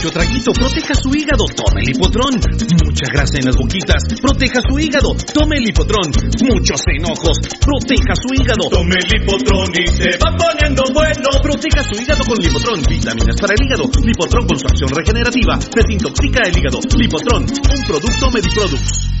Mucho traguito, proteja su hígado, tome el hipotrón. Mucha grasa en las boquitas, proteja su hígado, tome el hipotrón. Muchos enojos, proteja su hígado. Tome el hipotrón y se va poniendo bueno. Proteja su hígado con Lipotrón, vitaminas para el hígado. Lipotrón con su acción regenerativa, desintoxica el hígado. Lipotrón, un producto Mediproducts.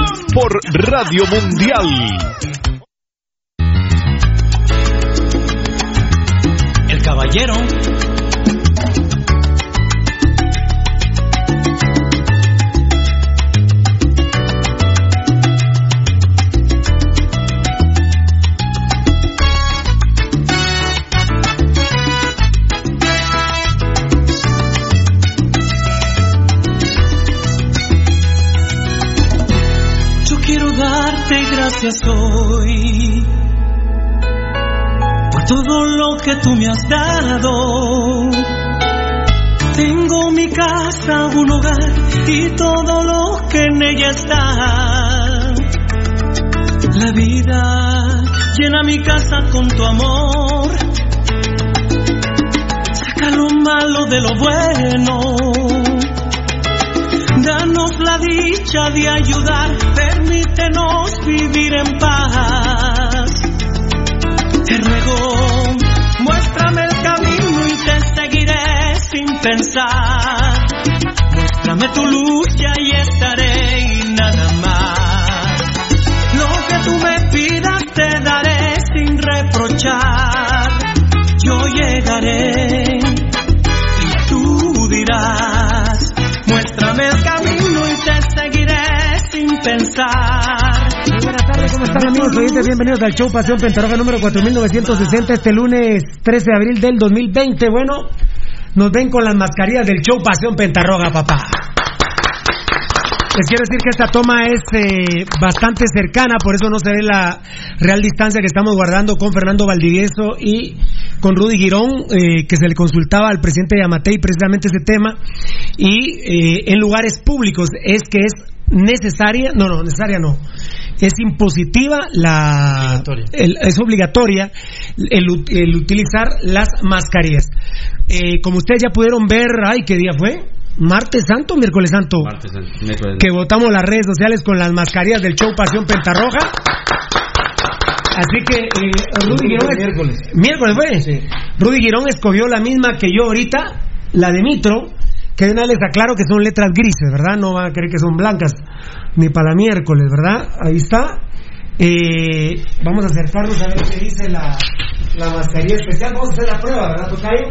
Por Radio Mundial. El caballero. Gracias hoy por todo lo que tú me has dado. Tengo mi casa, un hogar y todo lo que en ella está. La vida llena mi casa con tu amor. Saca lo malo de lo bueno. Danos la dicha de ayudar, permítenos vivir en paz. Te ruego, muéstrame el camino y te seguiré sin pensar. Muéstrame tu luz y estaré y nada más. Lo que tú me pidas te daré sin reprochar. Yo llegaré pensar. Buenas tardes, ¿cómo están amigos oyentes? Bienvenidos al show Pasión Pentaroga número 4960 este lunes 13 de abril del 2020. Bueno, nos ven con las mascarillas del show Pasión Pentarroga, papá. Les quiero decir que esta toma es eh, bastante cercana, por eso no se ve la real distancia que estamos guardando con Fernando Valdivieso y con Rudy Girón, eh, que se le consultaba al presidente de Amatei precisamente ese tema, y eh, en lugares públicos es que es necesaria, no, no, necesaria no, es impositiva la, el- es obligatoria el, ut- el utilizar las mascarillas. Eh, como ustedes ya pudieron ver, ay, ¿qué día fue? ¿Martes Santo o miércoles Santo? que votamos las redes sociales con las mascarillas del show Pasión Pentarroja. Así que eh, Rudy Girón. Miércoles. Miércoles fue. Rudy Girón escogió la misma que yo ahorita, la de Mitro, que de una les aclaro que son letras grises, ¿verdad? No van a creer que son blancas, ni para miércoles, ¿verdad? Ahí está. Eh, vamos a acercarnos a ver qué dice la, la mascarilla especial. Vamos a hacer la prueba, ¿verdad, Tocayo?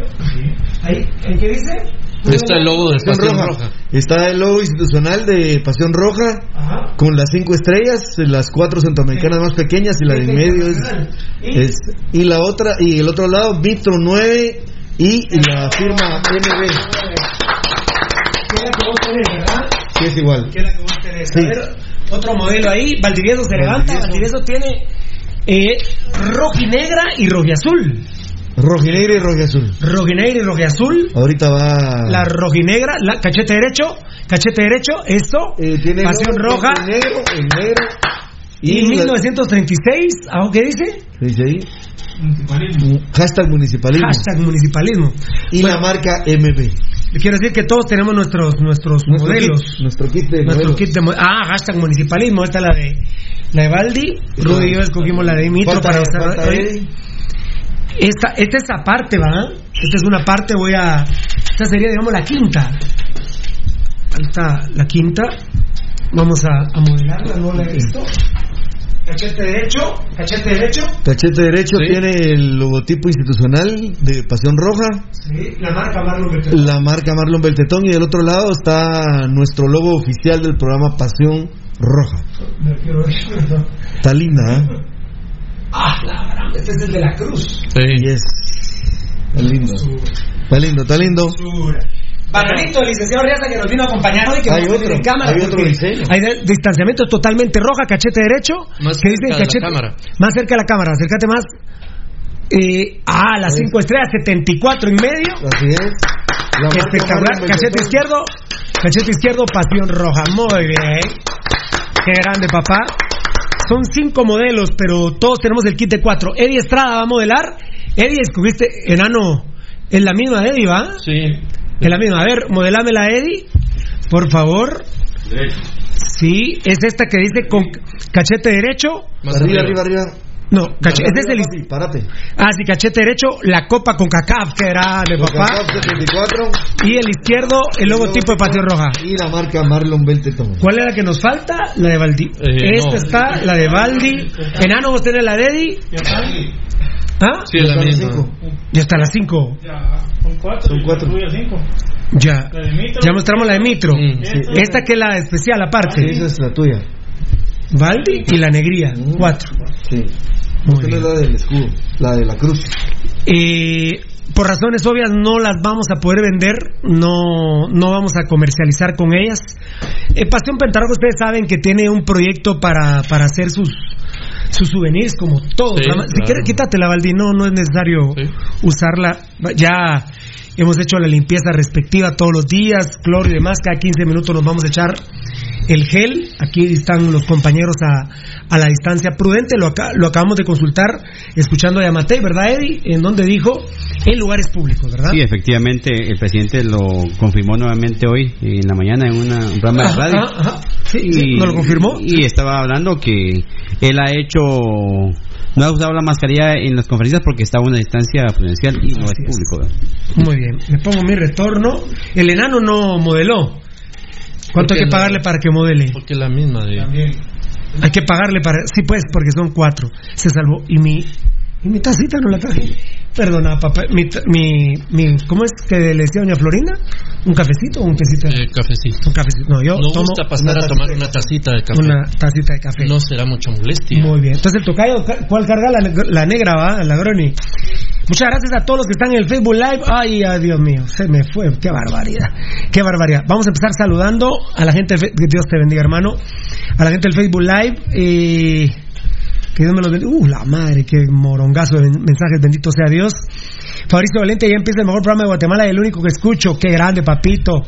Ahí, ¿en qué dice? Está el logo de Pasión Roja. Está el logo institucional de Pasión Roja Ajá. con las cinco estrellas, las cuatro centroamericanas más pequeñas y la de en medio es, es- y la otra y el otro lado Vitro 9 y la firma MB Que es la que vos tenés, ¿verdad? que es igual. Tenés. Sí. A ver, otro modelo ahí. Valdivieso se levanta. Valdivieso. Tiene eh, rojinegra y rojiazul. Rojinegra y rojiazul. Rojinegra y rojiazul. Ahorita va La rojinegra, la cachete derecho, cachete derecho, esto, Eh, tiene pasión rojo, roja. el negro, el negro Y, y la- 1936, ¿algo qué dice? ¿qué dice ahí? Hashtag municipalismo. Hashtag municipalismo. Y la marca MB. Quiero decir que todos tenemos nuestros nuestros Nuestro modelos. kit, nuestro kit de Nuestro modelos. kit de Ah, hashtag municipalismo. Esta es la de la de Baldi. Rudy y yo escogimos la de Mitro Falta- para usar falta hoy. Eddie. Esta, esta es la parte, ¿va? Esta es una parte, voy a. Esta sería, digamos, la quinta. Ahí está la quinta. Vamos a, a modelarla, no la he visto. Cachete derecho, cachete derecho. Cachete derecho tiene el logotipo institucional de Pasión Roja, Sí, la marca Marlon Bertolini. la marca Marlon Beltetón y del otro lado está nuestro logo oficial del programa Pasión Roja. Está linda, ¿eh? Ah, la gran, este es el de la cruz. Y es está lindo. Está lindo, está lindo. Bananito, el licenciado Riaza que nos vino a acompañar hoy, que Hay vamos a tener otro, en cámara. hay otro diseño. Hay de- distanciamiento totalmente roja, cachete derecho. Más que cerca de la cámara. Más cerca de la cámara, acércate más. Eh, ah, las 5 estrellas, 74 en medio. Así es. La Espectacular. Cachete izquierdo. Cachete izquierdo, pasión roja. Muy bien. Qué grande, papá. Son cinco modelos, pero todos tenemos el kit de cuatro. Eddie Estrada va a modelar. Eddie, escogiste enano. Es la misma Eddie, ¿va? Sí. Es la misma. A ver, modelámela, Eddie. Por favor. Sí, es esta que dice con cachete derecho. Arriba, arriba, arriba. No, cache- este es el. Papi, Párate. Ah, sí, cachete derecho, la copa con cacaf, que era de papá. Coca-Cola 74. Y el izquierdo, el logotipo de Pasión Roja. Y la marca Marlon Beltetón. ¿Cuál es la que nos falta? La de Baldi. Eh, Esta no. está, la de Baldi. Enano, ¿vos tenés la de Eddie? ¿Ah? Sí, es la misma. Ya está, las 5. Son cuatro. Son cuatro. Tuya cinco. Ya. La de Mitro. Ya mostramos la de Mitro. Mm, sí. Esta que es la especial aparte. Sí, esa es la tuya. Baldi y la negría. Mm. Cuatro. Sí. Muy Esta no es bien. la del escudo, la de la cruz. Eh, por razones obvias no las vamos a poder vender, no, no vamos a comercializar con ellas. Eh, Pasión Pentarroja, ustedes saben que tiene un proyecto para, para hacer sus sus souvenirs como todos. Sí, La ma- si claro. quieres, quítatela, Valdi, no, no es necesario Sí. usarla. Ya hemos hecho la limpieza respectiva todos los días, cloro y demás. Cada 15 minutos nos vamos a echar el gel. Aquí están los compañeros a, a la distancia prudente. Lo, aca- lo acabamos de consultar escuchando a Yamatei, ¿verdad, Eddie? En donde dijo en lugares públicos, ¿verdad? Sí, efectivamente, el presidente lo confirmó nuevamente hoy en la mañana en una- un programa de radio. ajá, ajá. Sí, sí, ¿no lo confirmó? Y estaba hablando que él ha hecho, no ha usado la mascarilla en las conferencias porque está a una distancia prudencial y no es público. ¿verdad? Muy bien, me pongo mi retorno. El enano no modeló. ¿Cuánto hay que no- pagarle para que modele? Porque es la misma de. Hay que pagarle para... Sí, pues, porque son cuatro. Se salvó. Y mi... Y mi tacita no la traje. Perdona, papá. Mi, mi, mi- ¿Cómo es que le decía doña Florinda? ¿Un cafecito o un tecito? Eh, cafecito. Un cafecito. No, yo No tomo gusta pasar a tomar una tacita de café. una tacita de café. No será mucha molestia. Muy bien. Entonces el tocayo, ¿cuál carga? La, la negra, ¿va? La Groni. Muchas gracias a todos los que están en el Facebook Live. Ay, ay, Dios mío, se me fue. Qué barbaridad. Qué barbaridad. Vamos a empezar saludando a la gente que Dios te bendiga, hermano. A la gente del Facebook Live. eh, Dios me los bendiga. Uh, la madre, qué morongazo de men- mensajes. Bendito sea Dios. Fabricio Valente, ya empieza el mejor programa de Guatemala el único que escucho. Qué grande, papito.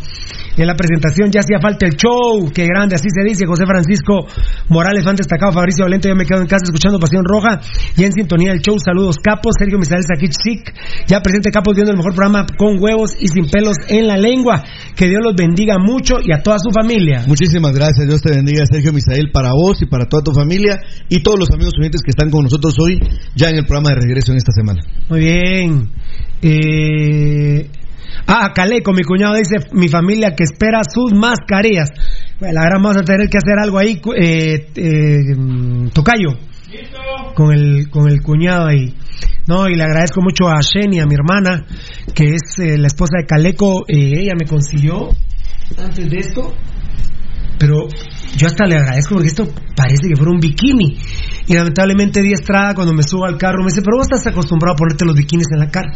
En la presentación ya hacía falta el show. Qué grande, así se dice. José Francisco Morales, fan destacado. Fabricio Valente, yo me quedo en casa escuchando Pasión Roja. Y en sintonía del show. Saludos, Capos. Sergio Misael Saquich Sic. Ya presente Capos viendo el mejor programa con huevos y sin pelos en la lengua. Que Dios los bendiga mucho y a toda su familia. Muchísimas gracias, Dios te bendiga, Sergio Misael, para vos y para toda tu familia y todos los amigos que están con nosotros hoy, ya en el programa de regreso en esta semana. Muy bien. Eh... Ah, Caleco, mi cuñado dice, mi familia que espera sus mascarillas. Bueno, ahora vamos a tener que hacer algo ahí, eh, eh, mm, Tocayo, con el, con el cuñado ahí. No, y le agradezco mucho a Sheni, a mi hermana, que es eh, la esposa de Caleco. eh, ella me consiguió antes de esto, pero yo hasta le agradezco porque esto parece que fuera un bikini. Y lamentablemente Di Estrada cuando me subo al carro me dice, pero vos estás acostumbrado a ponerte los bikinis en la cara.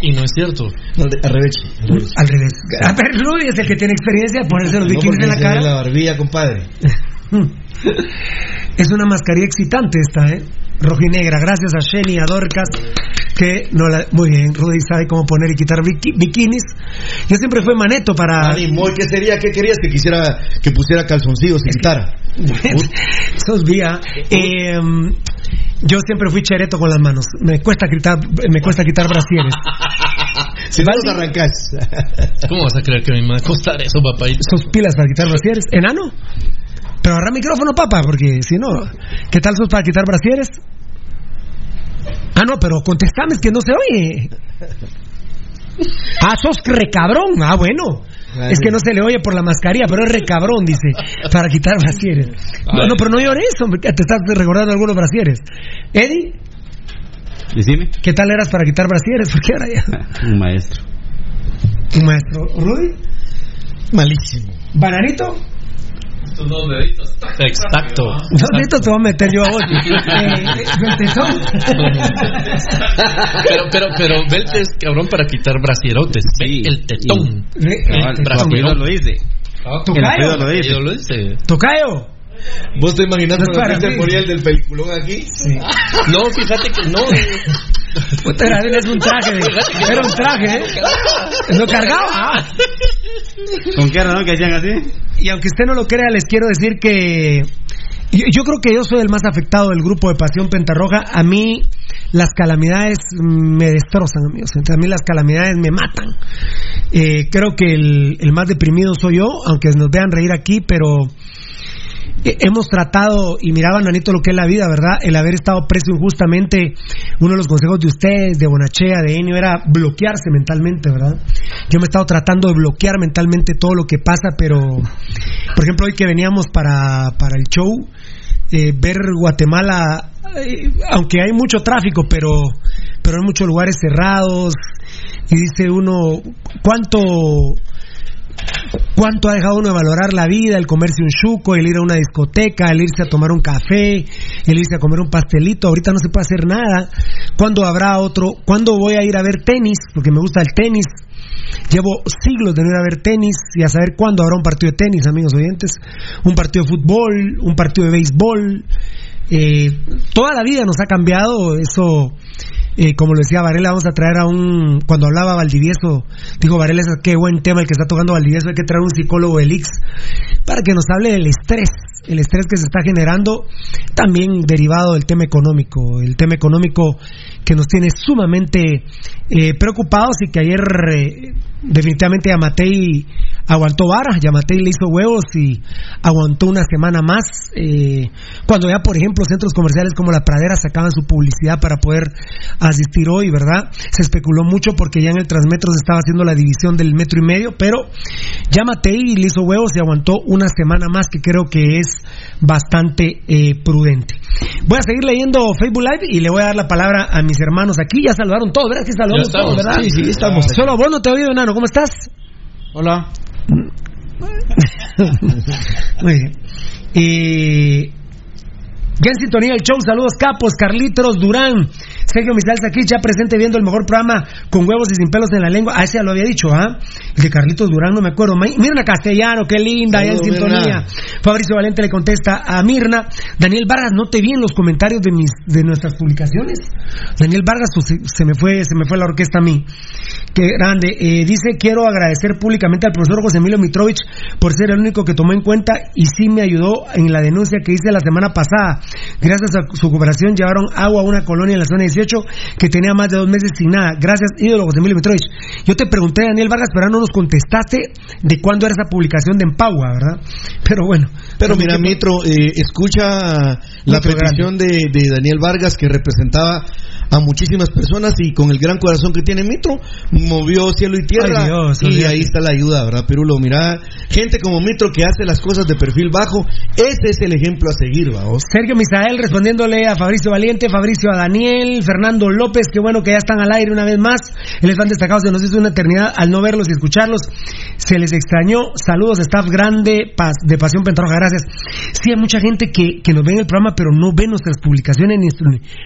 Y no es cierto. al revés. Al revés. A ver, Rudy es el que tiene experiencia de ponerse los bikinis en la cara. la barbilla, compadre. Es una mascarilla excitante esta, ¿eh? Rojinegra. Gracias a Sheni, a Dorcas, que no la... Muy bien, Rudy sabe cómo poner y quitar biki- bikinis. Yo siempre fui maneto para... Ánimo, ¿y ¿qué sería? ¿Qué querías que quisiera que pusiera calzoncillos y quitara? Sos vía. Eh, yo siempre fui chereto con las manos. Me cuesta quitar, me cuesta quitar brasieres. Si no los arrancás. ¿Cómo vas a creer que me va a costar eso, papá? ¿Sos pilas para quitar brasieres? ¿Enano? Pero agarra micrófono, papá, porque si no, ¿qué tal sos para quitar brasieres? Ah, no, pero contestame, es que no se oye. Ah, sos recabrón. Ah, bueno. Es que no se le oye por la mascarilla, pero es recabrón, dice, para quitar brasieres. No, no, pero no llores, hombre, te estás recordando algunos brasieres. Eddie, Decime, ¿qué tal eras para quitar brasieres? Porque ahora ya. un maestro. Un maestro. ¿Rudy? Malísimo. ¿Bananito? Tus dos deditos. Exacto. Dos deditos te voy a meter yo a vos. Eh, pero, pero, pero, Belte es cabrón para quitar brasierotes. Sí. El tetón. El brasierote. lo dice. Tocayo. El lo dice. Tocayo. ¿Vos te imaginas mí. Cristian Moriel del peliculón aquí? No, fíjate que no. Puta, era, es un traje. Era un traje, ¿eh? Lo cargaba. ¿Con qué razón que hacían así? Y aunque usted no lo crea, les quiero decir que yo, yo creo que yo soy el más afectado del grupo de Pasión Pentarroja. A mí las calamidades me destrozan, amigos. Entonces, a mí las calamidades me matan. Eh, creo que el, el más deprimido soy yo, aunque nos vean reír aquí, pero hemos tratado, y miraba Nanito lo que es la vida, ¿verdad? El haber estado preso injustamente, uno de los consejos de ustedes, de Bonachea, de Enio, era bloquearse mentalmente, ¿verdad? Yo me he estado tratando de bloquear mentalmente todo lo que pasa, pero, por ejemplo, hoy que veníamos para, para el show, eh, ver Guatemala, eh, aunque hay mucho tráfico, pero, pero hay muchos lugares cerrados, y dice uno, ¿cuánto cuánto ha dejado uno de valorar la vida, el comerse un chuco, el ir a una discoteca, el irse a tomar un café, el irse a comer un pastelito, ahorita no se puede hacer nada. ¿Cuándo habrá otro? ¿Cuándo voy a ir a ver tenis? Porque me gusta el tenis. Llevo siglos de no ir a ver tenis y a saber cuándo habrá un partido de tenis, amigos oyentes. Un partido de fútbol, un partido de béisbol. Eh, toda la vida nos ha cambiado, eso como lo decía Varela, vamos a traer a un. Cuando hablaba Valdivieso, dijo Varela, qué buen tema el que está tocando Valdivieso, hay que traer un psicólogo del Ix para que nos hable del estrés, el estrés que se está generando, también derivado del tema económico, el tema económico que nos tiene sumamente eh, preocupados y que ayer eh, definitivamente Yamatei aguantó vara, Yamatei le hizo huevos y aguantó una semana más. eh, cuando ya, por ejemplo, centros comerciales como La Pradera sacaban su publicidad para poder asistir hoy, ¿verdad? Se especuló mucho porque ya en el Transmetro se estaba haciendo la división del metro y medio, pero Yamatei le hizo huevos y aguantó una semana más, que creo que es bastante eh, prudente. Voy a seguir leyendo Facebook Live y le voy a dar la palabra a mis hermanos aquí. Ya saludaron todos, ¿verdad? Que saludamos todos, ¿verdad? Sí, sí, estamos. Solo vos no te he oído, enano. ¿Cómo estás? Hola. Muy bien. Y ya en sintonía del show, saludos capos, Carlitos Durán, Sergio Misal aquí ya presente viendo el mejor programa con huevos y sin pelos en la lengua. Ah, ese ya lo había dicho, ¿ah? El de Carlitos Durán, no me acuerdo. Mirna Castellano, qué linda, ya en sintonía. Mirna. Fabricio Valente le contesta a Mirna. Daniel Vargas, no te vi en los comentarios de mis de nuestras publicaciones. Daniel Vargas, pues, se, se me fue, se me fue la orquesta a mí. Qué grande. Eh, dice, quiero agradecer públicamente al profesor José Emilio Mitrovich por ser el único que tomó en cuenta y sí me ayudó en la denuncia que hice la semana pasada. Gracias a su cooperación llevaron agua a una colonia en la zona 18 que tenía más de dos meses sin nada. Gracias, ídolo José Emilio Mitrovich. Yo te pregunté, Daniel Vargas, pero no nos contestaste de cuándo era esa publicación de Empagua, ¿verdad? Pero bueno. Pero mira, Mitro, eh, escucha la petición de, de Daniel Vargas que representaba a muchísimas personas y con el gran corazón que tiene Mitro, movió cielo y tierra Ay, Dios, y ahí está la ayuda, ¿verdad? Pirulo, mira, gente como Mitro que hace las cosas de perfil bajo, ese es el ejemplo a seguir, vamos. Sergio Misael respondiéndole a Fabricio Valiente, Fabricio a Daniel, Fernando López, qué bueno que ya están al aire una vez más. Él fan destacados, se nos hizo una eternidad al no verlos y escucharlos. Se les extrañó. Saludos, staff grande de Pasión Pentarroja, gracias. Sí, hay mucha gente que, que nos ve en el programa, pero no ve nuestras publicaciones ni,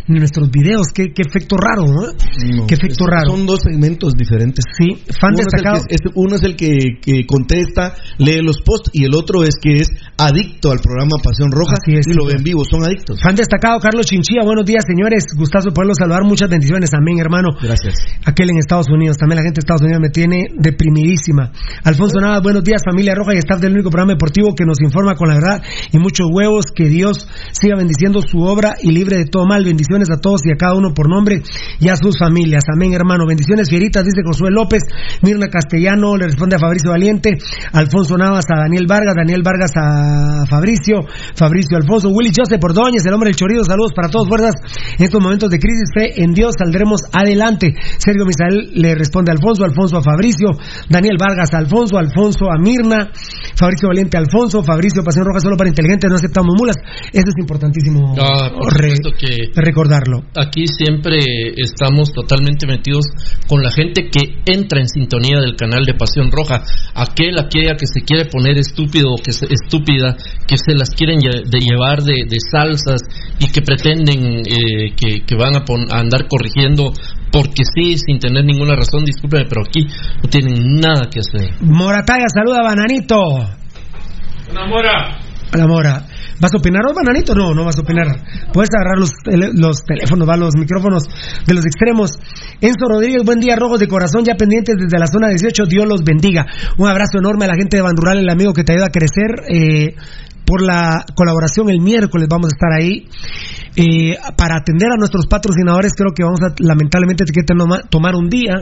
ni nuestros videos. Qué, qué efecto raro, ¿no? No, qué efecto es- raro. Son dos segmentos diferentes. Sí, fan uno destacado. Es el, que, es- uno es el que, que contesta, lee los posts y el otro es que es adicto al programa Pasión Roja Así es, y lo sí. ven vivo, son adictos. Fan destacado, Carlos Chinchilla, buenos días, señores. Gustazo poderlos saludar. Muchas bendiciones también, hermano. Gracias. Aquel en Estados Unidos, también la gente de Estados Unidos me tiene deprimidísima. Alfonso Navas, buenos días, familia roja y staff del único programa deportivo que nos informa con la verdad y muchos huevos. Que Dios siga bendiciendo su obra y libre de todo mal. Bendiciones a todos y a cada uno por nombre y a sus familias. Amén, hermano. Bendiciones, fieritas, dice Josué López. Mirna Castellano le responde a Fabricio Valiente. Alfonso Navas a Daniel Vargas. Daniel Vargas a Fabricio. Fabricio Alfonso. Willy Joseph Ordóñez, el hombre del chorizo. Saludos para todos, fuerzas. En estos momentos de crisis, fe en Dios, saldremos adelante. Sergio Misael le responde a Alfonso, Alfonso a Fabricio, Daniel Vargas a Alfonso, Alfonso a Mirna, Fabricio Valiente a Alfonso, Fabricio Pasión Roja solo para inteligentes, no aceptamos mulas. Eso es importantísimo Ah, por re- supuesto que recordarlo. aquí siempre estamos totalmente metidos con la gente que entra en sintonía del canal de Pasión Roja. Aquel, aquella que se quiere poner estúpido o que se, estúpida, que se las quieren de llevar de, de salsas y que pretenden eh, que, que van a, pon- a andar corrigiendo porque sí, sin tener ninguna razón, discúlpeme, pero aquí no tienen nada que hacer. Morataya, saluda Bananito. Una mora. Hola, Mora. ¿Vas a opinar hoy, Bananito? No, no vas a opinar. Puedes agarrar los, los teléfonos, va, los micrófonos de los extremos. Enzo Rodríguez, buen día, rojos de corazón, ya pendientes desde la zona 18. Dios los bendiga. Un abrazo enorme a la gente de Bandural, el amigo que te ayuda a crecer. eh, por la colaboración el miércoles vamos a estar ahí eh, para atender a nuestros patrocinadores. Creo que vamos a lamentablemente que toma- tomar un día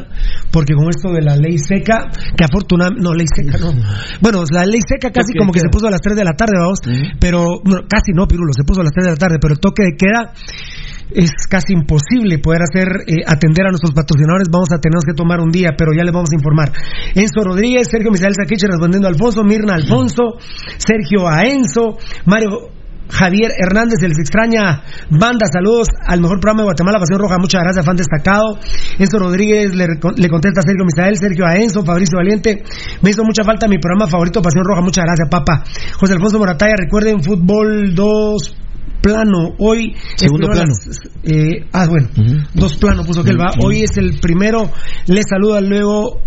porque con esto de la ley seca que afortunadamente no ley seca no. Bueno la ley seca casi como que se puso a las 3 de la tarde vamos pero no, casi no Pirulo se puso a las 3 de la tarde pero el toque de queda es casi imposible poder hacer eh, atender a nuestros patrocinadores. Vamos a tener que tomar un día, pero ya les vamos a informar. Enzo Rodríguez, Sergio Misael Saquiche respondiendo a Alfonso, Mirna Alfonso, Sergio a Enzo, Mario Javier Hernández, les extraña banda, saludos al mejor programa de Guatemala, Pasión Roja, muchas gracias, fan destacado. Enzo Rodríguez le, contesta a Sergio Misael, Sergio a Enzo, Fabricio Valiente, me hizo mucha falta mi programa favorito, Pasión Roja, muchas gracias, papá. José Alfonso Morataya, recuerden, fútbol 2 plano, hoy Segundo primero las- eh, ah, bueno, dos plano puso que él va. Hoy es el primero, le saluda luego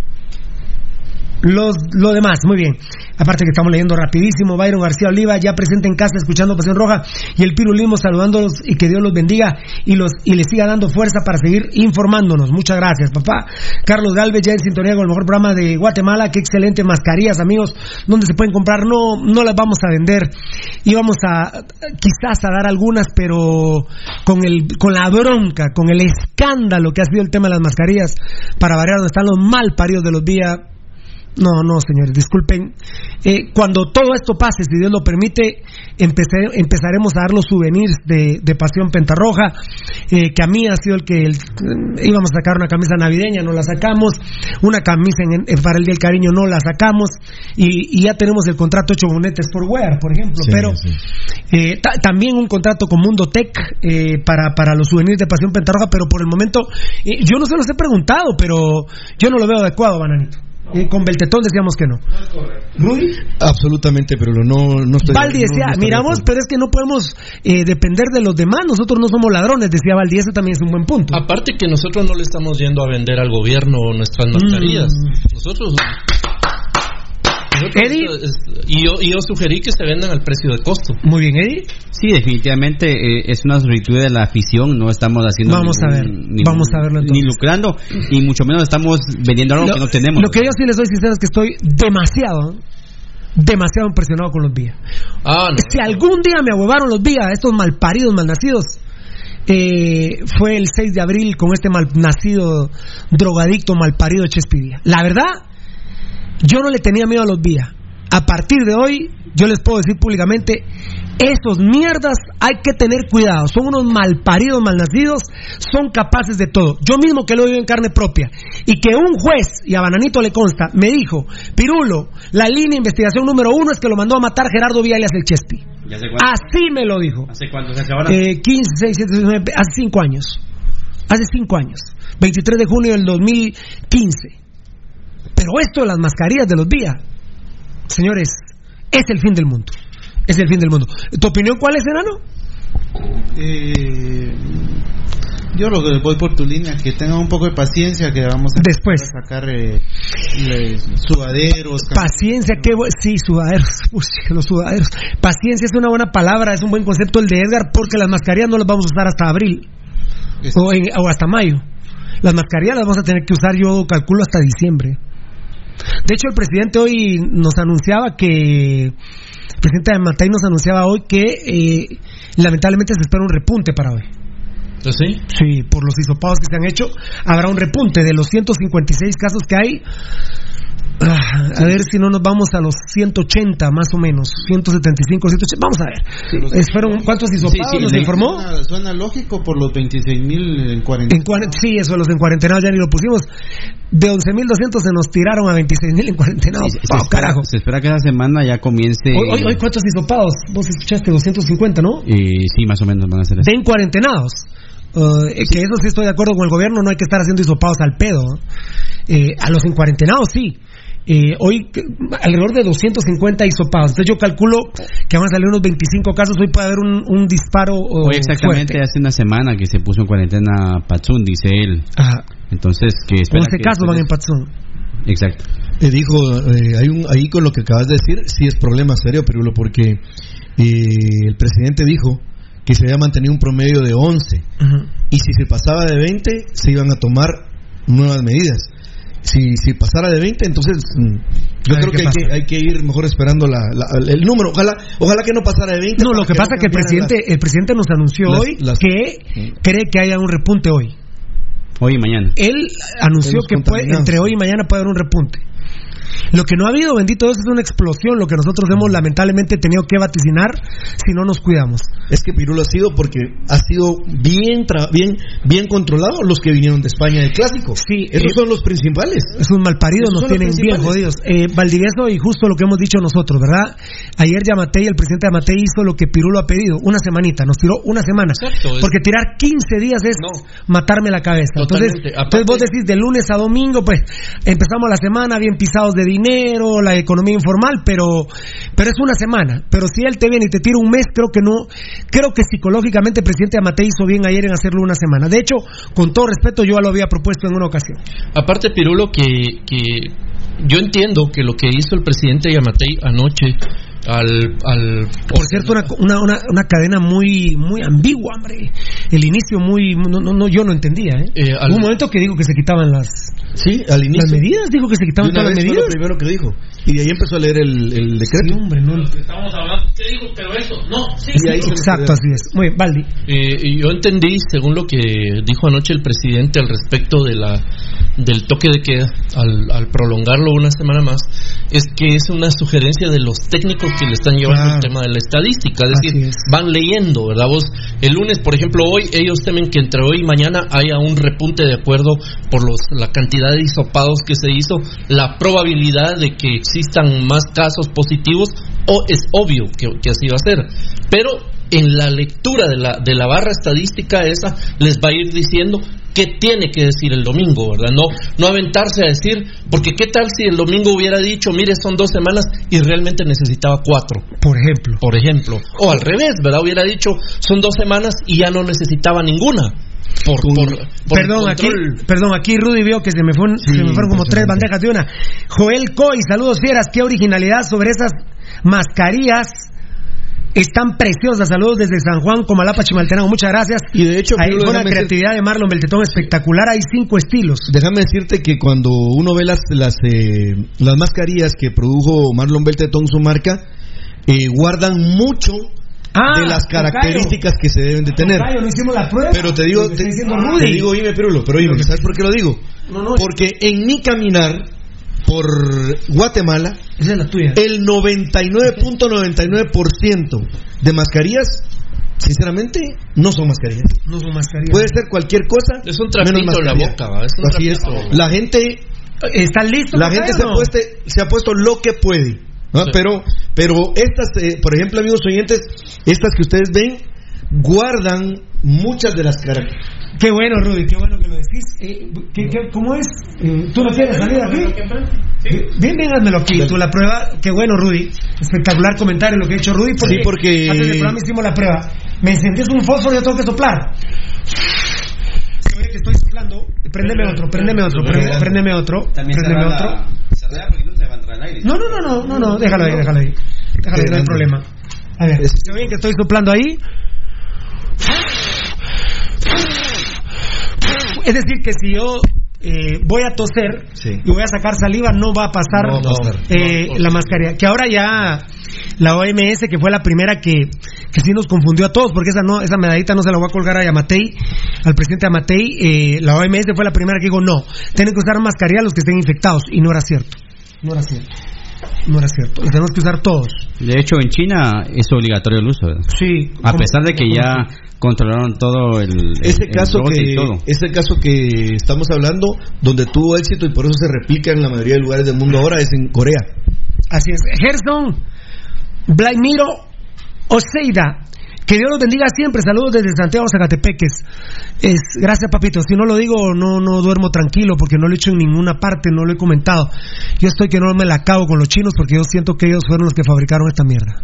los, lo demás, muy bien. Aparte que estamos leyendo rapidísimo, Byron García Oliva ya presente en casa escuchando Pasión Roja y el Piru Limo saludándolos y que Dios los bendiga y los y les siga dando fuerza para seguir informándonos. Muchas gracias, papá. Carlos Galvez ya en sintonía con el mejor programa de Guatemala. Qué excelente mascarillas, amigos. ¿Dónde se pueden comprar? No, no las vamos a vender. Íbamos a quizás a dar algunas, pero con el con la bronca, con el escándalo que ha sido el tema de las mascarillas, para variar donde están los mal paridos de los días. No, no, señores, disculpen. Eh, cuando todo esto pase, si Dios lo permite, empecé- empezaremos a dar los souvenirs de, de Pasión Pentarroja, eh, que a mí ha sido el que el- íbamos a sacar una camisa navideña, no la sacamos, una camisa en- en- para el Día del Cariño no la sacamos, y, y ya tenemos el contrato hecho con Netes por Wear, por ejemplo, Sí, pero sí. eh, ta- también un contrato con Mundo Tech eh, para, para los souvenirs de Pasión Pentarroja, pero por el momento, eh, yo no se los he preguntado, pero yo no lo veo adecuado, Bananito. Eh, con Beltetón decíamos que no. Rudy. Absolutamente, pero no, no estoy. Valdi no- decía, no miramos, pero es que no podemos eh, depender de los demás, nosotros no somos ladrones, decía Valdi, ese también es un buen punto. Aparte que nosotros no le estamos yendo a vender al gobierno nuestras mascarillas. Nosotros. nosotros- Eddie. es- y, yo, y yo sugerí que se vendan al precio de costo. Muy bien, Eddie. Sí, definitivamente eh, es una solicitud de la afición, no estamos haciendo Vamos a ver, vamos a verlo ni entonces. lucrando y mucho menos estamos vendiendo algo Lo- que no tenemos. Lo que yo sí les soy sincero es que estoy demasiado, demasiado impresionado con los vías. Ah, no. Si algún día me ahuevaron los vías, estos malparidos, malnacidos, eh, fue el 6 de abril con este malnacido, drogadicto, malparido Chespidía. La verdad, yo no le tenía miedo a los vías. A partir de hoy, yo les puedo decir públicamente, esos mierdas hay que tener cuidado. Son unos malparidos, malnacidos, son capaces de todo. Yo mismo que lo vivo en carne propia. Y que un juez, y a Bananito le consta, me dijo, Pirulo, la línea de investigación número uno es que lo mandó a matar Gerardo Viales el Chespi. ¿Y hace cuánto, Así me lo dijo. ¿Hace cuánto se hace ahora? Eh, 15, 6, 7, 9, hace 5 años. Hace 5 años. 23 de junio del 2015. Pero esto de las mascarillas de los días, señores, es el fin del mundo. Es el fin del mundo. ¿Tu opinión cuál es, enano? Eh, yo lo que voy por tu línea, que tengan un poco de paciencia, que vamos a, Después. a sacar eh, sudaderos. Paciencia, qué sí, sudaderos, Uy, los sudaderos. Paciencia es una buena palabra, es un buen concepto el de Edgar, porque las mascarillas no las vamos a usar hasta abril o, en- o hasta mayo. Las mascarillas las vamos a tener que usar, yo calculo, hasta diciembre. De hecho, el presidente hoy nos anunciaba que. El presidente de Matei nos anunciaba hoy que eh, lamentablemente se espera un repunte para hoy. ¿Sí? Sí, por los hisopados que se han hecho, habrá un repunte de los 156 casos que hay. Ah, a ver si no nos vamos a los 180 más o menos, 175, 180. Vamos a ver. Fueron- ¿Cuántos hisopados nos informó? Suena, suena lógico por los 26 mil en 40. En cuaren- sí, eso, los en cuarentena ya ni lo pusimos. De 11.200 se nos tiraron a 26.000 en cuarentena. Sí, se, se espera, se espera que esa semana ya comience. Hoy, hoy- hoy, ¿cuántos hisopados? Vos escuchaste 250, ¿no? Eh, sí, más o menos van a ser De en cuarentenados. eh, que eso sí estoy de acuerdo con el gobierno, no hay que estar haciendo hisopados al pedo. Eh, a los encuarentenados sí. Eh, hoy alrededor de 250 hisopados. Entonces yo calculo que van a salir unos 25 casos. Hoy puede haber un, un disparo. oh, Hoy exactamente fuerte. hace una semana que se puso en cuarentena Patsun, dice él. Ajá. Entonces, que espera 11 que casos van en Patzón. Exacto. Te dijo, eh, hay un, ahí con lo que acabas de decir, sí es problema serio, Pirulo, porque eh, el presidente dijo que se había mantenido un promedio de 11 y si se pasaba de 20 se iban a tomar nuevas medidas. Si, si pasara de 20, entonces mm, yo creo que hay, que hay que ir mejor esperando la, la- el número. Ojalá, ojalá que no pasara de 20. No, lo que pasa es que el presidente, el presidente nos anunció las- hoy las- que cree que haya un repunte hoy. Hoy y mañana. Él anunció que puede, entre hoy y mañana puede haber un repunte. Lo que no ha habido, bendito Dios, es una explosión, lo que nosotros hemos lamentablemente tenido que vaticinar si no nos cuidamos. Es que Pirulo ha sido porque ha sido bien tra- bien bien controlado los que vinieron de España del clásico. Sí, esos eh, son los principales. Esos malparidos Esos nos tienen bien jodidos. Eh, Valdivieso, y justo lo que hemos dicho nosotros, ¿verdad? Ayer Yamatei, el presidente Yamatei, hizo lo que Pirulo ha pedido, una semanita, nos tiró una semana. Exacto, es- Porque tirar 15 días es matarme la cabeza. Entonces, Totalmente. entonces vos Aparte- decís de lunes a domingo, pues empezamos la semana bien pisados de dinero, la economía informal, pero, pero es una semana. Pero si él te viene y te tira un mes, creo que no, creo que psicológicamente el presidente Yamatei hizo bien ayer en hacerlo una semana. De hecho, con todo respeto, yo ya lo había propuesto en una ocasión. Aparte, Pirulo, que, que yo entiendo que lo que hizo el presidente Yamatei anoche al... al Por cierto, una, una, una, una cadena muy muy ambigua, hombre. El inicio muy... No, no, no, yo no entendía, ¿eh? Eh, al- un momento que dijo que se quitaban las... Sí, al inicio. Las medidas, dijo que se quitaban una todas las vez fue medidas. lo primero que dijo. Y de ahí empezó a leer el, el decreto. Sí, hombre, no. Estamos hablando, ¿qué digo? Pero eso, no, sí, Y ahí se Exacto, así es. Muy bien, Valdi. Eh, yo entendí, según lo que dijo anoche el presidente al respecto de la del toque de queda, al, al prolongarlo una semana más, es que es una sugerencia de los técnicos que le están llevando Claro. el tema de la estadística, es Así decir, es. van leyendo, ¿verdad? Vos, el lunes, por ejemplo, hoy ellos temen que entre hoy y mañana haya un repunte de acuerdo por los, la cantidad de hisopados que se hizo, la probabilidad de que existan más casos positivos, o es obvio que, que así va a ser. Pero en la lectura de la, de la barra estadística esa les va a ir diciendo qué tiene que decir el domingo, ¿verdad? No, no aventarse a decir, porque qué tal si el domingo hubiera dicho, mire, son dos semanas y realmente necesitaba cuatro, Por ejemplo. por ejemplo. O al revés, ¿verdad? Hubiera dicho, son dos semanas y ya no necesitaba ninguna. Por, por, por Perdón, aquí, perdón, aquí Rudy vio que se me, fueron, se me fueron como tres bandejas de una. Joel Coy, saludos fieras, qué originalidad sobre esas mascarillas. Están preciosas, saludos desde San Juan, Comalapa, Chimaltenango, muchas gracias. Y de hecho, fue una decir- creatividad de Marlon Beltetón espectacular, hay cinco estilos. Déjame decirte que cuando uno ve las las, eh, las mascarillas que produjo Marlon Beltetón, su marca, eh, guardan mucho Ah, de las tocayo. características que se deben de tener. Tocayo, no hicimos la prueba. Pero te digo, te, está diciendo te digo, oíme, Pirulo, pero oíme, ¿sabes por qué lo digo? No, no, es- Porque en mi caminar por Guatemala, Esa es la tuya. el 99.99% de mascarillas, sinceramente, no son mascarillas. No son mascarillas. Puede ser cualquier cosa. Es un menos trapito en la boca, ¿va? Es un Así es. la gente ¿Están listos? la gente se, no? ha puesto, se ha puesto lo que puede. ¿No? Sí. Pero, pero estas, eh, por ejemplo, amigos oyentes, estas que ustedes ven, guardan muchas de las características. Qué bueno, Rudy, qué bueno que lo decís. Eh, ¿qué- qué- cómo es? Eh, ¿Tú no quieres salir aquí? Bien, bien, házmelo aquí. Tú la prueba, qué bueno, Rudy. Espectacular comentario lo que ha hecho Rudy. Porque, Sí, porque- antes del programa hicimos la prueba. Me encendés un fósforo y yo tengo que soplar. Se ve que estoy soplando. Préndeme otro, préndeme otro, préndeme, préndeme otro. Préndeme otro. No, no, no, no, no, no, déjalo ahí, déjalo ahí. Déjalo ahí, no hay problema. A ver, se ve que estoy soplando ahí. Es decir, que si yo eh, voy a toser Sí. y voy a sacar saliva, no va a pasar, No va a pasar. eh, la mascarilla. Que ahora ya la OMS, que fue la primera que, que sí nos confundió a todos, porque esa no esa medallita no se la voy a colgar a Yamatei, al presidente Yamatei, eh, la OMS fue la primera que dijo, no, tienen que usar mascarilla los que estén infectados, y no era cierto. No era cierto. No era cierto. Lo tenemos que usar todos. De hecho, en China es obligatorio el uso. ¿verdad? Sí. A pesar de que ya controlaron todo el, Ese el- el caso brote que ese caso que estamos hablando, donde tuvo éxito y por eso se replica en la mayoría de lugares del mundo ahora, es en Corea. Así es. Gerson, Vladimiro Oseida. Que Dios los bendiga siempre. Saludos desde Santiago Zacatepeques. Es, gracias, papito. Si no lo digo, no, no duermo tranquilo porque no lo he hecho en ninguna parte, no lo he comentado. Yo estoy que no me la acabo con los chinos porque yo siento que ellos fueron los que fabricaron esta mierda.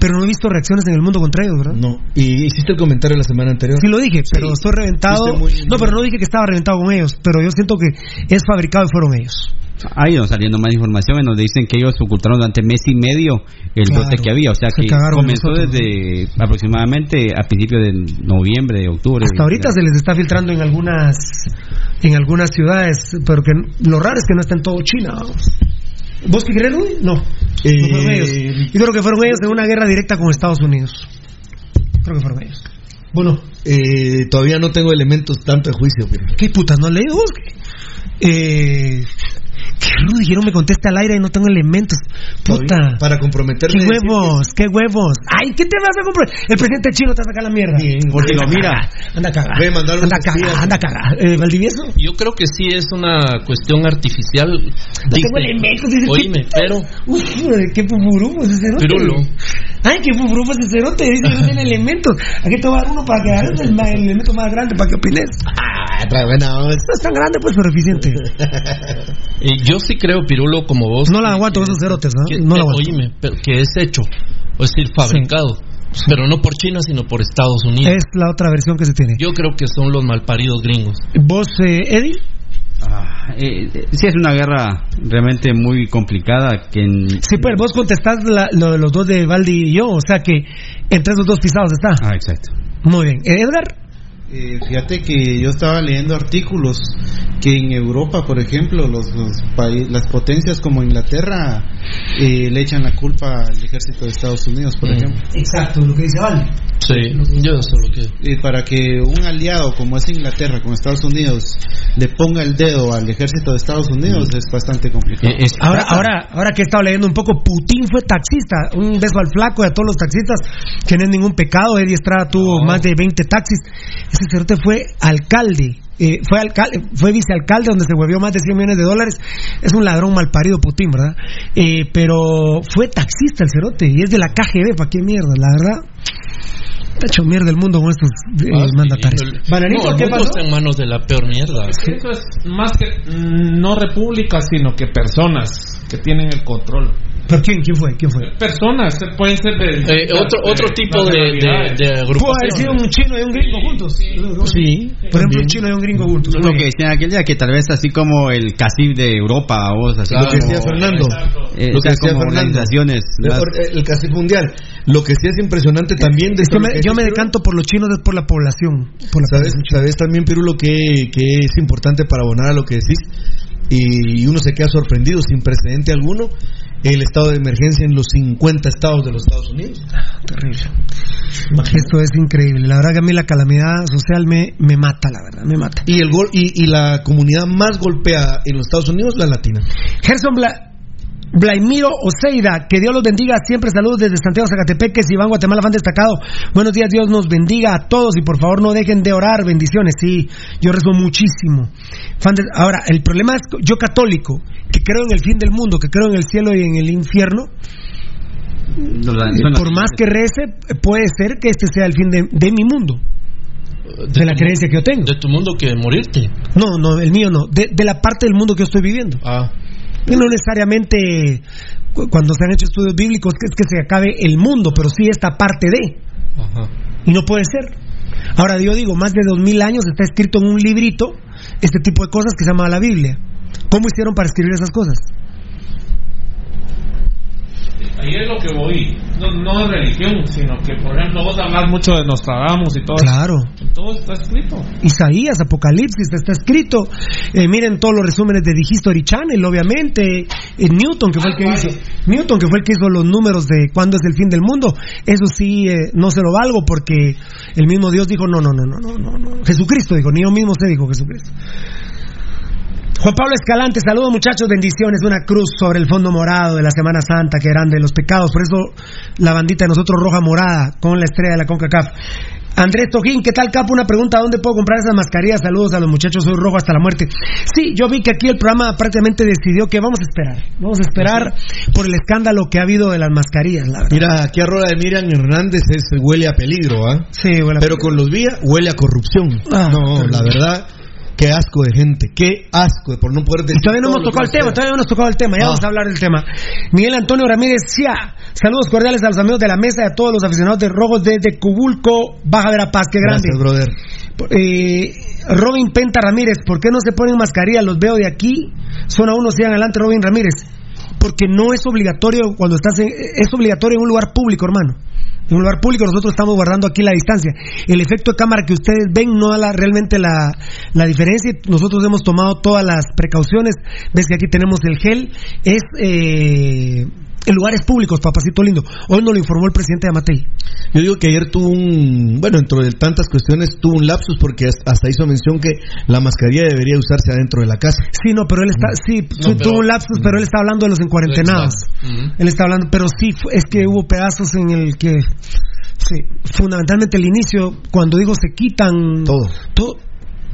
Pero no he visto reacciones en el mundo contra ellos, ¿verdad? No. Y hiciste el comentario la semana anterior. Sí lo dije, pero estoy reventado. Muy- No, pero no dije que estaba reventado con ellos, pero yo siento que es fabricado y fueron ellos. Ha ido saliendo más información en donde dicen que ellos ocultaron durante mes y medio el Claro. brote que había. O sea Se que comenzó nosotros, desde aproximadamente a principios de noviembre, de octubre. Hasta ahorita se les está filtrando en algunas en algunas ciudades, pero que lo raro es que no está en todo China. vamos. ¿Vos qué crees, Luis? No. Eh, No fueron ellos. Yo creo que fueron ellos en una guerra directa con Estados Unidos. Creo que fueron ellos. Bueno. Eh, todavía no tengo elementos tanto de juicio. pero- ¿Qué putas no has leído vos? Eh, qué rudo, dijeron me conteste al aire y no tengo elementos. Puta. Todavía, Para comprometerme. ¿Qué huevos? ¿Qué huevos? Ay, ¿qué te vas a comprar? El presidente chino te va a sacar la mierda. Porque lo mira. Anda a cagar. Voy a mandar Anda a unos cagar, días. anda a cagar. Eh, ¿Valdivieso? Yo creo que sí es una cuestión artificial. No tengo elementos, dice Oíme, pero Uf, qué pupurufo ese cerote. Pirulo. Ay, qué pupurufo ese cerote. Dice que no tiene elementos. Aquí te voy a dar uno para que agarres el, el elemento más grande para que opines. Ah, trae buena. No es tan grande, pues, pero eficiente. eh, yo sí creo, Pirulo, como vos. No la aguanto esos cerotes, ¿no? que, No la aguanto. oíme, pero que es hecho, es decir, fabricado. Pero no por China, sino por Estados Unidos. Es la otra versión que se tiene. Yo creo que son los malparidos gringos. ¿Vos, eh, Eddie? Ah, eh, eh, sí, es una guerra realmente muy complicada. que en- Sí, pues vos contestás la- lo de los dos de Valdi y yo, o sea que entre esos dos pisados está. Ah, exacto. Muy bien. Eh, Edgar, Eh, fíjate que yo estaba leyendo artículos que en Europa, por ejemplo, los, los las potencias como Inglaterra eh, le echan la culpa al ejército de Estados Unidos, por Mm. ejemplo. exacto, lo que dice Valdi. Sí, yo lo que. Eh, para que un aliado como es Inglaterra con Estados Unidos le ponga el dedo al ejército de Estados Unidos es bastante complicado. Eh, es- Ahora, ahora, ahora que he estado leyendo un poco, Putin fue taxista. Un beso al flaco y a todos los taxistas, que no es ningún pecado. Eddie Estrada tuvo más de 20 taxis. Cerote fue alcalde. eh, fue alcalde, fue vicealcalde donde se huevió más de 100 millones de dólares. Es un ladrón mal parido Putin, ¿verdad? Eh, pero fue taxista el cerote y es de la KGB, ¿para qué mierda? La verdad, está hecho mierda el mundo con estos eh, Ah, mandatarios. el- Bananito, no, el ¿qué mundo pasó? está en manos de la peor mierda. Eso es más que mm, no repúblicas, sino que personas que tienen el control. ¿Pero quién? ¿Quién fue? ¿Quién fue? Personas, eh, pueden ser de... Eh, otro otro tipo de, de, de Pudo haber sido un chino y un gringo juntos. Sí, Por ejemplo, un chino y un gringo juntos. Lo que decían aquel día, que tal vez así como el CACIF de Europa, vos, así Lo que como, decía Fernando. eh, Lo o sea, que decía como Fernando. organizaciones. El, más- el casi mundial. Lo que sí es impresionante también. de Es que lo me- que yo me decanto por los chinos, por la población. Por la ¿Sabes, sabes también, Pirulo, que, que es importante para abonar a lo que decís? Y uno se queda sorprendido, sin precedente alguno, el estado de emergencia en los 50 estados de los Estados Unidos. Terrible. Esto es increíble. La verdad que a mí la calamidad social me, me mata, la verdad, me mata. Y, el gol, y, y la comunidad más golpeada en los Estados Unidos, la latina. Gerson Bla Blaimiro Oseida, que Dios los bendiga. Siempre saludos desde Santiago Zacatepeques, Iván Guatemala, fan destacado. Buenos días, Dios nos bendiga a todos y por favor no dejen de orar. Bendiciones, sí, yo rezo muchísimo. Fan de- Ahora, el problema es yo católico, que creo en el fin del mundo, que creo en el cielo y en el infierno. Por más que rece, puede ser que este sea el fin de, de mi mundo. De la creencia que yo tengo. De tu mundo que morirte. No, no, el mío no. De, de la parte del mundo que yo estoy viviendo. Ah. Y no necesariamente cu- cuando se han hecho estudios bíblicos que es que se acabe el mundo, pero sí esta parte de. Ajá. Y no puede ser. Ahora yo digo, más de dos mil años está escrito en un librito este tipo de cosas que se llama la Biblia. ¿Cómo hicieron para escribir esas cosas? Ahí es lo que voy. No, no es religión, sino que, por ejemplo, vos hablas mucho de Nostradamus y todo. Claro. Todo está escrito. Isaías, Apocalipsis, está escrito. Eh, miren todos los resúmenes de The History Channel, obviamente. Eh, Newton, que fue el que hizo, Newton, que fue el que hizo los números de cuándo es el fin del mundo. Eso sí, eh, no se lo valgo porque el mismo Dios dijo, no, no, no, no, no, no, no. Jesucristo dijo, ni yo mismo se dijo Jesucristo. Juan Pablo Escalante, saludos muchachos, bendiciones, una cruz sobre el fondo morado de la Semana Santa, que eran de los pecados, por eso la bandita de nosotros roja morada, con la estrella de la CONCACAF. Andrés Tojín, ¿qué tal, Capo? Una pregunta, ¿dónde puedo comprar esas mascarillas? Saludos a los muchachos, soy rojo hasta la muerte. Sí, yo vi que aquí el programa prácticamente decidió que vamos a esperar. Vamos a esperar por el escándalo que ha habido de las mascarillas, la verdad. Mira, aquí arroba de Miriam Hernández es, huele a peligro, ¿ah? Sí, huele a Pero con los vías huele a corrupción. Ah, no, terrible. la verdad, qué asco de gente, qué asco de por no poder decir. Y todavía no hemos tocado el tema, todavía no hemos tocado el tema, ya Ah. vamos a hablar del tema. Miguel Antonio Ramírez Cia, saludos cordiales a los amigos de la mesa y a todos los aficionados de Rojos desde Cubulco, Baja Verapaz, qué grande. Gracias, brother. Eh, Robin Penta Ramírez, ¿por qué no se ponen mascarilla? Los veo de aquí. Zona 1, sigan adelante, Robin Ramírez. Porque no es obligatorio cuando estás en, es obligatorio en un lugar público, hermano. En un lugar público nosotros estamos guardando aquí la distancia. El efecto de cámara que ustedes ven no da realmente la, la diferencia. Nosotros hemos tomado todas las precauciones. Ves que aquí tenemos el gel. Es eh, en lugares públicos, papacito lindo. Hoy nos lo informó el presidente de Amatei. Yo digo que ayer tuvo un, bueno, dentro de tantas cuestiones tuvo un lapsus porque hasta hizo mención que la mascarilla debería usarse adentro de la casa. Sí, no, pero él está, sí, No, tuvo pero- un lapsus, pero él está hablando de los encuarentenados. Ujú. Él está hablando, pero sí, es que hubo pedazos en el que, sí, fundamentalmente el inicio, cuando digo se quitan todo, todo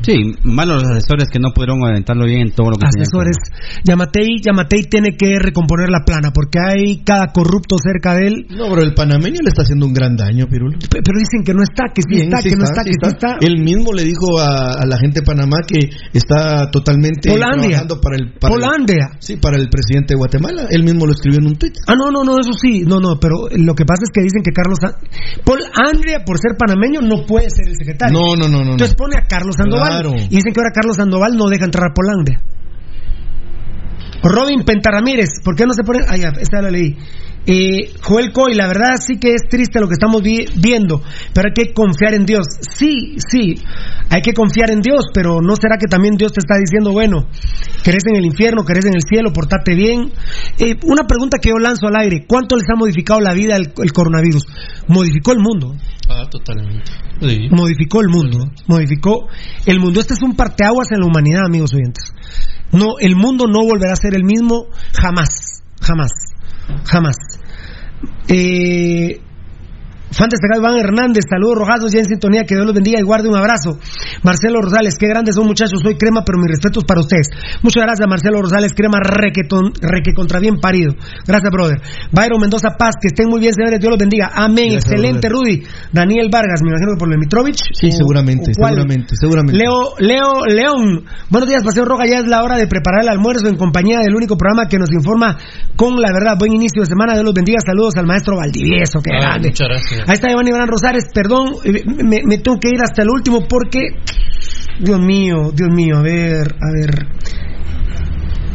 Sí, malos los asesores que no pudieron aventarlo bien en todo lo que tenían que asesores. Yamatei, Yamatei tiene que recomponer la plana, porque hay cada corrupto cerca de él. No, pero el panameño le está haciendo un gran daño, Pirulo. Pe- Pero dicen que no está, que sí Bien, está, sí que no está, sí que sí está. Él mismo le dijo a, a la gente de Panamá que está totalmente Polandia. trabajando para el para el- Polandia. sí, para el presidente de Guatemala. Él mismo lo escribió en un tweet. Ah, no, no, no, eso sí, no, no, pero lo que pasa es que dicen que Carlos Paul Andrea, por ser panameño, no puede ser el secretario. No, no, no, no. Entonces pone a Carlos Sandoval. Claro. Y dicen que ahora Carlos Sandoval no deja entrar a Polandia. Robin Pentaramírez, ¿por qué no se pone? Ah, ya, esta la leí. Eh, Joel Coy, la verdad sí que es triste lo que estamos vi- viendo, pero hay que confiar en Dios. Sí, sí, hay que confiar en Dios, pero ¿no será que también Dios te está diciendo, bueno, crees en el infierno, crees en el cielo, portate bien? Eh, una pregunta que yo lanzo al aire, ¿cuánto les ha modificado la vida el, el coronavirus? Modificó el mundo Ah, totalmente. Modificó el mundo, modificó el mundo. Este es un parteaguas en la humanidad, amigos oyentes. No, el mundo no volverá a ser el mismo jamás, jamás, jamás. Eh, Fan destacado Iván Hernández, saludos rojazos ya en sintonía, que Dios los bendiga y guarde un abrazo. Marcelo Rosales, qué grandes son muchachos, soy crema, pero mis respetos para ustedes. Muchas gracias Marcelo Rosales, crema requetón, reque contra bien parido. Gracias, brother. Byron Mendoza Paz, que estén muy bien, señores, Dios los bendiga. Amén, Gracias, excelente, Rudy. Daniel Vargas, me imagino que por el Mitrovich. Sí, o- seguramente, o seguramente, seguramente. Leo, Leo, León. Buenos días, Paseo Roja. Ya es la hora de preparar el almuerzo en compañía del único programa que nos informa con la verdad. Buen inicio de semana. Dios los bendiga. Saludos al maestro Valdivieso. Qué Ah, grande. muchas gracias. Ahí está Iván Iván Rosales. Perdón, eh, me, tengo que ir hasta el último porque. Dios mío, Dios mío. A ver, a ver.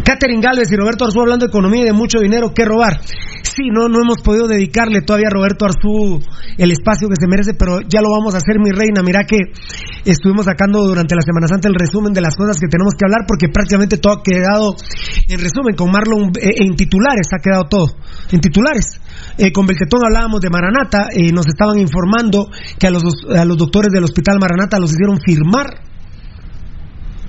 Catherine Galvez y Roberto Arzú hablando de economía y de mucho dinero que robar. Sí, no, no hemos podido dedicarle todavía a Roberto Arzú el espacio que se merece, pero ya lo vamos a hacer, mi reina. Mira que estuvimos sacando durante la Semana Santa el resumen de las cosas que tenemos que hablar, porque prácticamente todo ha quedado en resumen. Con Marlon eh, en titulares ha quedado todo. En titulares. Eh, con Beltetón hablábamos de Maranata, eh, nos estaban informando que a los, a los doctores del Hospital Maranata los hicieron firmar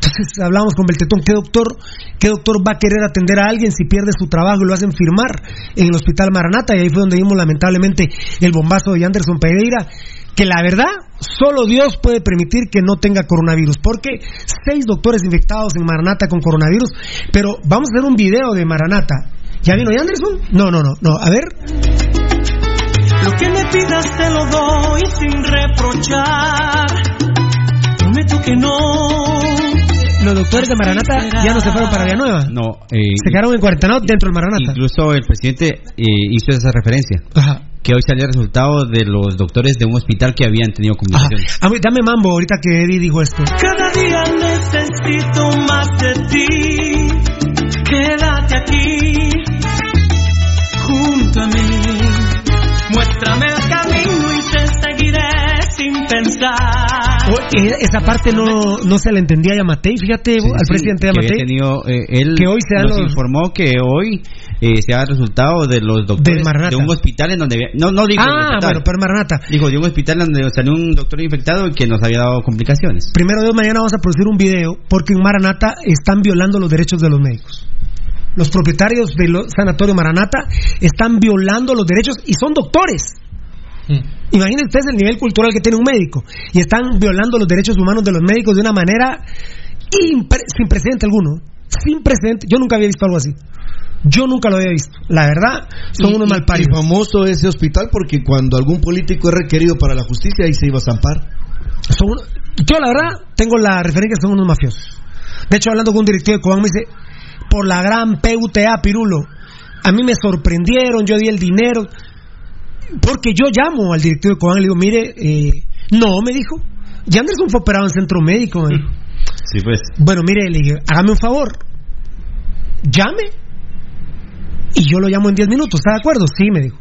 entonces hablamos con Beltetón, ¿qué doctor, ¿qué doctor va a querer atender a alguien si pierde su trabajo y lo hacen firmar en el hospital Maranata? Y ahí fue donde vimos lamentablemente el bombazo de Anderson Pereira, que la verdad, solo Dios puede permitir que no tenga coronavirus, porque seis doctores infectados en Maranata con coronavirus, pero vamos a hacer un video de Maranata. ¿Ya vino Anderson? No, no, no, no, a ver. Lo que me pidas te lo doy sin reprochar. Prometo que no. Los doctores de Maranata ya no se fueron para Villanueva. No, eh, Se quedaron en cuarentena dentro del Maranata. incluso el presidente eh, hizo esa referencia. Que hoy salía el resultado de los doctores de un hospital que habían tenido comunicaciones. A mí, dame mambo ahorita que Eddie dijo esto. Cada día necesito más de ti. Quédate aquí, Muéstrame el camino y te seguiré sin pensar. Eh, esa parte no, no se la entendía a Yamatei, fíjate, al presidente que había Yamatei. tenido, eh, él Que hoy se nos los- informó que hoy eh, se ha resultado de los doctores Del Maranata. de un hospital en donde había, no no digo el Ah, bueno, pero Maranata. digo de un hospital donde salió un doctor infectado y que nos había dado complicaciones Primero Dios, mañana vamos a producir un video porque en Maranata están violando los derechos de los médicos. Los propietarios del sanatorio Maranata están violando los derechos y son doctores. Imaginen ustedes el nivel cultural que tiene un médico y están violando los derechos humanos de los médicos de una manera sin precedente alguno. Sin precedente. Yo nunca había visto algo así. Yo nunca lo había visto. La verdad, son Y- unos malparidos. Y famoso ese hospital porque cuando algún político es requerido para la justicia, ahí se iba a zampar. Son yo la verdad tengo la referencia que son unos mafiosos. De hecho, hablando con un directivo de Cobán me dice, por la gran PUTA, Pirulo, a mí me sorprendieron, yo di el dinero, porque yo llamo al directivo de Cobán y le digo, mire, eh, no, me dijo, ya Anderson fue operado en centro médico. me dijo. sí pues Bueno, mire, le dije, hágame un favor, llame y yo lo llamo en 10 minutos, ¿está de acuerdo? Sí, me dijo.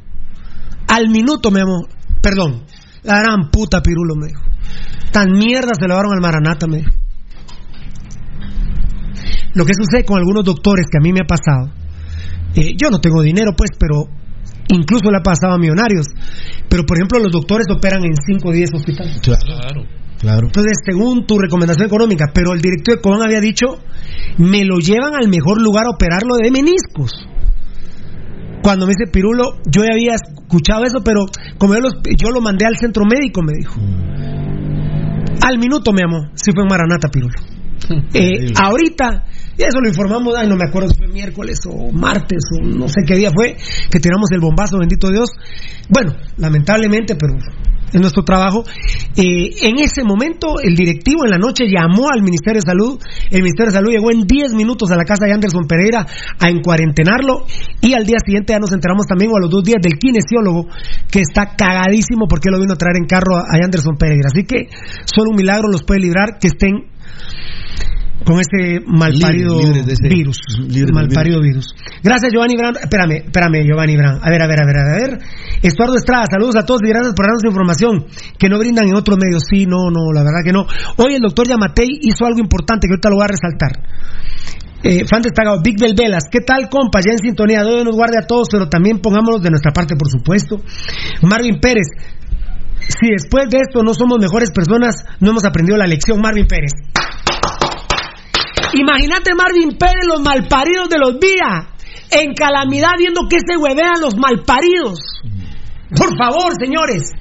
Al minuto me llamó, perdón, la gran puta Pirulo me dijo. Tan mierda se lo llevaron al Maranata, me dijo. Lo que sucede con algunos doctores que a mí me ha pasado, eh, yo no tengo dinero, pues, pero incluso le ha pasado a millonarios. Pero, por ejemplo, los doctores operan en 5 o 10 hospitales. claro Claro. Entonces, según tu recomendación económica, pero el director de Cobán había dicho, me lo llevan al mejor lugar a operarlo de meniscos. Cuando me dice Pirulo, yo ya había escuchado eso, pero como yo, los- yo lo mandé al centro médico, me dijo. Al minuto me llamó, si fue en Maranata, Pirulo. Eh, ahorita, y eso lo informamos, ay, no me acuerdo si fue miércoles o martes o no sé qué día fue, que tiramos el bombazo, bendito Dios. Bueno, lamentablemente, pero es nuestro trabajo. Eh, en ese momento, el directivo en la noche llamó al Ministerio de Salud. El Ministerio de Salud llegó en 10 minutos a la casa de Anderson Pereira a encuarentenarlo. Y al día siguiente ya nos enteramos también, o a los dos días, del kinesiólogo que está cagadísimo porque lo vino a traer en carro a a Anderson Pereira. Así que solo un milagro los puede librar que estén con ese malparido Libre- libre virus. libre malparido virus. Gracias, Giovanni Bran. Espérame, espérame, Giovanni Bran. A ver, a ver, a ver, a ver. Estuardo Estrada, saludos a todos y gracias por darnos información que no brindan en otros medios. Sí, no, no, la verdad que no. Hoy el doctor Yamatei hizo algo importante que ahorita lo voy a resaltar. Eh, fan destacado, Big Bel Velas, ¿qué tal, compa? Ya en sintonía, Dios nos guarde a todos, pero también pongámonos de nuestra parte, por supuesto. Marvin Pérez, si después de esto no somos mejores personas, no hemos aprendido la lección, Marvin Pérez. Imagínate Marvin Pérez, los malparidos de los días, en calamidad viendo que se huevean los malparidos. Por favor, señores.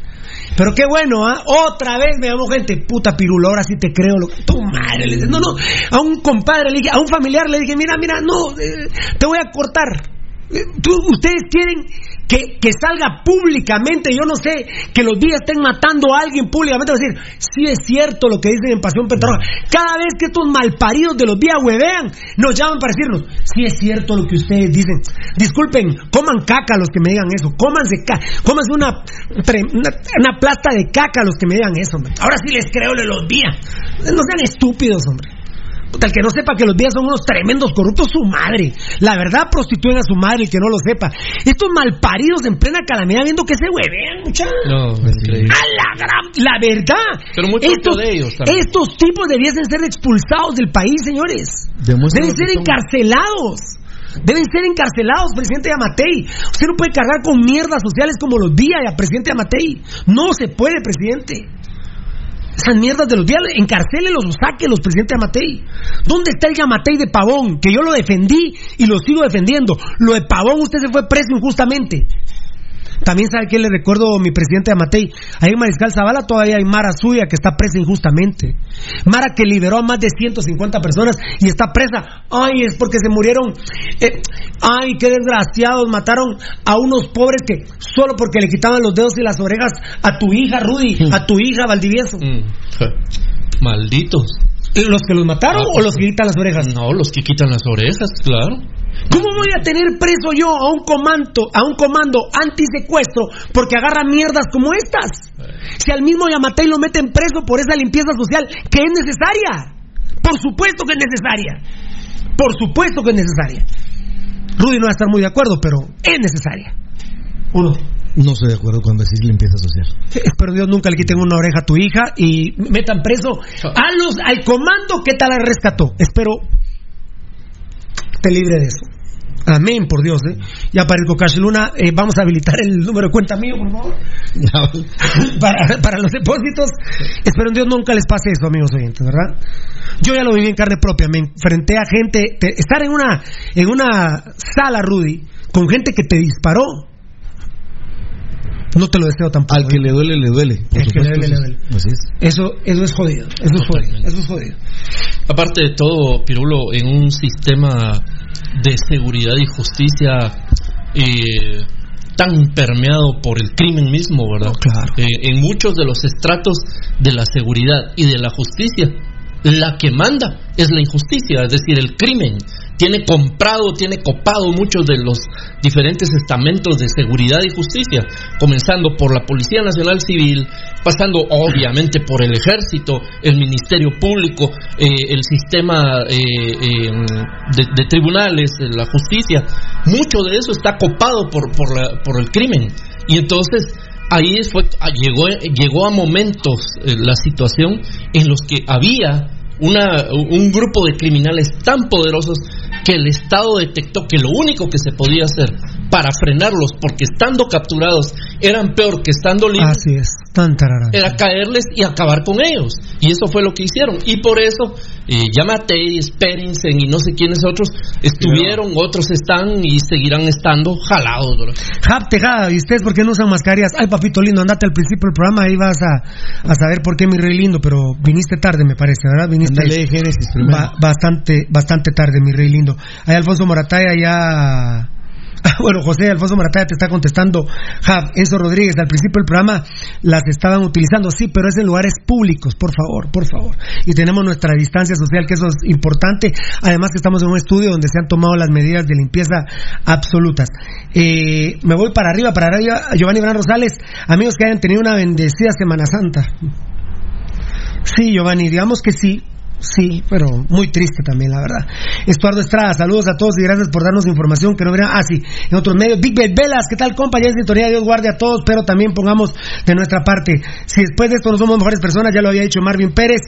Pero qué bueno, ¿ah? Otra vez me llamó gente, puta pirulo, ahora sí te creo. Lo... Tu madre, le dice, no, no. A un compadre, le dije, a un familiar le dije, mira, mira, no, eh, te voy a cortar. Eh, tú- ustedes quieren que, salga públicamente, yo no sé, que los días estén matando a alguien públicamente, decir, sí es cierto lo que dicen en Pasión Petrona. Cada vez que estos malparidos de los días huevean, nos llaman para decirnos, sí es cierto lo que ustedes dicen. Disculpen, coman caca los que me digan eso, cómanse cómanse una, una, una de caca los que me digan eso, hombre. Ahora sí les creo de los días. No sean estúpidos, hombre. Puta, el que no sepa que los días son unos tremendos corruptos, su madre. La verdad, prostituyen a su madre, el que no lo sepa. Estos malparidos en plena calamidad viendo que se huevean, muchachos. No, increíble. A la gran. La verdad. Pero propio estos, de ellos también. estos tipos debiesen ser expulsados del país, señores. Demuestra Deben ser encarcelados. Deben ser encarcelados, presidente Yamatei. Usted no puede cargar con mierdas sociales como los días, presidente Yamatei. No se puede, presidente. Esas mierdas de los días, encarcélelos sáquelos, presidente Yamatei. ¿Dónde está el Yamatei de Pavón? Que yo lo defendí y lo sigo defendiendo. Lo de Pavón, usted se fue preso injustamente. También sabe que le recuerdo mi presidente Amatei. Ahí en Mariscal Zavala todavía hay Mara suya que está presa injustamente. Mara que liberó a más de 150 personas y está presa. Ay, es porque se murieron. Eh, ay, qué desgraciados. Mataron a unos pobres que solo porque le quitaban los dedos y las orejas a tu hija Rudy, a tu hija Valdivieso. Malditos. ¿Los que los mataron o los que quitan las orejas? No, los que quitan las orejas, claro. ¿Cómo voy a tener preso yo a un comando, a un comando antisecuestro porque agarra mierdas como estas? Si al mismo Yamatei lo meten preso por esa limpieza social que es necesaria. Por supuesto que es necesaria. Por supuesto que es necesaria. Rudy no va a estar muy de acuerdo, pero es necesaria. Uno. No estoy de acuerdo cuando decís limpieza social. Espero Dios nunca le quiten una oreja a tu hija y metan preso a los, al comando que tal la rescató. Espero te libre de eso. Amén, por Dios. ¿eh? Ya para el Cocash Luna, eh, vamos a habilitar el número de cuenta mío, por favor. para, para los depósitos. Espero en Dios nunca les pase eso, amigos oyentes, ¿verdad? Yo ya lo viví en carne propia. Me enfrenté a gente. te- estar en una, en una sala, Rudy, con gente que te disparó. No te lo deseo tampoco. Al que le duele, le duele. El que le duele, le duele. Es. Eso, eso es jodido. Eso es jodido. Eso es jodido. Aparte de todo, Pirulo, en un sistema de seguridad y justicia eh, tan permeado por el crimen mismo, ¿verdad? Eh, en muchos de los estratos de la seguridad y de la justicia, la que manda es la injusticia, es decir, el crimen. Tiene comprado, tiene copado muchos de los diferentes estamentos de seguridad y justicia, comenzando por la Policía Nacional Civil, pasando obviamente por el Ejército, el Ministerio Público, eh, el sistema eh, eh, de, de tribunales, de la justicia. Mucho de eso está copado por, por, la- por el crimen. Y entonces ahí fue, ah, llegó, llegó a momentos eh, la situación en los que había una, un grupo de criminales tan poderosos que el Estado detectó que lo único que se podía hacer para frenarlos, porque estando capturados eran peor que estando libres, Así es. Tan tarara. era caerles y acabar con ellos. Y eso fue lo que hicieron. Y por eso, eh, Yamatei, Sperensen y no sé quiénes otros estuvieron, otros están y seguirán estando jalados. Tejada, ¿y ustedes por qué no usan mascarillas? Ay, papito lindo, andate al principio del programa, ahí vas a, a saber por qué mi rey lindo, pero viniste tarde, me parece, ¿verdad? Viniste Génesis ba- bastante, bastante tarde, mi rey lindo. Ahí Alfonso Morataya ya... Bueno, José Alfonso Morataya te está contestando. Jab, Enzo Rodríguez, al principio del programa las estaban utilizando, sí, pero es en lugares públicos, por favor, por favor. Y tenemos nuestra distancia social, que eso es importante. Además que estamos en un estudio donde se han tomado las medidas de limpieza absolutas. Eh, me voy para arriba, para arriba. Giovanni Bran Rosales, amigos que hayan tenido una bendecida Semana Santa. Sí, Giovanni, digamos que sí. Sí, pero muy triste también, la verdad. Estuardo Estrada, saludos a todos y gracias por darnos información que no verán. Ah, sí, en otros medios. Big Bell Velas, ¿qué tal, compa? Ya en sintonía, Dios guarde a todos, pero también pongamos de nuestra parte. Si después de esto no somos mejores personas, ya lo había dicho Marvin Pérez.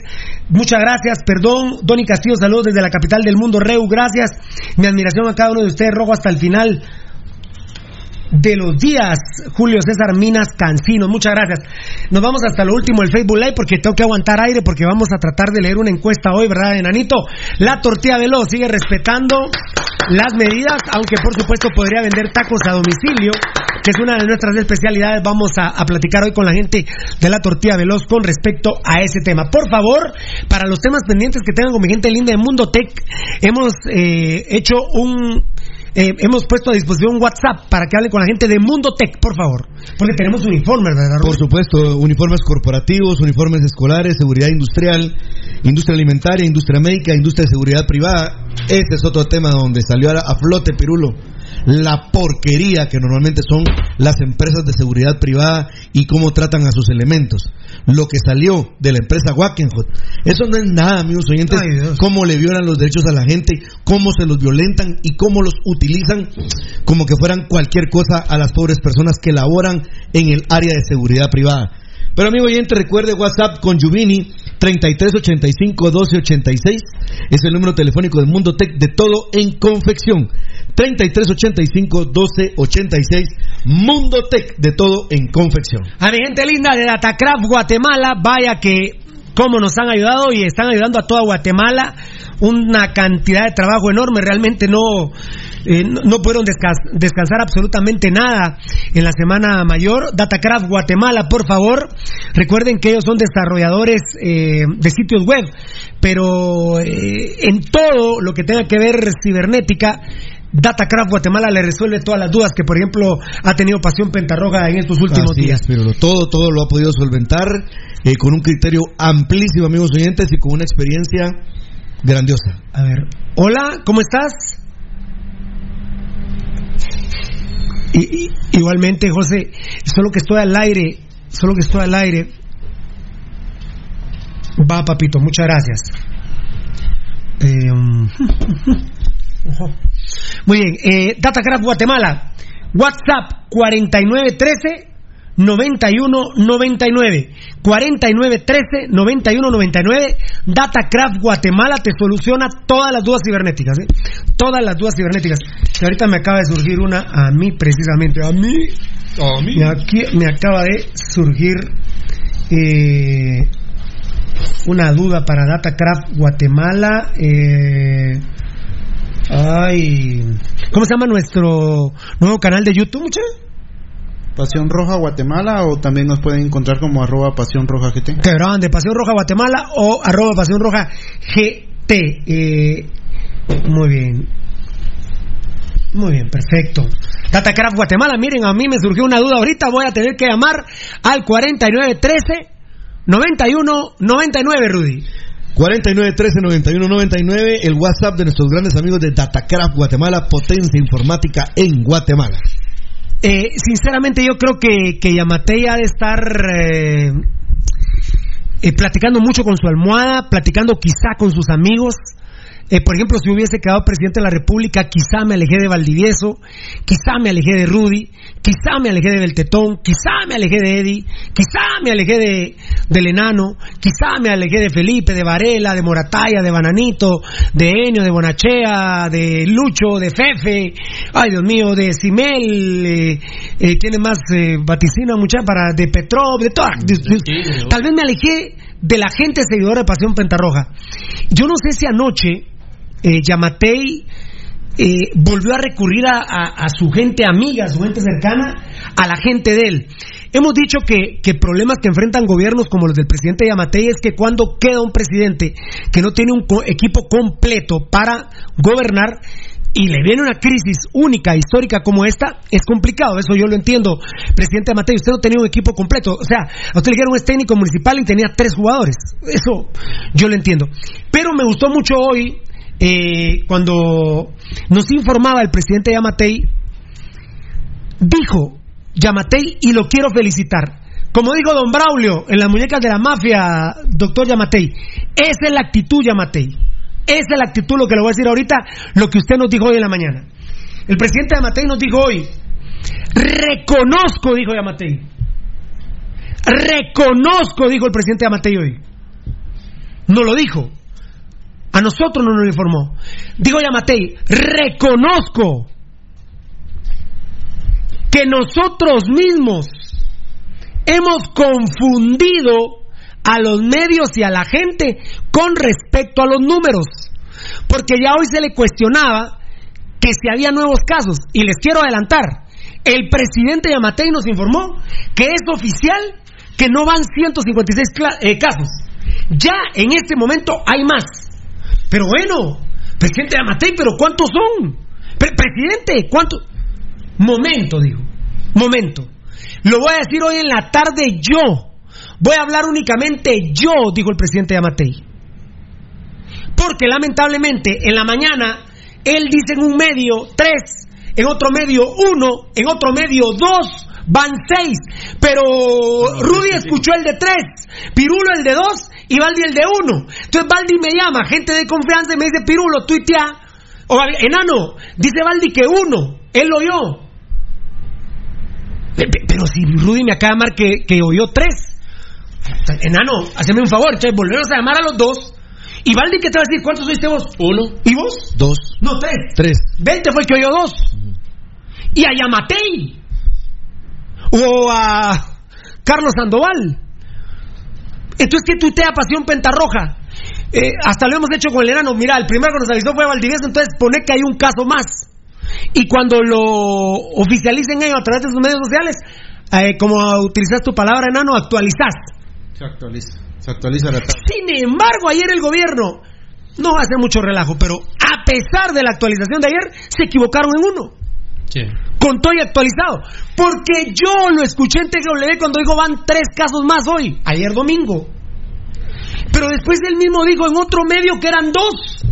Muchas gracias, perdón. Donny Castillo, saludos desde la capital del mundo, Reu, gracias. Mi admiración a cada uno de ustedes, rojo hasta el final de los días, Julio César Minas Cancino. Muchas gracias. Nos vamos hasta lo último del Facebook Live porque tengo que aguantar aire porque vamos a tratar de leer una encuesta hoy, ¿verdad, enanito? La tortilla veloz sigue respetando las medidas, aunque por supuesto podría vender tacos a domicilio, que es una de nuestras especialidades. Vamos a, a platicar hoy con la gente de la tortilla veloz con respecto a ese tema. Por favor, para los temas pendientes que tengan con mi gente linda de Mundo Tech, hemos eh, hecho un eh, hemos puesto a disposición un WhatsApp para que hable con la gente de Mundo Tech, por favor. Porque tenemos uniformes, ¿verdad? Por supuesto, uniformes corporativos, uniformes escolares, seguridad industrial, industria alimentaria, industria médica, industria de seguridad privada. Este es otro tema donde salió a, a flote Pirulo. La porquería que normalmente son las empresas de seguridad privada y cómo tratan a sus elementos. Lo que salió de la empresa Wackenhut. Eso no es nada, amigos oyentes. Cómo le violan los derechos a la gente, cómo se los violentan y cómo los utilizan como que fueran cualquier cosa a las pobres personas que laboran en el área de seguridad privada. Pero amigo oyente, recuerde WhatsApp con Yuvini 3385-1286. Es el número telefónico del Mundo Tech de todo en confección. 3385-1286. Mundo Tech de todo en confección. A mi gente linda de Datacraft Guatemala, vaya que cómo nos han ayudado y están ayudando a toda Guatemala. Una cantidad de trabajo enorme, realmente no, eh, no, pudieron descansar absolutamente nada en la semana mayor. Datacraft Guatemala, por favor, recuerden que ellos son desarrolladores eh, de sitios web, pero eh, en todo lo que tenga que ver cibernética, Datacraft Guatemala le resuelve todas las dudas que, por ejemplo, ha tenido Pasión Pentarroja en estos últimos Así días. es, pero todo, todo lo ha podido solventar eh, con un criterio amplísimo, amigos oyentes, y con una experiencia grandiosa. A ver, hola, ¿cómo estás? Y- y- igualmente, José, solo que estoy al aire, solo que estoy al aire. Va, papito, muchas gracias. Eh, um, ojo. Muy bien, eh, Datacraft Guatemala. WhatsApp 4913 9199 4913 9199 Datacraft Guatemala te soluciona todas las dudas cibernéticas ¿eh? todas las dudas cibernéticas que ahorita me acaba de surgir una a mí precisamente a mí a mí me, aquí, me acaba de surgir eh, una duda para Datacraft Guatemala eh, ay ¿cómo se llama nuestro nuevo canal de YouTube mucha? Pasión Roja Guatemala o también nos pueden encontrar como arroba Pasión Roja GT. Que de Pasión Roja Guatemala o arroba Pasión Roja GT. Eh, muy bien. Muy bien, perfecto. Datacraft Guatemala, miren, a mí me surgió una duda ahorita, voy a tener que llamar al 4913 9199, Rudy. 4913-9199, el WhatsApp de nuestros grandes amigos de Datacraft Guatemala, potencia informática en Guatemala. Eh, sinceramente yo creo que, que Yamatei ha de estar eh, eh, platicando mucho con su almohada, platicando quizá con sus amigos, eh, por ejemplo, si hubiese quedado presidente de la República, quizá me alejé de Valdivieso, quizá me alejé de Rudy, quizá me alejé de Beltetón, quizá me alejé de Eddie, quizá me alejé de, del Enano, quizá me alejé de Felipe, de Varela, de Morataya, de Bananito, de Enio, de Bonachea, de Lucho, de Fefe, ay Dios mío, de Simel, eh, eh, ¿quién más eh, vaticina mucha para de Petrov, de todas. Tal vez me alejé de la gente seguidora de Pasión Pentarroja. Yo no sé si anoche eh, Yamatei eh, volvió a recurrir a, a, su gente amiga, a su gente cercana, a la gente de él. Hemos dicho que, problemas que enfrentan gobiernos como los del presidente Yamatei es que cuando queda un presidente que no tiene un co equipo completo para gobernar, y le viene una crisis única, histórica como esta, es complicado, eso yo lo entiendo. Presidente Mateo, usted no tenía un equipo completo, o sea, a usted le dijeron es técnico municipal y tenía tres jugadores, eso yo lo entiendo. Pero me gustó mucho hoy, eh, cuando nos informaba el presidente Yamatei, dijo Yamatei, y lo quiero felicitar, como dijo don Braulio en las muñecas de la mafia, doctor Yamatei, esa es la actitud Yamatei. Esa es la actitud, lo que le voy a decir ahorita, lo que usted nos dijo hoy en la mañana. El presidente Yamatei nos dijo hoy, reconozco, dijo Yamatei. Reconozco, dijo el presidente Yamatei hoy. No lo dijo. A nosotros no nos informó. Dijo Yamatei, reconozco que nosotros mismos hemos confundido a los medios y a la gente con respecto a los números. Porque ya hoy se le cuestionaba que si había nuevos casos. Y les quiero adelantar, el presidente Yamatei nos informó que es oficial que no van 156 eh, casos. Ya en este momento hay más. Pero bueno, presidente Yamatei, pero ¿cuántos son? Pre presidente, ¿cuántos? Momento, dijo. Momento. Lo voy a decir hoy en la tarde yo. Voy a hablar únicamente yo, dijo el presidente Yamatei. Porque lamentablemente en la mañana él dice en un medio tres, en otro medio uno, en otro medio dos, van seis. Pero Rudy escuchó el de tres, Pirulo el de dos y Valdi el de uno. Entonces Valdi me llama, gente de confianza, y me dice Pirulo, tuitea. O enano, dice Valdi que uno, él lo oyó. Pero si Rudy me acaba de llamar que, que oyó tres. Enano, haceme un favor, volvemos a llamar a los dos. ¿Y Valdi qué te va a decir? ¿Cuántos oíste vos? Uno. ¿Y vos? Dos. No, tres. Tres. Veinte fue el que oyó dos. Uh -huh. Y a Yamatei. O a Carlos Sandoval. Entonces, ¿qué tuitea Pasión Pentarroja? Eh, hasta lo hemos hecho con el enano. Mira, el primero que nos avisó fue Valdivieso, entonces pone que hay un caso más. Y cuando lo oficialicen ellos a través de sus medios sociales, eh, como utilizas tu palabra, enano, actualizás. Se actualiza, se actualiza la tabla. Sin embargo, ayer el gobierno no va a hacer mucho relajo, pero a pesar de la actualización de ayer, se equivocaron en uno. Sí. Con todo y actualizado. Porque yo lo escuché en TGW cuando dijo van tres casos más hoy, ayer domingo. Pero después él mismo dijo en otro medio que eran dos.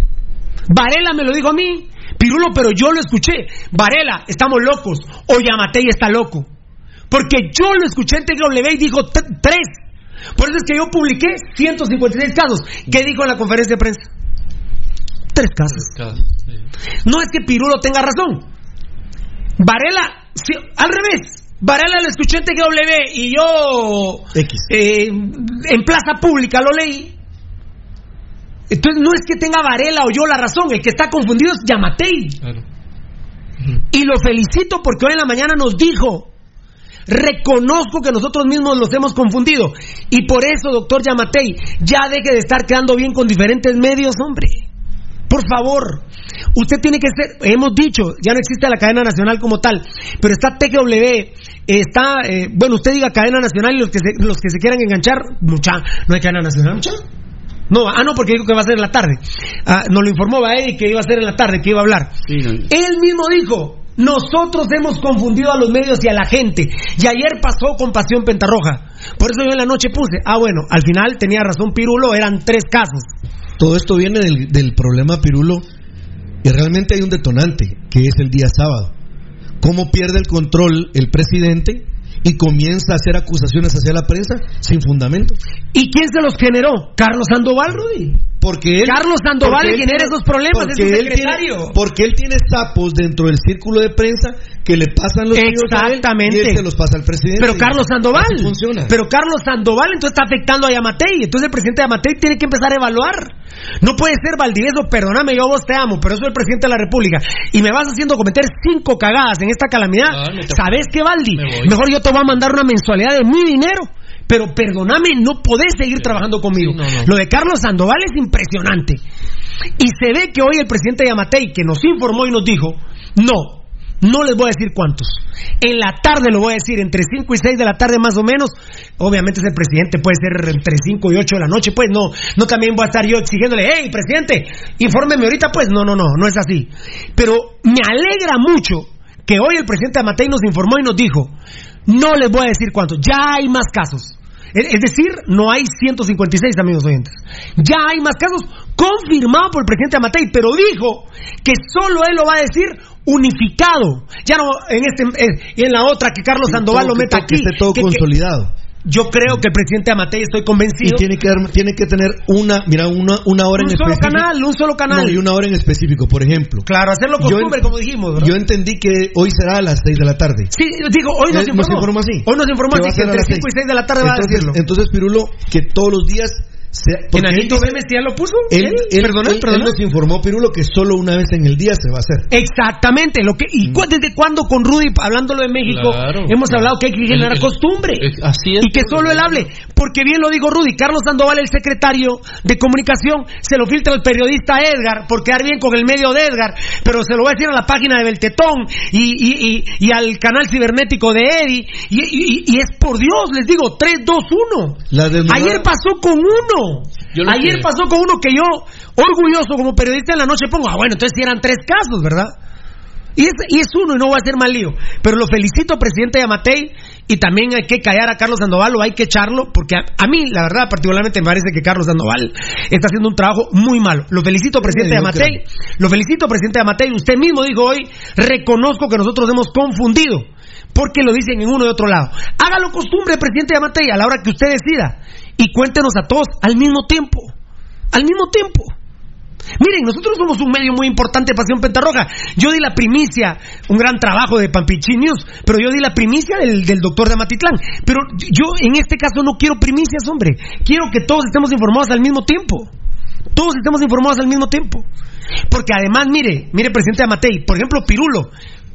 Varela me lo dijo a mí. Pirulo, pero yo lo escuché. Varela, estamos locos. O Yamatei está loco. Porque yo lo escuché en TGW y dijo tres. Por eso es que yo publiqué 156 casos. ¿Qué dijo en la conferencia de prensa? Tres casos. Tres casos sí. No es que Pirulo tenga razón. Varela si- al revés. Varela lo escuché en TGW y yo eh, en plaza pública lo leí. Entonces no es que tenga Varela o yo la razón, el que está confundido es Yamatei. Y lo felicito porque hoy en la mañana nos dijo, reconozco que nosotros mismos los hemos confundido. Y por eso, doctor Yamatei, ya deje de estar quedando bien con diferentes medios, hombre. Por favor, usted tiene que ser, hemos dicho, ya no existe la cadena nacional como tal, pero está TGW, está, eh, bueno, usted diga cadena nacional y los que se, los que se quieran enganchar, mucha, no hay cadena nacional, mucha. No, ah, no, porque dijo que va a ser en la tarde. Ah, nos lo informó Baedi que iba a ser en la tarde, que iba a hablar. Él mismo dijo, nosotros hemos confundido a los medios y a la gente. Y ayer pasó con Pasión Pentarroja. Por eso yo en la noche puse, ah, bueno, al final tenía razón Pirulo, eran tres casos. Todo esto viene del, problema Pirulo y realmente hay un detonante, que es el día sábado. ¿Cómo pierde el control el presidente y comienza a hacer acusaciones hacia la prensa sin fundamento? ¿Y quién se los generó? ¿Carlos Sandoval, Rudy? Porque él, Carlos Sandoval porque él genera tiene- esos problemas, es porque su él tiene- porque él tiene sapos dentro del círculo de prensa que le pasan los a él Exactamente. y él se los pasa al presidente. Pero Carlos Sandoval. Funciona. Pero Carlos Sandoval entonces está afectando a Yamatei. Entonces el presidente Yamatei tiene que empezar a evaluar. No puede ser Valdivieso, perdóname, yo vos te amo, pero soy el presidente de la República. Y me vas haciendo cometer cinco cagadas en esta calamidad. Ah, no te- ¿Sabes qué, Valdi? Me. Mejor yo te voy a mandar una mensualidad de mi dinero. Pero perdóname, no podés seguir trabajando conmigo. Lo de Carlos Sandoval es impresionante. Y se ve que hoy el presidente Yamatei, que nos informó y nos dijo, no, no les voy a decir cuántos. En la tarde lo voy a decir, entre 5 y 6 de la tarde más o menos. Obviamente ese presidente puede ser entre 5 y 8 de la noche, pues no, no también voy a estar yo exigiéndole, hey, presidente, infórmeme ahorita, pues no, no, no, no es así. Pero me alegra mucho que hoy el presidente Amatei nos informó y nos dijo, no les voy a decir cuántos, ya hay más casos. Es decir, no hay 156 amigos oyentes. Ya hay más casos confirmados por el presidente Amatei, pero dijo que solo él lo va a decir unificado. Ya no en este y en la otra que Carlos Sandoval lo que meta que aquí. esté todo que- que- consolidado. Yo creo que el presidente Amatei estoy Y convencido. tiene que, dar- tiene que tener una, mira, una, una hora Un en solo específico. canal, un solo canal. No, y una hora en específico, por ejemplo. Claro, hacerlo Yo costumbre, en- como dijimos, ¿verdad? Yo entendí que hoy será a las 6 de la tarde. Sí, digo, hoy nos Él informó. informó así. Hoy nos informó así que entre las 5 y 6 de la tarde va a entonces, decirlo. Entonces, Pirulo, que todos los días... Dice- Bemes ya lo puso. él, Él, él- perdona, él- perdona. él nos informó, Pirulo, que solo una vez en el día se va a hacer. Exactamente, lo que y cu- desde cuándo con Rudy hablándolo de México Claro, hemos claro. hablado que hay que generar costumbre así es, y que solo él hable, porque bien lo digo Rudy, Carlos Sandoval el secretario de comunicación se lo filtra el periodista Edgar por quedar bien con el medio de Edgar, pero se lo voy a decir a la página de Beltetón y, y, y, y al canal cibernético de Eddie y, es por Dios, les digo 3, 2, 1. La desnudada- Ayer pasó con uno. Ayer que- pasó con uno que yo, orgulloso como periodista en la noche, pongo, ah, bueno, entonces eran tres casos, ¿verdad? Y es, y es uno y no va a ser mal lío. Pero lo felicito, presidente Yamatei, y también hay que callar a Carlos Sandoval o hay que echarlo, porque a, a mí, la verdad, particularmente me parece que Carlos Sandoval está haciendo un trabajo muy malo. Lo felicito, presidente Yamatei. Lo felicito, presidente Yamatei. Usted mismo dijo hoy, reconozco que nosotros hemos confundido, porque lo dicen en uno y otro lado. Hágalo costumbre, presidente Yamatei, a la hora que usted decida. Y cuéntenos a todos al mismo tiempo. Al mismo tiempo. Miren, nosotros somos un medio muy importante, Pasión Pentarroja. Yo di la primicia, un gran trabajo de Pampichín News, pero yo di la primicia del, del doctor de Amatitlán. Pero yo en este caso no quiero primicias, hombre. Quiero que todos estemos informados al mismo tiempo. Todos estemos informados al mismo tiempo. Porque además, mire, mire, presidente Amatei, por ejemplo, Pirulo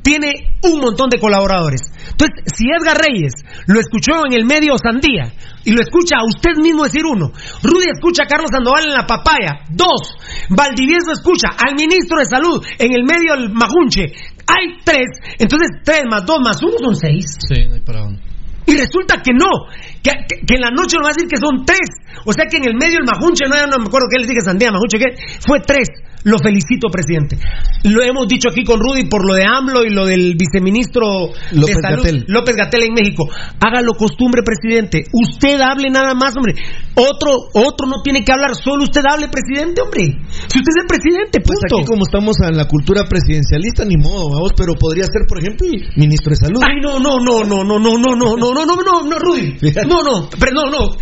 tiene un montón de colaboradores. Entonces, si Edgar Reyes lo escuchó en el medio Sandía y lo escucha a usted mismo decir uno, Rudy escucha a Carlos Sandoval en la papaya, dos, Valdivieso escucha al ministro de Salud en el medio del Majunche, hay tres, entonces tres más dos más uno son seis. Sí, no hay para dónde. Y resulta que no, que, que- que en la noche nos va a decir que son tres. O sea que en el medio el Majunche, no, no me acuerdo qué les dije Sandía, Majunche, ¿qué? Fue tres. Lo felicito, presidente. Lo hemos dicho aquí con Rudy por lo de AMLO y lo del viceministro López de Salud, Gatell. López Gatel en México. Hágalo costumbre, presidente. Usted hable nada más, hombre. Otro, otro no tiene que hablar, solo usted hable, presidente, hombre. Si usted es el presidente, Pues punto. aquí como estamos en la cultura presidencialista, ni modo, vamos, pero podría ser, por ejemplo, el ministro de Salud. Ay, no, no, no, no, no, no, no, no, no, no, no, no, no, Rudy. Fíjate. No, no, pero no, no.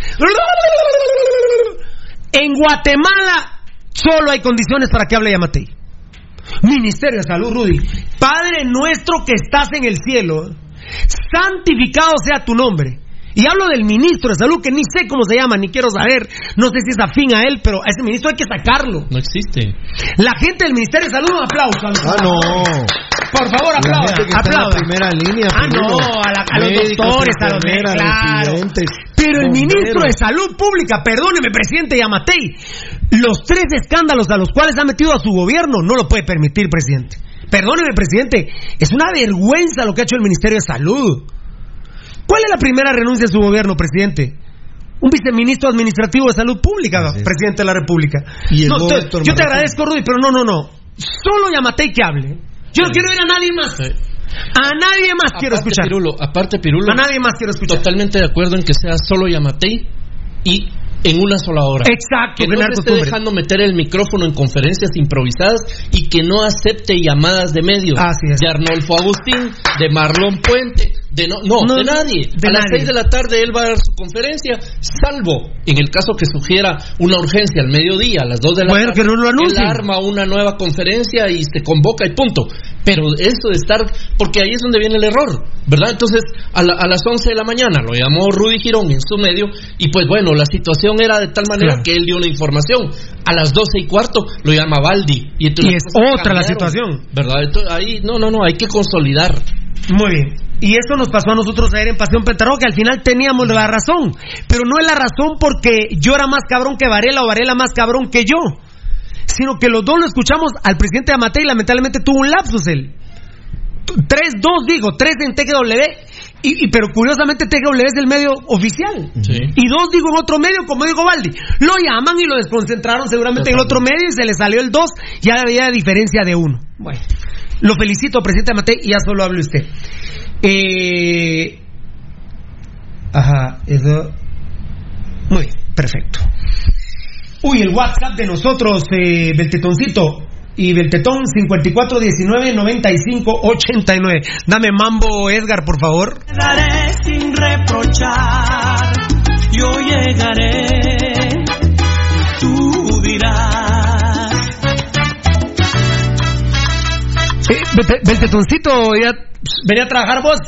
En Guatemala solo hay condiciones para que hable Yamatei. Ministerio de Salud, Rudy. Padre nuestro que estás en el cielo, santificado sea tu nombre. Y hablo del ministro de salud, que ni sé cómo se llama, ni quiero saber, no sé si es afín a él, pero a ese ministro hay que sacarlo. No existe. La gente del Ministerio de Salud, un aplauso. Ah, no. Por favor, La aplauda. aplauda. primera línea, Ah, no, a, la- a los Médicos, doctores, a los enfermeras, claro. Pero el ministro de Salud Pública, perdóneme, presidente Yamatei, los tres escándalos a los cuales ha metido a su gobierno no lo puede permitir, presidente. Perdóneme, presidente, es una vergüenza lo que ha hecho el Ministerio de Salud. ¿Cuál es la primera renuncia de su gobierno, presidente? Un viceministro administrativo de salud pública, presidente de la República. Y el No, te- yo te agradezco, Rudy, pero no, no, no. Solo Yamatei que hable. Yo no quiero oír a nadie más. A nadie más quiero escuchar. Pirulo, aparte, Pirulo. A nadie más quiero escuchar. Totalmente de acuerdo en que sea solo Yamatei y en una sola hora. Exacto, Que no se esté dejando meter el micrófono en conferencias improvisadas y que no acepte llamadas de medios. Así es. De Arnolfo Agustín, de Marlon Puente, de no, no, No, de nadie. de a las seis de la tarde él va a dar su conferencia, salvo en el caso que sugiera una urgencia al mediodía, a las dos de la Bueno, tarde. que no lo. Él arma una nueva conferencia y se convoca y punto. Pero eso de estar, porque ahí es donde viene el error, ¿verdad? Entonces, a, la- a las 11 de la mañana lo llamó Rudy Girón en su medio y pues bueno, la situación era de tal manera Claro. que él dio una información. A las 12 y cuarto lo llama Baldi. Y, entonces Y es otra la situación. ¿Verdad? Entonces, ahí, no, no, no, hay que consolidar. Muy bien. Y esto nos pasó a nosotros ayer en Pasión Pentarroja, que al final teníamos la razón. Pero no es la razón porque yo era más cabrón que Varela o Varela más cabrón que yo. Sino que los dos lo escuchamos al presidente Amatei y lamentablemente tuvo un lapsus él. 3-2 digo, 3 en TGW. Y, y- pero curiosamente TGW es el medio oficial. Y dos digo en otro medio, como digo Baldi. Lo llaman y lo desconcentraron seguramente en el otro medio y se le salió el 2. Ya había diferencia de uno. Bueno, lo felicito, presidente Matei, y ya solo hable usted. Eh, ajá, eso. Muy bien, perfecto. Uy, el WhatsApp de nosotros, eh, Beltetoncito. Y Beltetón 5419-9589. Dame mambo, Edgar, por favor. Daré sin reprochar, yo llegaré, Beltetoncito, ya venía a trabajar vos.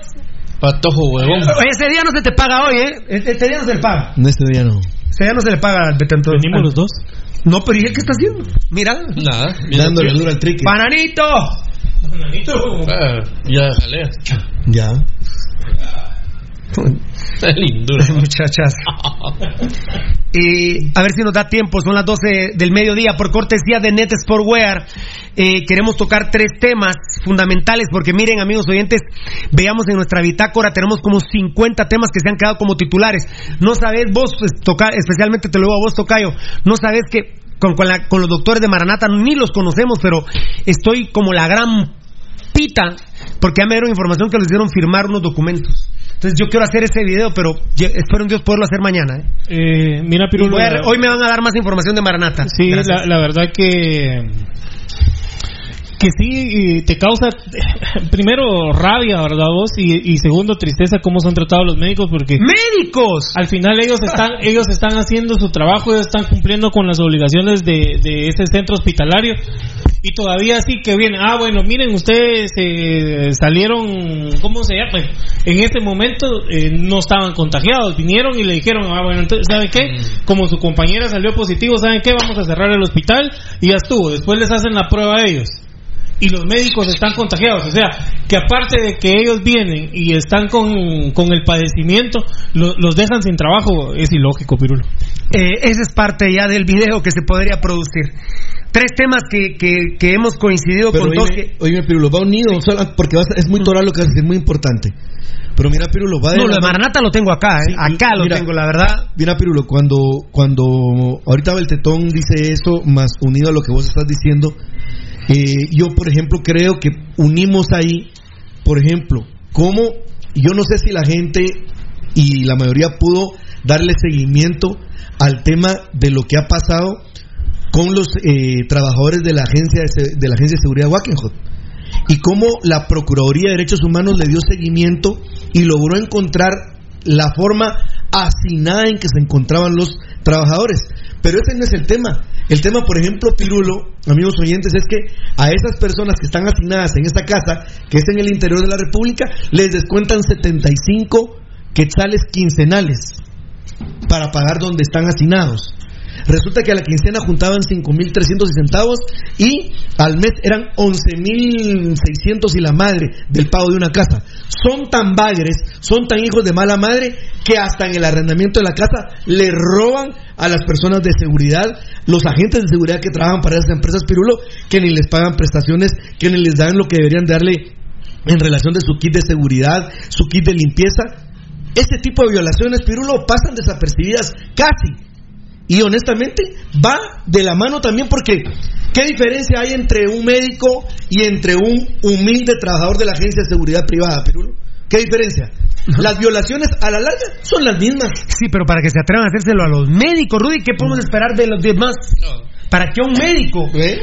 Patojo huevón. Ese día no se te paga hoy, ¿eh? Este este día no se le paga. En este día no. Ese día no se le paga al Betentón. ¿Venimos los dos? No, pero ¿y él qué está haciendo? Mira. Nada. Dándole duro al trique. ¡Bananito! Ah, ya, jalea. Ya. Lindura. Muchachas. Eh, a ver si nos da tiempo, son las 12 del mediodía por cortesía de Net Sportwear. Eh, queremos tocar tres temas fundamentales porque miren amigos oyentes, veamos en nuestra bitácora, tenemos como 50 temas que se han quedado como titulares. No sabes vos, pues, toca, especialmente te lo digo a vos, Tocayo, no sabes que con, con, la- con los doctores de Maranata ni los conocemos, pero estoy como la gran pita porque ya me dieron información que les dieron firmar unos documentos. Entonces yo quiero hacer ese video, pero yo- espero en Dios poderlo hacer mañana. ¿eh? Eh, mira, Pirulo. a- hoy me van a dar más información de Maranata. Sí, la verdad que que sí te causa primero rabia, ¿verdad vos? Y, y segundo tristeza cómo son tratados los médicos porque médicos al final ellos están ellos están haciendo su trabajo, ellos están cumpliendo con las obligaciones de, de ese centro hospitalario y todavía sí que vienen, ah bueno, miren ustedes eh, salieron, ¿cómo se llama? En ese momento eh, no estaban contagiados, vinieron y le dijeron, ah bueno, entonces, ¿saben qué? Como su compañera salió positivo, ¿saben qué? Vamos a cerrar el hospital y ya estuvo, después les hacen la prueba a ellos y los médicos están contagiados. O sea, que aparte de que ellos vienen y están con, con el padecimiento, lo- los dejan sin trabajo, es ilógico, Pirulo. Eh, esa es parte ya del video que se podría producir. Tres temas que, que, que hemos coincidido Pero con oíme, que- oíme, Pirulo, va unido, solo- porque vas a- es muy toral lo que haces, es muy importante. Pero mira, Pirulo, va de No, la lo de Maranata lo tengo acá, ¿eh? acá lo Mira, tengo, la verdad. Mira, Pirulo, cuando, cuando ahorita Beltetón dice eso, más unido a lo que vos estás diciendo, eh, yo, por ejemplo, creo que unimos ahí, por ejemplo, cómo, yo no sé si la gente y la mayoría pudo darle seguimiento al tema de lo que ha pasado con los eh, trabajadores de la agencia de, de la agencia de seguridad Wackenhut y cómo la Procuraduría de Derechos Humanos le dio seguimiento y logró encontrar la forma hacinada en que se encontraban los trabajadores. Pero ese no es el tema. El tema, por ejemplo, Pirulo, amigos oyentes, es que a esas personas que están asignadas en esta casa, que es en el interior de la República, les descuentan 75 quetzales quincenales para pagar donde están asignados. Resulta que a la quincena juntaban 5.300 centavos y al mes eran 11.600 y la madre del pago de una casa. Son tan bagres, son tan hijos de mala madre que hasta en el arrendamiento de la casa le roban a las personas de seguridad, los agentes de seguridad que trabajan para esas empresas Pirulo, que ni les pagan prestaciones, que ni les dan lo que deberían darle en relación de su kit de seguridad, su kit de limpieza. Este tipo de violaciones, Pirulo, pasan desapercibidas casi. Y honestamente va de la mano también porque ¿qué diferencia hay entre un médico y entre un humilde trabajador de la agencia de seguridad privada, Pirulo? ¿Qué diferencia? Las violaciones a la larga son las mismas. Sí, pero para que se atrevan a hacérselo a los médicos, Rudy, ¿qué podemos esperar de los demás? Para que un médico, eh,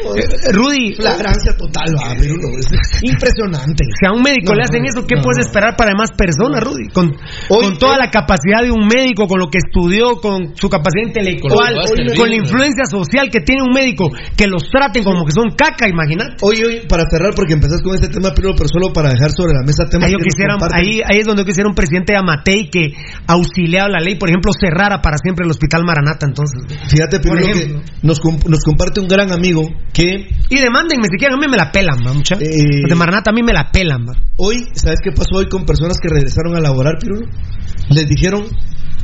Rudy, Flagrancia total, va, Pirulo. Es impresionante. si a un médico No, le hacen eso, ¿qué no, puedes esperar para demás personas, Rudy? Con, con toda la capacidad de un médico, con lo que estudió, con su capacidad intelectual, Con la influencia social que tiene un médico, que los traten como que son caca, imagínate. Oye, oye, para cerrar, porque empezás con este tema, pero solo para dejar sobre la mesa temas Ahí, que quisiera, ahí, ahí es donde yo quisiera un presidente de Amatei que auxiliara la ley, por ejemplo, cerrara para siempre el hospital Maranata, entonces. Fíjate, ejemplo. que nos, comp- nos comparte un gran amigo que Y demándenme si quieren, a mí me la pelan, ¿va, mucha? Eh, Los de Maranata a mí me la pelan. Hoy, ¿sabes qué pasó hoy con personas que regresaron a laborar, Pirulo? Les dijeron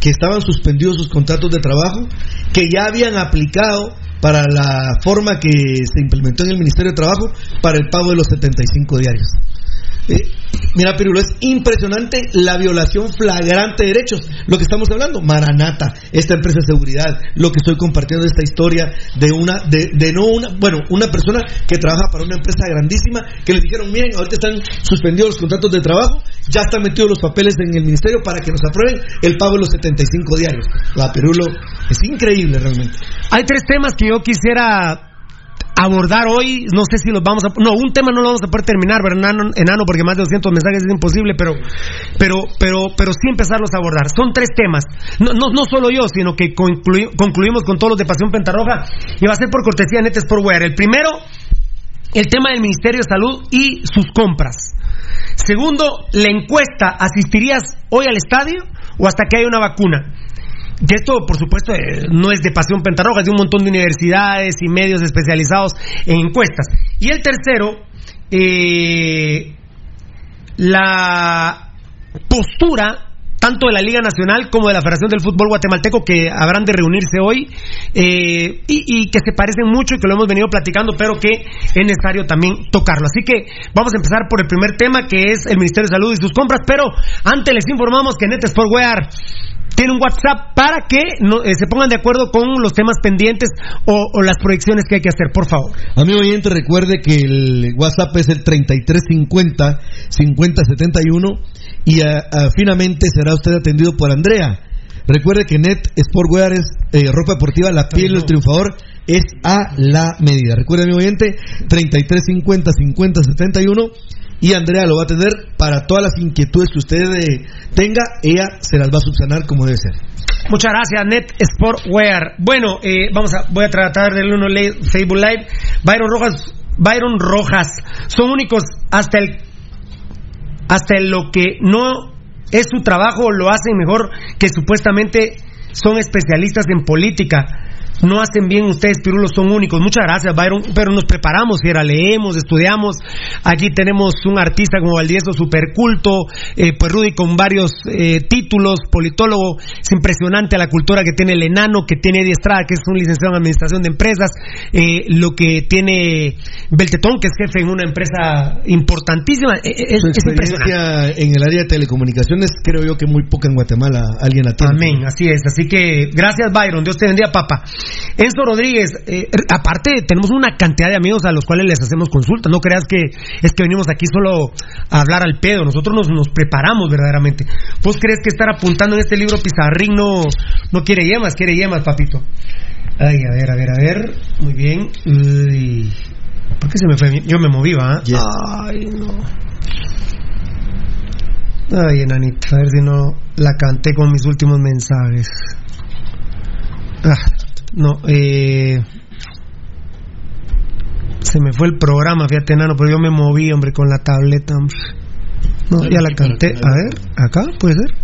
que estaban suspendidos sus contratos de trabajo, que ya habían aplicado para la forma que se implementó en el Ministerio de Trabajo para el pago de los 75 diarios. Eh, mira, Pirulo, es impresionante la violación flagrante de derechos. Lo que estamos hablando, Maranata, esta empresa de seguridad, lo que estoy compartiendo esta historia de una, de, de no una, bueno, una persona que trabaja para una empresa grandísima, que le dijeron, miren, ahorita están suspendidos los contratos de trabajo, ya están metidos los papeles en el ministerio para que nos aprueben el pago de los 75 diarios. La Pirulo, es increíble realmente. Hay tres temas que yo quisiera abordar hoy, no sé si los vamos a... No, un tema no lo vamos a poder terminar, ¿verdad, enano, porque más de 200 mensajes es imposible, pero, pero, pero, pero sí empezarlos a abordar. Son tres temas, no, no, solo yo, sino que conclui- concluimos con todos los de Pasión Pentarroja y va a ser por cortesía de Net Sportwear. El primero, el tema del Ministerio de Salud y sus compras. Segundo, la encuesta, ¿asistirías hoy al estadio o hasta que haya una vacuna? Que esto, por supuesto, eh, no es de Pasión Pentarroja, es de un montón de universidades y medios especializados en encuestas. Y el tercero, eh, la postura tanto de la Liga Nacional como de la Federación del Fútbol Guatemalteco que habrán de reunirse hoy eh, y, que se parecen mucho y que lo hemos venido platicando, pero que es necesario también tocarlo. Así que vamos a empezar por el primer tema que es el Ministerio de Salud y sus compras, pero antes les informamos que Net Sportwear tiene un WhatsApp para que eh, se pongan de acuerdo con los temas pendientes o, las proyecciones que hay que hacer, por favor. Amigo oyente, recuerde que el WhatsApp es el 3350 5071 y finalmente será usted atendido por Andrea. Recuerde que Net Sportwear es eh, ropa deportiva, la piel del triunfador es a la medida. Recuerde, amigo oyente, 3350 5071 y Andrea lo va a tener para todas las inquietudes que usted eh, tenga, ella se las va a subsanar como debe ser. Muchas gracias, Net Sportwear. Bueno, eh, vamos a, voy a tratar del uno Facebook Live. Byron Rojas, Byron Rojas, son únicos hasta el, hasta lo que no es su trabajo lo hacen mejor que supuestamente son especialistas en política. No hacen bien ustedes, Pirulos, son únicos. Muchas gracias, Byron. Pero nos preparamos, era, leemos, estudiamos. Aquí tenemos un artista como Valdieso, super culto. Eh, pues Rudy con varios eh, títulos, politólogo. Es impresionante la cultura que tiene el enano, que tiene Eddie Estrada, que es un licenciado en administración de empresas. Eh, lo que tiene Beltetón, que es jefe en una empresa importantísima. Eh, eh, Es, Su es impresionante. experiencia en el área de telecomunicaciones, creo yo que muy poca en Guatemala alguien la tiene. Amén, así es. Así que gracias, Byron. Dios te bendiga, papá. Enzo Rodríguez, eh, aparte, tenemos una cantidad de amigos a los cuales les hacemos consultas. No creas que es que venimos aquí solo a hablar al pedo. Nosotros nos, nos preparamos verdaderamente. ¿Vos crees que estar apuntando en este libro Pizarrín no, no quiere yemas? Quiere yemas, papito. Ay, a ver, a ver, a ver. Muy bien. Uy. ¿Por qué se me fue? Yo me moví, ¿va? Ay, no. Ay, enanito, a ver si no la canté con mis últimos mensajes. Ah, no, eh. Se me fue el programa, fíjate, enano, pero yo me moví, hombre, con la tableta. hombre. No, ya la canté. A ver, acá, puede ser.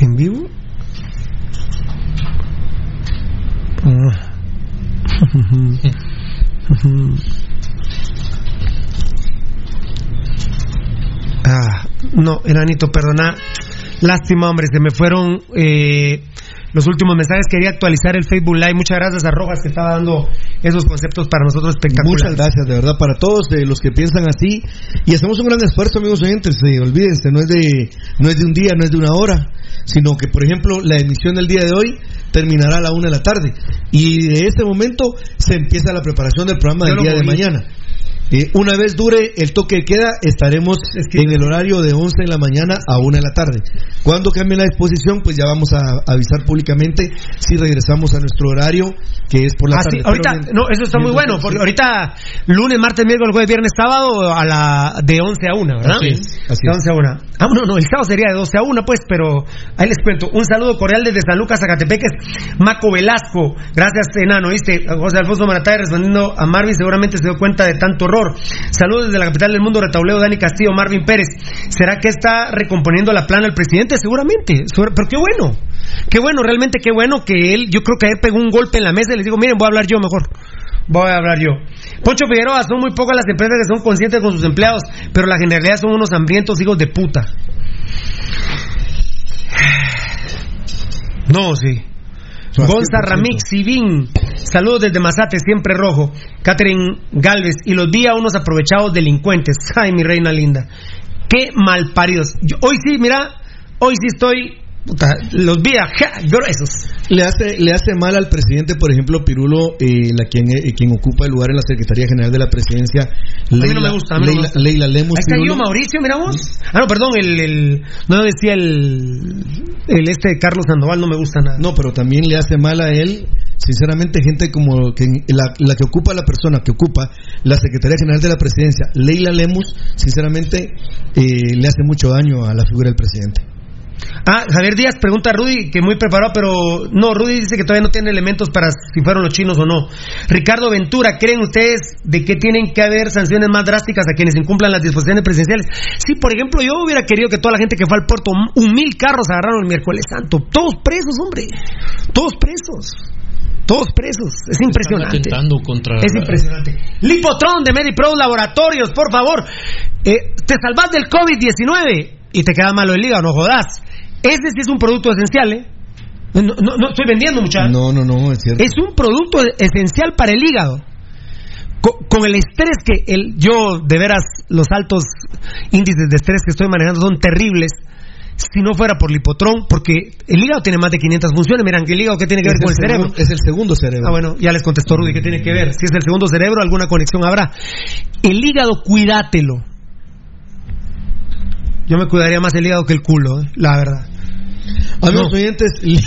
En vivo. Ah, no, enanito, perdona. Lástima, hombre, se me fueron eh, los últimos mensajes. Quería actualizar el Facebook Live. Muchas gracias a Rojas que estaba dando esos conceptos para nosotros espectaculares. Muchas gracias, de verdad, para todos eh, los que piensan así. Y hacemos un gran esfuerzo, amigos oyentes. eh, olvídense, no es, de, no es de un día, no es de una hora, sino que, por ejemplo, la emisión del día de hoy terminará a la una de la tarde. Y de ese momento se empieza la preparación del programa Yo del día de mañana. Eh, una vez dure el toque de queda, estaremos en el horario de 11 de la mañana a 1 de la tarde. Cuando cambie la disposición, pues ya vamos a avisar públicamente si regresamos a nuestro horario, que es por la Ah, sí, tarde. ahorita, Pero, no, eso está muy bueno, porque ahorita lunes, martes, miércoles, jueves, viernes, sábado a la de 11 a 1, ¿verdad? Así es, así de es. 11 a 1. Ah, no, no, el sábado sería de 12 a 1, pues, pero ahí les cuento. Un saludo cordial desde San Lucas, Zacatepeques, Maco Velasco. Gracias, enano, ¿viste? José Alfonso Maratay respondiendo a Marvin, seguramente se dio cuenta de tanto Saludos desde la capital del mundo, retauleo Dani Castillo, Marvin Pérez. ¿Será que está recomponiendo la plana el presidente? Seguramente, segura- pero qué bueno. Qué bueno, realmente qué bueno que él, yo creo que ayer pegó un golpe en la mesa y les digo, miren, voy a hablar yo mejor. Voy a hablar yo. Poncho Figueroa, son muy pocas las empresas que son conscientes con sus empleados, pero la generalidad son unos hambrientos hijos de puta. No, sí. Gonza Ramix Sivin, saludos desde Mazate, siempre rojo. Catherine Galvez, y los vi a unos aprovechados delincuentes. Ay, mi reina linda. Qué mal paridos. hoy sí, mira, hoy sí estoy. Puta, los vi gruesos. Le hace, le hace mal al presidente, por ejemplo, Pirulo, eh, la quien, eh, quien ocupa el lugar en la Secretaría General de la Presidencia, mí no me gusta, a mí no me Leila, gusta. Leila. Ahí Pirulo. yo, Mauricio, mira vos. Ah, no, perdón, el, el- no decía el, el este Carlos Sandoval, no me gusta nada. No, pero también le hace mal a él, sinceramente, gente como que la, la que ocupa la persona que ocupa la Secretaría General de la Presidencia, Leila Lemus, sinceramente, eh, le hace mucho daño a la figura del presidente. Ah, Javier Díaz pregunta a Rudy, que muy preparado, pero no, Rudy dice que todavía no tiene elementos para si fueron los chinos o no. Ricardo Ventura, ¿creen ustedes de que tienen que haber sanciones más drásticas a quienes incumplan las disposiciones presidenciales? Sí, por ejemplo, yo hubiera querido que toda la gente que fue al puerto, un mil carros agarraron el miércoles santo. Todos presos, hombre. Todos presos. Todos presos. Es impresionante. Están atentando contra Es impresionante. Lipotron de MediPro Laboratorios, por favor. Eh, te salvas del COVID-19 y te queda malo el hígado, no jodas. Ese sí es un producto esencial, ¿eh? No, no, no estoy vendiendo, muchachos. No, no, no, es cierto. Es un producto esencial para el hígado. Co- Con, el estrés que el, yo, de veras, los altos índices de estrés que estoy manejando son terribles. Si no fuera por Lipotrón, porque el hígado tiene más de 500 funciones. Miran, que el hígado, ¿qué tiene que ver con el cerebro? segundo- es el segundo cerebro. Ah, bueno, ya les contestó Rudy que tiene que ver. Si es el segundo cerebro, alguna conexión habrá. El hígado, cuídatelo. Yo me cuidaría más el hígado que el culo, eh, la verdad. Amigos No. oyentes, li-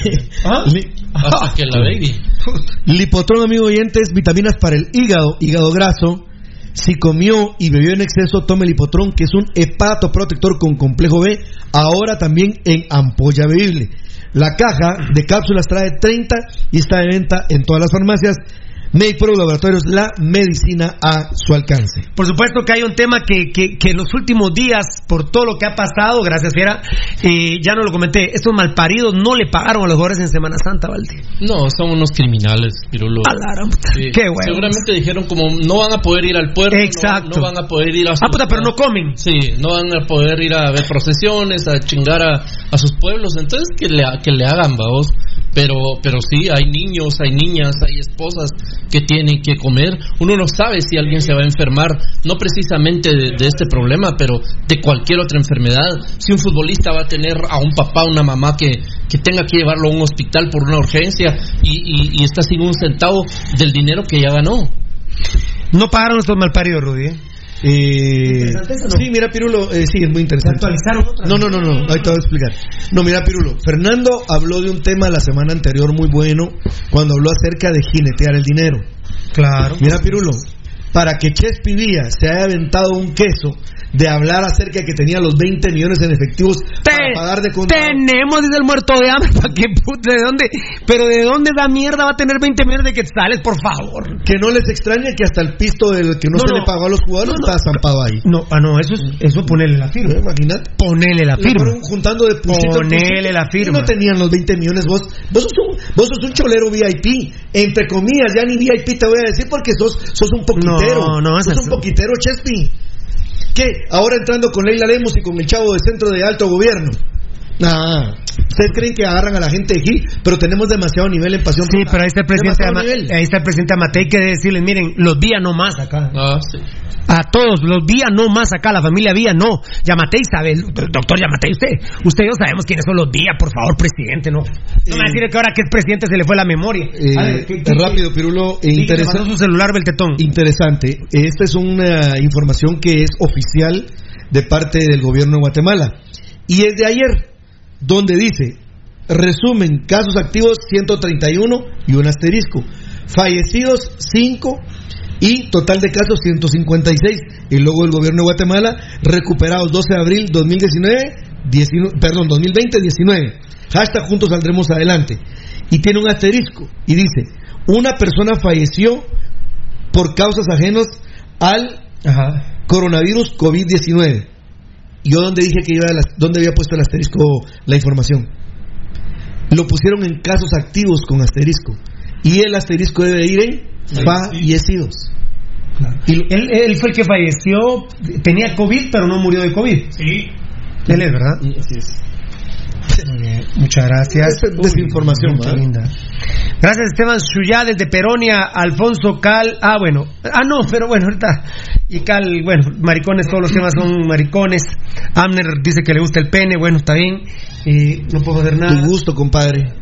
¿Ah? li- Hasta que la baby. Lipotrón, amigo oyentes, vitaminas para el hígado, hígado graso. Si comió y bebió en exceso, tome Lipotrón, que es un hepatoprotector con complejo B, ahora también en ampolla bebible. La caja de cápsulas trae 30 y está de venta en todas las farmacias. Medipro Laboratorios, la medicina a su alcance. Por supuesto que hay un tema que, que, que en los últimos días, por todo lo que ha pasado, gracias Fiera, eh, ya no lo comenté, estos malparidos no le pagaron a los jugadores en Semana Santa, Valdi. No, son unos criminales, Pirulo. A la gran puta. Sí. Qué bueno. Seguramente dijeron como no van a poder ir al puerto, no- Exacto. No, van a poder ir a Ah, puta, pero no comen. Sí, no van a poder ir a ver procesiones, a chingar a, a sus pueblos, entonces que le, ha- que le hagan, vamos. Pero, pero sí, hay niños, hay niñas, hay esposas que tienen que comer. Uno no sabe si alguien se va a enfermar, no precisamente de, este problema, pero de cualquier otra enfermedad. Si un futbolista va a tener a un papá, una mamá que, que tenga que llevarlo a un hospital por una urgencia y, y- y está sin un centavo del dinero que ya ganó. No pagaron estos malparidos, Rudy. ¿eh? Eh, ¿Interesante eso, no? Sí, mira, Pirulo, eh, sí, es muy interesante. actualizaron otra? No, no, no, no, ahí te voy a explicar. No, mira, Pirulo, Fernando habló de un tema la semana anterior muy bueno cuando habló acerca de jinetear el dinero. Claro. Mira, Pirulo, para que Chespi Villa se haya aventado un queso de hablar acerca de que tenía los 20 millones en efectivos para pagar de contra. Tenemos, dice el muerto de hambre. ¿Para qué puta? ¿De dónde? Pero ¿de dónde da mierda va a tener 20 millones de quetzales, por favor? Que no les extrañe que hasta el pisto del que no, No, se no. le pagó a los jugadores está zampado ahí. No, ah, no, eso, es, eso ponele la firma. Imagínate. Ponele la firma. fueron juntando de Ponele la firma. No tenían los 20 millones vos. Vos sos un, vos sos un cholero VIP. Entre comillas, ya ni VIP te voy a decir porque sos, sos un poquitero. No, no, sos esas- un poquitero, Chespi. ¿Qué? Ahora entrando con Leila Lemos y con el chavo de centro de alto gobierno. Ah, ustedes creen que agarran a la gente de aquí, pero tenemos demasiado nivel en pasión. Sí, pero ahí está el presidente, Ama- ahí está el presidente Amate, hay que decirles, miren, los vía no más acá. Ah, sí. A todos, los vía no más acá, la familia vía no. Yamatei sabe, doctor Yamatei, usted, usted y yo sabemos quiénes son los vía, por favor, presidente, no. No me va a decir que ahora que es presidente se le fue la memoria. Eh, A ver, ¿qué- qué- rápido, Pirulo, eh, interesante. su celular, Beltetón. Interesante. Esta es una información que es oficial de parte del gobierno de Guatemala. Y es de ayer, donde dice, resumen, casos activos 131 y un asterisco. Fallecidos 5 y total de casos 156. Y luego el gobierno de Guatemala, recuperados 12 de abril 2019, 19 perdón, 2020, 19. Hashtag juntos saldremos adelante. Y tiene un asterisco y dice, una persona falleció por causas ajenas al coronavirus COVID-19. Yo donde dije que iba a donde había puesto el asterisco la información. Lo pusieron en casos activos con asterisco. Y el asterisco debe ir en fallecidos. Y él, él fue el que falleció, tenía COVID, pero no murió de COVID. Sí. Él es, ¿verdad? Muy bien, Muchas gracias. Esta es desinformación, ¿verdad? linda. Gracias Esteban Chuyá desde Peronia, Alfonso Cal, ah bueno, ah no, pero bueno, ahorita, y Cal, bueno, maricones, todos los temas son maricones, Amner dice que le gusta el pene, bueno, está bien, y no puedo hacer nada. Tu gusto, compadre.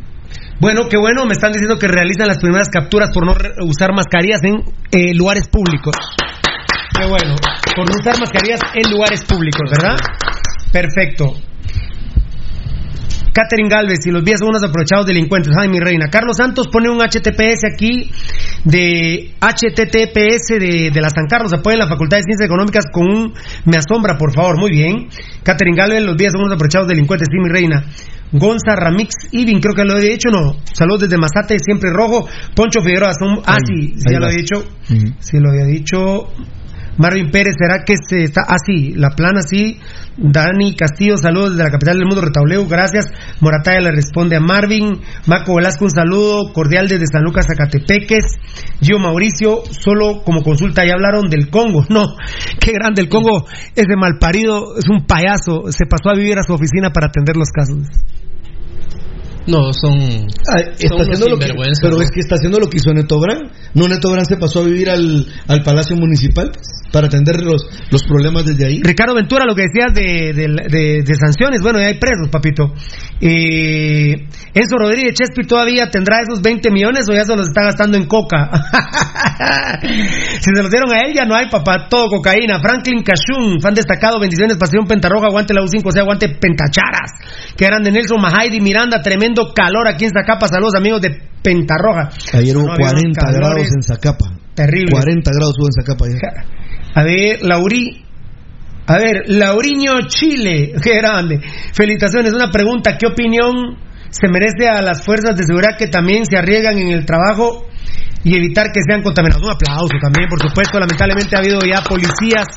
Bueno, qué bueno, me están diciendo que realizan las primeras capturas por no usar mascarillas en eh, lugares públicos. Qué bueno, por no usar mascarillas en lugares públicos, ¿verdad? Perfecto. Catherine Galvez y los vías son unos aprovechados delincuentes. Ay, mi reina. Carlos Santos pone un HTTPS aquí de HTTPS de, de la San Carlos. Apoyen la Facultad de Ciencias Económicas con un me asombra, por favor. Muy bien. Catherine Galvez, los vías son unos aprovechados delincuentes. Sí, mi reina. Gonza Ramix Ibin, creo que lo he dicho, no. Saludos desde Mazate, siempre rojo. Poncho Figueroa, son... Ah, sí, ya lo he dicho. Sí, lo había dicho. Marvin Pérez, ¿será que se está así? la plana sí. Dani Castillo, saludos desde la capital del mundo, Retauleu, gracias. Morataya le responde a Marvin. Maco Velasco, un saludo cordial desde San Lucas, Zacatepeques. Gio Mauricio, solo como consulta, ya hablaron del Congo. No, qué grande, el Congo es de malparido, es un payaso. Se pasó a vivir a su oficina para atender los casos. No, son. Ah, está son haciendo lo que, pero ¿no? es que está haciendo lo que hizo Neto Brand. No, Neto Brand se pasó a vivir al, al Palacio Municipal para atender los, los problemas desde ahí. Ricardo Ventura, lo que decías de, de, de- de sanciones, bueno, ya hay presos, papito. Eh, Enzo Rodríguez Chespi todavía tendrá esos 20 millones o ya se los está gastando en coca. si se los dieron a él, ya no hay, papá, todo cocaína. Franklin Cashun, fan destacado, bendiciones, pasión Pentarroja, aguante la U5, o sea, aguante Pentacharas. Que eran de Nelson Mahaidi Miranda, tremendo calor aquí en Zacapa, saludos amigos de Pentarroja. Ayer hubo No, había unos 40 grados en Zacapa. Terribles. 40 grados hubo en Zacapa ayer. A ver, Lauri. A ver, Lauriño Chile. Qué grande. Felicitaciones. Una pregunta. ¿Qué opinión se merece a las fuerzas de seguridad que también se arriesgan en el trabajo y evitar que sean contaminados? Un aplauso también, por supuesto. Lamentablemente ha habido ya policías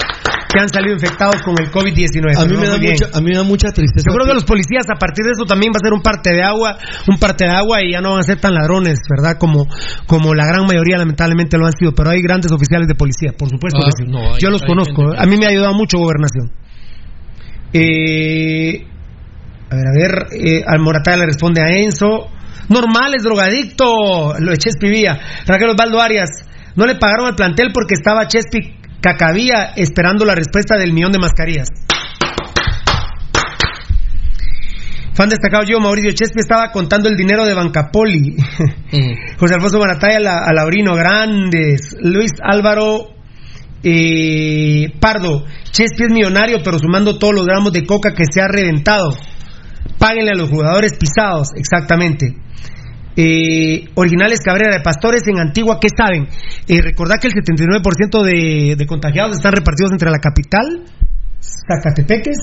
que han salido infectados con el COVID-19. A mí, me no, da mucha, a mí me da mucha tristeza. Yo creo que los policías a partir de eso también va a ser un parte de agua, un parte de agua y ya no van a ser tan ladrones, ¿verdad? Como, como la gran mayoría lamentablemente lo han sido, pero hay grandes oficiales de policía, por supuesto Ah, que sí. no, hay- Yo los conozco, gente a mí me ha ayudado mucho gobernación. Eh, a ver, a ver, eh, al Morataya le responde a Enzo. Normal, es drogadicto, lo de Chespi Vía. Raquel Osvaldo Arias, no le pagaron al plantel porque estaba Chespi Cacavía esperando la respuesta del millón de mascarillas. Fan destacado yo, Mauricio Chespi, estaba contando el dinero de Bancapoli. José Alfonso Marataya, la, a Laurino Grandes, Luis Álvaro eh, Pardo. Chespi es millonario, pero sumando todos los gramos de coca que se ha reventado. Páguenle a los jugadores pisados, exactamente. Eh, originales Cabrera de Pastores en Antigua, ¿qué saben? Eh, recordad que el 79% de, de contagiados están repartidos entre la capital Zacatepeques.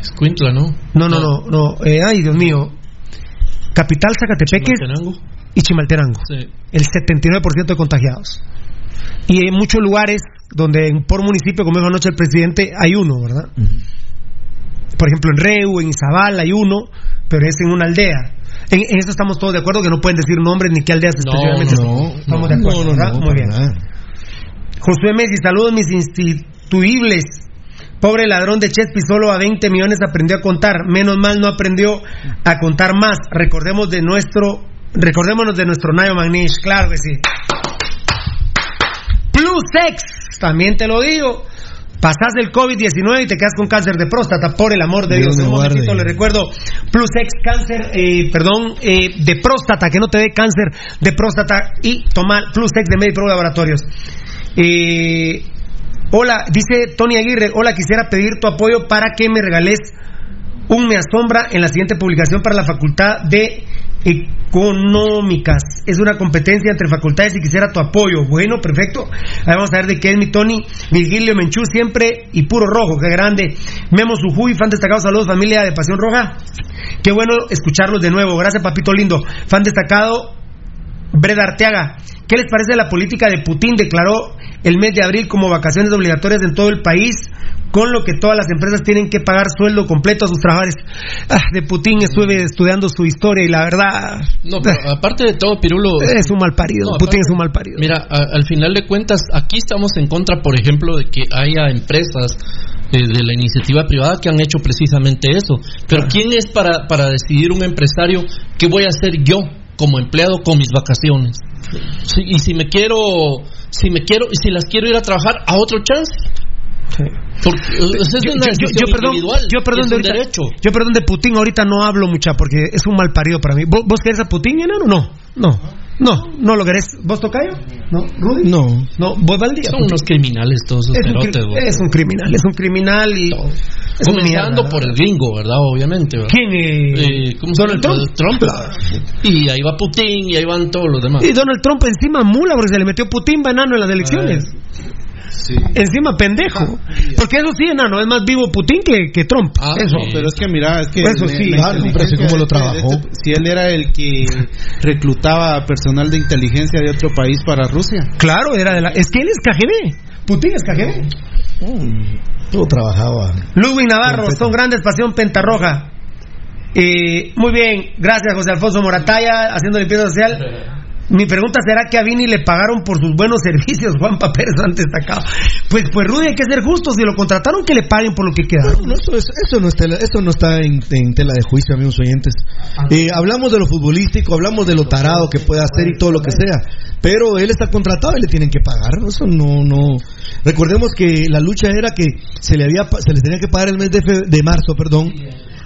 Escuintla, ¿no? No, no, no, no. eh, ay, Dios mío. Capital Zacatepeques Chimaltenango. y Chimalterango. Sí. El 79% de contagiados. Y en muchos lugares donde por municipio, como dijo anoche el presidente, hay uno, ¿verdad? Por ejemplo, en Reu, en Izabal hay uno, pero es en una aldea. En, en eso estamos todos de acuerdo, que no pueden decir nombres ni qué aldeas No, específicamente. no, estamos no, de acuerdo, ¿verdad? Muy bien. nada. Josué Messi, saludos mis instituibles. Pobre ladrón de Chespi, solo a 20 millones aprendió a contar. Menos mal no aprendió a contar más. Recordemos de nuestro, recordémonos de nuestro Nayo Magnish, claro que sí. Plus X, también te lo digo. Pasás el COVID-19 y te quedas con cáncer de próstata, por el amor de Dios Un momentito le recuerdo, Plus X cáncer, eh, perdón, eh, de próstata, que no te dé cáncer de próstata y toma Plus X de Medipro Laboratorios. Eh, hola, dice Tony Aguirre, hola, quisiera pedir tu apoyo para que me regales un me asombra en la siguiente publicación para la Facultad de Económicas. Es una competencia entre facultades y quisiera tu apoyo. Bueno, perfecto. Ahí vamos a ver de qué es mi Tony. Virgilio Menchú siempre y puro rojo. Qué grande. Memo Sujuy, fan destacado. Saludos, familia de Pasión Roja. Qué bueno escucharlos de nuevo. Gracias, papito lindo. Fan destacado. Breda Arteaga, ¿qué les parece la política de Putin? Declaró el mes de abril como vacaciones obligatorias en todo el país, con lo que todas las empresas tienen que pagar sueldo completo a sus trabajadores. Ah, de Putin estuve estudiando su historia y la verdad No, pero aparte de todo, Pirulo. es un mal parido. No, Putin aparte- es un mal parido. Mira, a- al final de cuentas, aquí estamos en contra, por ejemplo, de que haya empresas eh, de la iniciativa privada que han hecho precisamente eso. Pero ¿quién es para, para decidir un empresario qué voy a hacer yo como empleado con mis vacaciones? Sí, y si me quiero, si me quiero, y si las quiero ir a trabajar a otro chance. Porque es Yo- una yo- perdón, yo perdón de ahorita-. Yo perdón de Putin ahorita no hablo mucha porque es un mal parido para mí. ¿Vos, vos querés a Putin, enano? No, no, no, no lo querés. ¿Vos tocayo? No, Rudy. No. No, vos Valdía. Son unos criminales todos esos es un, perotes, es un criminal, es un criminal y. Comenzando mierda, por el gringo, ¿verdad? Obviamente. ¿verdad? ¿Quién? eh? Eh, ¿cómo se Donald? Trump. Y ahí va Putin y ahí van todos los demás. Y Donald Trump encima mula porque se le metió Putin banano en las elecciones. Encima pendejo. Porque eso sí, enano, es más vivo Putin que, que Trump. eso. Pero es que mira, es que Eso la- sí, ¿cómo lo trabajó? este- si él era el que reclutaba personal de inteligencia de otro país para Rusia. Claro, era de la. Es que él es KGB. Putin es KGB. Todo trabajaba. Ludwig Navarro, son grandes, pasión pentarroja. Eh, muy bien, gracias José Alfonso Morataya, haciendo limpieza social. Mi pregunta será que a Vini le pagaron por sus buenos servicios, Juan Pérez antes destacado. Pues, pues Rudy, hay que ser justos, si lo contrataron que le paguen por lo que quedaron. No, eso, es- eso no está, eso no está en, en tela de juicio, amigos oyentes. Eh, hablamos de lo futbolístico, hablamos de lo tarado que puede hacer y todo lo que sea, pero él está contratado y le tienen que pagar. Eso no, no. Recordemos que la lucha era que se le había, se les tenía que pagar el mes de, fe- de marzo, perdón.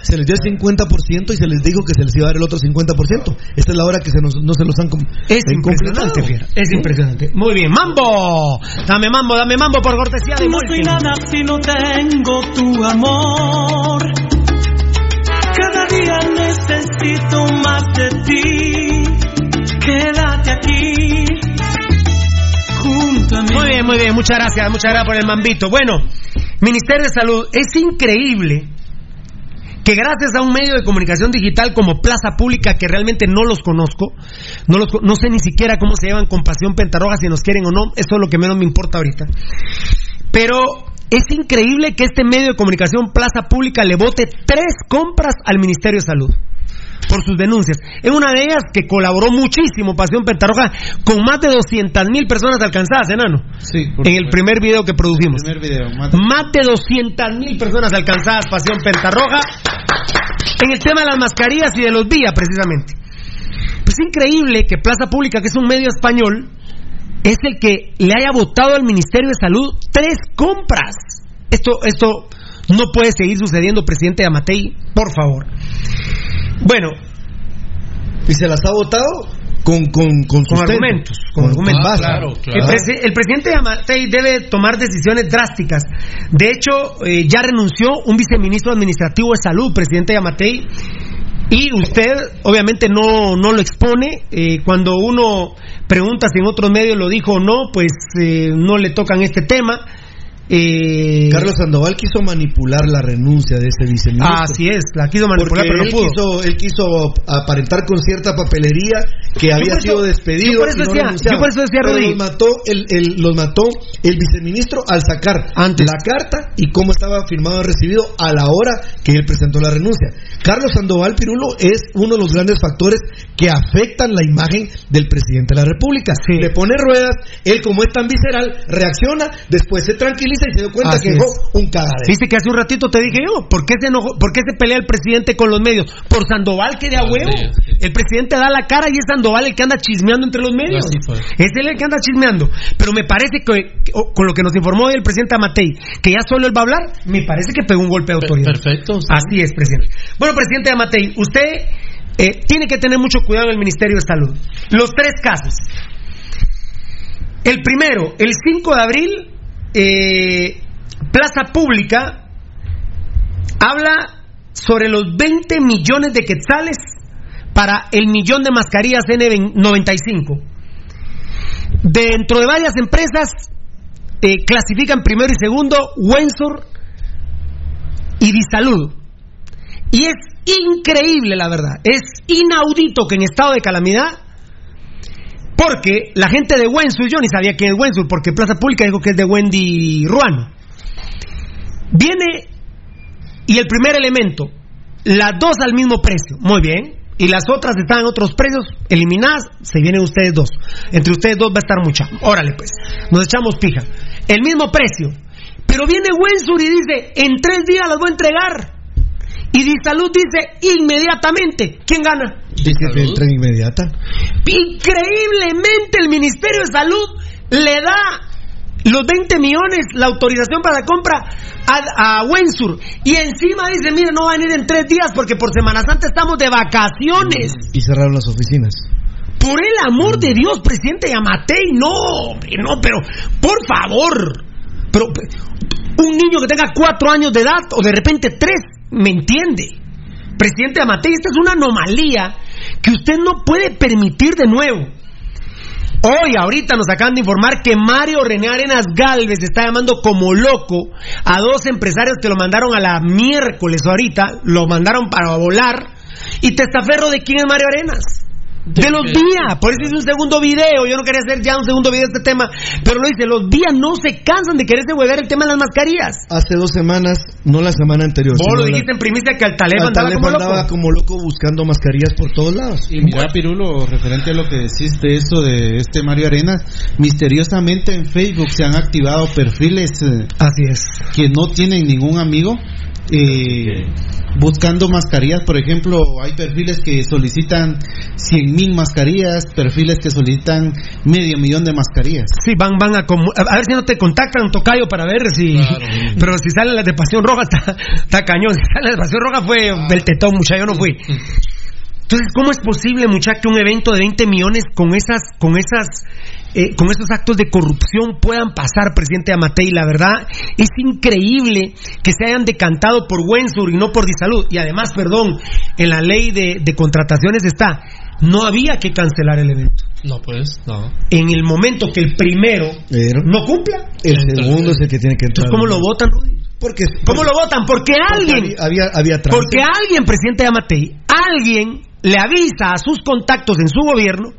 Se les dio el 50% y se les dijo que se les iba a dar el otro 50%. Esta es la hora que se nos, no se los han Es impresionante, fiera, es impresionante. Muy bien, mambo. Dame mambo, dame mambo por cortesía de No soy nada si no tengo tu amor. Cada día necesito más de ti. Quédate aquí. Junto a mí. Muy bien, muy bien, muchas gracias, muchas gracias por el mambito. Bueno, Ministerio de Salud, es increíble que gracias a un medio de comunicación digital como Plaza Pública, que realmente no los conozco, no, los, no sé ni siquiera cómo se llevan con Pasión Pentarroja, si nos quieren o no, eso es lo que menos me importa ahorita. Pero es increíble que este medio de comunicación Plaza Pública le vote tres compras al Ministerio de Salud por sus denuncias. En una de ellas que colaboró muchísimo Pasión Pentarroja con más de 200 mil personas alcanzadas, enano. Sí, En el primer video que primer video. más- Más de 200 mil personas alcanzadas, Pasión Pentarroja, en el tema de las mascarillas y de los días, precisamente. Pues increíble que Plaza Pública, que es un medio español, es el que le haya votado al Ministerio de Salud tres compras. Esto, esto no puede seguir sucediendo, presidente Amatei, por favor. Bueno, Y se las ha votado con, con, con, argumentos. Con argumentos. El, presi- el presidente Yamatei debe tomar decisiones drásticas. De hecho, eh, ya renunció un viceministro administrativo de salud, presidente Yamatei, y usted obviamente no, no lo expone. Eh, cuando uno pregunta si en otros medios lo dijo o no, pues eh, no le tocan este tema. Eh, Carlos Sandoval quiso manipular la renuncia de ese viceministro. Así es, la quiso manipular, Porque pero no él pudo. quiso, él quiso aparentar con cierta papelería que Yo había eso- sido despedido. yo por eso y no decía- renunciaba. yo por eso decía, Pero Rudy. los mató el, el- los mató el viceministro al sacar la carta y cómo estaba firmado y recibido a la hora que él presentó la renuncia. Carlos Sandoval Pirulo es uno de los grandes factores que afectan la imagen del presidente de la República. Le pone ruedas, él como es tan visceral, reacciona, después se tranquiliza y se dio cuenta Así que fue un cagadero. Viste que hace un ratito te dije yo, ¿por qué se enojó, por qué se pelea el presidente con los medios? Por Sandoval que de a huevo. El presidente da la cara y es Sandoval el que anda chismeando entre los medios. Así fue. Es él el que anda chismeando. Pero me parece que, con lo que nos informó hoy el presidente Amatei, que ya solo él va a hablar, me parece que pegó un golpe de autoridad. Perfecto. Así es, presidente. Bueno, presidente Amatei, usted eh, tiene que tener mucho cuidado en el Ministerio de Salud. Los tres casos. El primero, el 5 de abril, eh, Plaza Pública habla sobre los 20 millones de quetzales para el millón de mascarillas N95. Dentro de varias empresas eh, clasifican primero y segundo Wensor y Disalud. Y es increíble, la verdad. Es inaudito que en estado de calamidad, porque la gente de Wensur, yo ni sabía que es Wensur, porque Plaza Pública dijo que es de Wendy Ruano. Viene y el primer elemento, las dos al mismo precio, muy bien. Y las otras están en otros precios, eliminadas, se vienen ustedes dos. Entre ustedes dos va a estar mucha. Órale pues, nos echamos pija. El mismo precio. Pero viene Wensur y dice, en tres días las voy a entregar. Y Disalud dice, inmediatamente. ¿Quién gana? Dice que entra inmediata. Increíblemente el Ministerio de Salud le da los 20 millones, la autorización para la compra a, a Wensur. Y encima dice, mire, no va a venir en tres días porque por Semana Santa estamos de vacaciones. Y cerraron las oficinas. Por el amor de Dios, presidente Yamatei, no, no, pero por favor. Pero un niño que tenga cuatro años de edad o de repente tres, ¿me entiende? Presidente Yamatei, esta es una anomalía que usted no puede permitir de nuevo. Hoy, ahorita nos acaban de informar que Mario René Arenas Galvez está llamando como loco a dos empresarios que lo mandaron a la miércoles ahorita, lo mandaron para volar. Y testaferro de quién es Mario Arenas. De los días, por eso hice un segundo video. Yo no quería hacer ya un segundo video de este tema, pero lo hice. Los días no se cansan de quererse huevear el tema de las mascarillas. Hace dos semanas, no la semana anterior. Vos lo la- dijiste en primicia que Altaleb andaba Altalef como andaba loco. como loco buscando mascarillas por todos lados. Y mira, Pirulo, referente a lo que decís de eso de este Mario Arenas, misteriosamente en Facebook se han activado perfiles eh, Así es. que no tienen ningún amigo. Eh, buscando mascarillas, por ejemplo, hay perfiles que solicitan 100 mil mascarillas, perfiles que solicitan medio millón de mascarillas. Sí, van, van a, a ver si no te contactan, Tocayo, para ver si. Pero si salen las de Pasión Roja, está, está cañón. Si salen las de Pasión Roja fue del tetón, muchacho, yo no fui. Entonces, ¿cómo es posible, muchacho, que un evento de 20 millones con esas, con esas, eh, con esos actos de corrupción puedan pasar, presidente Amatei? La verdad, es increíble que se hayan decantado por Wensur y no por Disalud. Y además, perdón, en la ley de, de contrataciones está, no había que cancelar el evento. No, pues, no. En el momento que el primero Pero no cumpla, el segundo es el que tiene que entrar. entonces, ¿cómo lo votan? Porque, ¿Cómo lo votan? Porque alguien, había, había trance. porque alguien, presidente Amatei, alguien le avisa a sus contactos en su gobierno,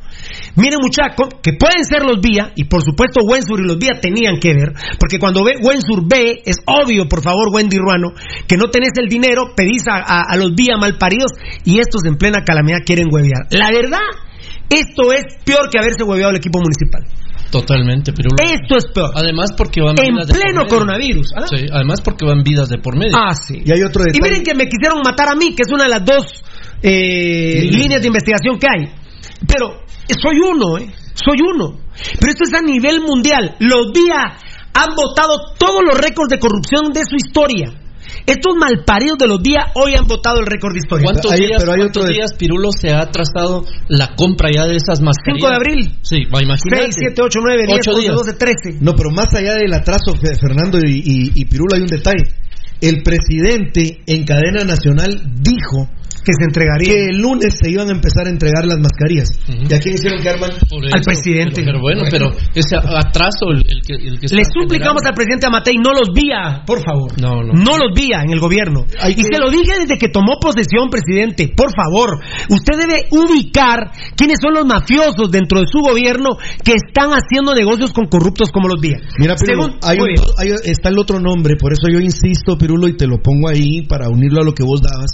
miren muchachos, que pueden ser los vía, y por supuesto Wensur y los vía tenían que ver, porque cuando ve, Wensur ve, es obvio, por favor, Wendy Ruano, que no tenés el dinero, pedís a, a- a los vía malparidos, y estos en plena calamidad quieren huevear. La verdad, esto es peor que haberse hueveado el equipo municipal. Totalmente, pero Esto es peor. además porque van En vidas de por pleno medio. coronavirus. ¿ah? Sí, además porque van vidas de por medio. Ah, sí. Y hay otro Y detalle. miren que me quisieron matar a mí, que es una de las dos eh, Líneas. de investigación que hay. Pero eh, soy uno, ¿eh? Soy uno. Pero esto es a nivel mundial. Los días han votado todos los récords de corrupción de su historia. Estos malparidos de los días hoy han votado el récord de historia. ¿Cuántos, Hay- días, pero hay cuántos otro de- días, Pirulo, se ha trazado la compra ya de esas mascarillas? 5 de abril. Sí, va, imagínate. 6, 7, 8, 9, 10, Ocho 11, días. 12, 13. No, pero más allá del atraso, Fe- Fernando y, y, y Pirula, hay un detalle. El presidente en cadena nacional dijo que se entregaría. Que el lunes se iban a empezar a entregar las mascarillas. ¿Y a quién hicieron que arman? Al presidente. Pero, bueno, pero ese atraso el, el que, el que Le suplicamos generando- al presidente Amatei, no los vía, por favor. No, no. No los vía en el gobierno. Hay y que- se lo dije desde que tomó posesión, presidente. Por favor, usted debe ubicar quiénes son los mafiosos dentro de su gobierno que están haciendo negocios con corruptos como los vía. Mira, Pirulo, Según- un- hay- está el otro nombre, por eso yo insisto, Pirulo, y te lo pongo ahí para unirlo a lo que vos dabas.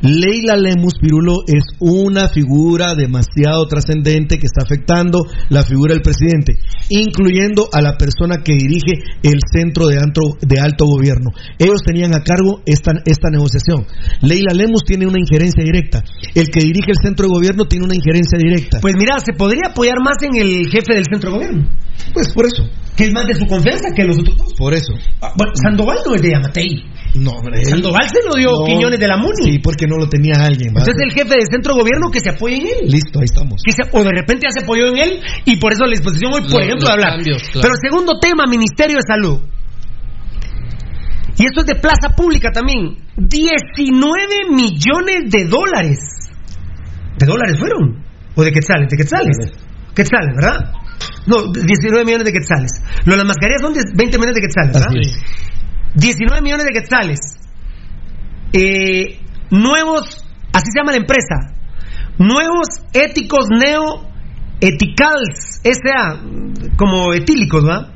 Leila Lemus, Pirulo, es una figura demasiado trascendente que está afectando la figura del presidente, incluyendo a la persona que dirige el centro de, antro- de alto gobierno. Ellos tenían a cargo esta, esta negociación. Leila Lemus tiene una injerencia directa. El que dirige el centro de gobierno tiene una injerencia directa. Pues mira, se podría apoyar más en el jefe del centro de gobierno. Pues por eso. Que es más de su confianza que los otros dos. Por eso. Ah, Bueno, Sandoval no es de Amatei. No, hombre, Sandoval se lo dio No. Quiñones de la MUNI. Sí, porque no lo tenía alguien. Entonces el jefe del centro gobierno que se apoye en él. Listo, ahí estamos. Que se- o de repente ya se apoyó en él y por eso la disposición hoy, por ejemplo, de hablar. cambios, claro. Pero segundo tema, Ministerio de Salud. Y esto es de plaza pública también. 19 millones de dólares. ¿De dólares fueron? ¿O de quetzales? ¿De quetzales? Quetzales, ¿verdad? No, 19 millones de quetzales. De las mascarillas son 10 20 millones de quetzales, ¿verdad? Así es. 19 millones de quetzales. Eh, nuevos, así se llama la empresa. Nuevos éticos neo eticals, SA, como etílicos, ¿va?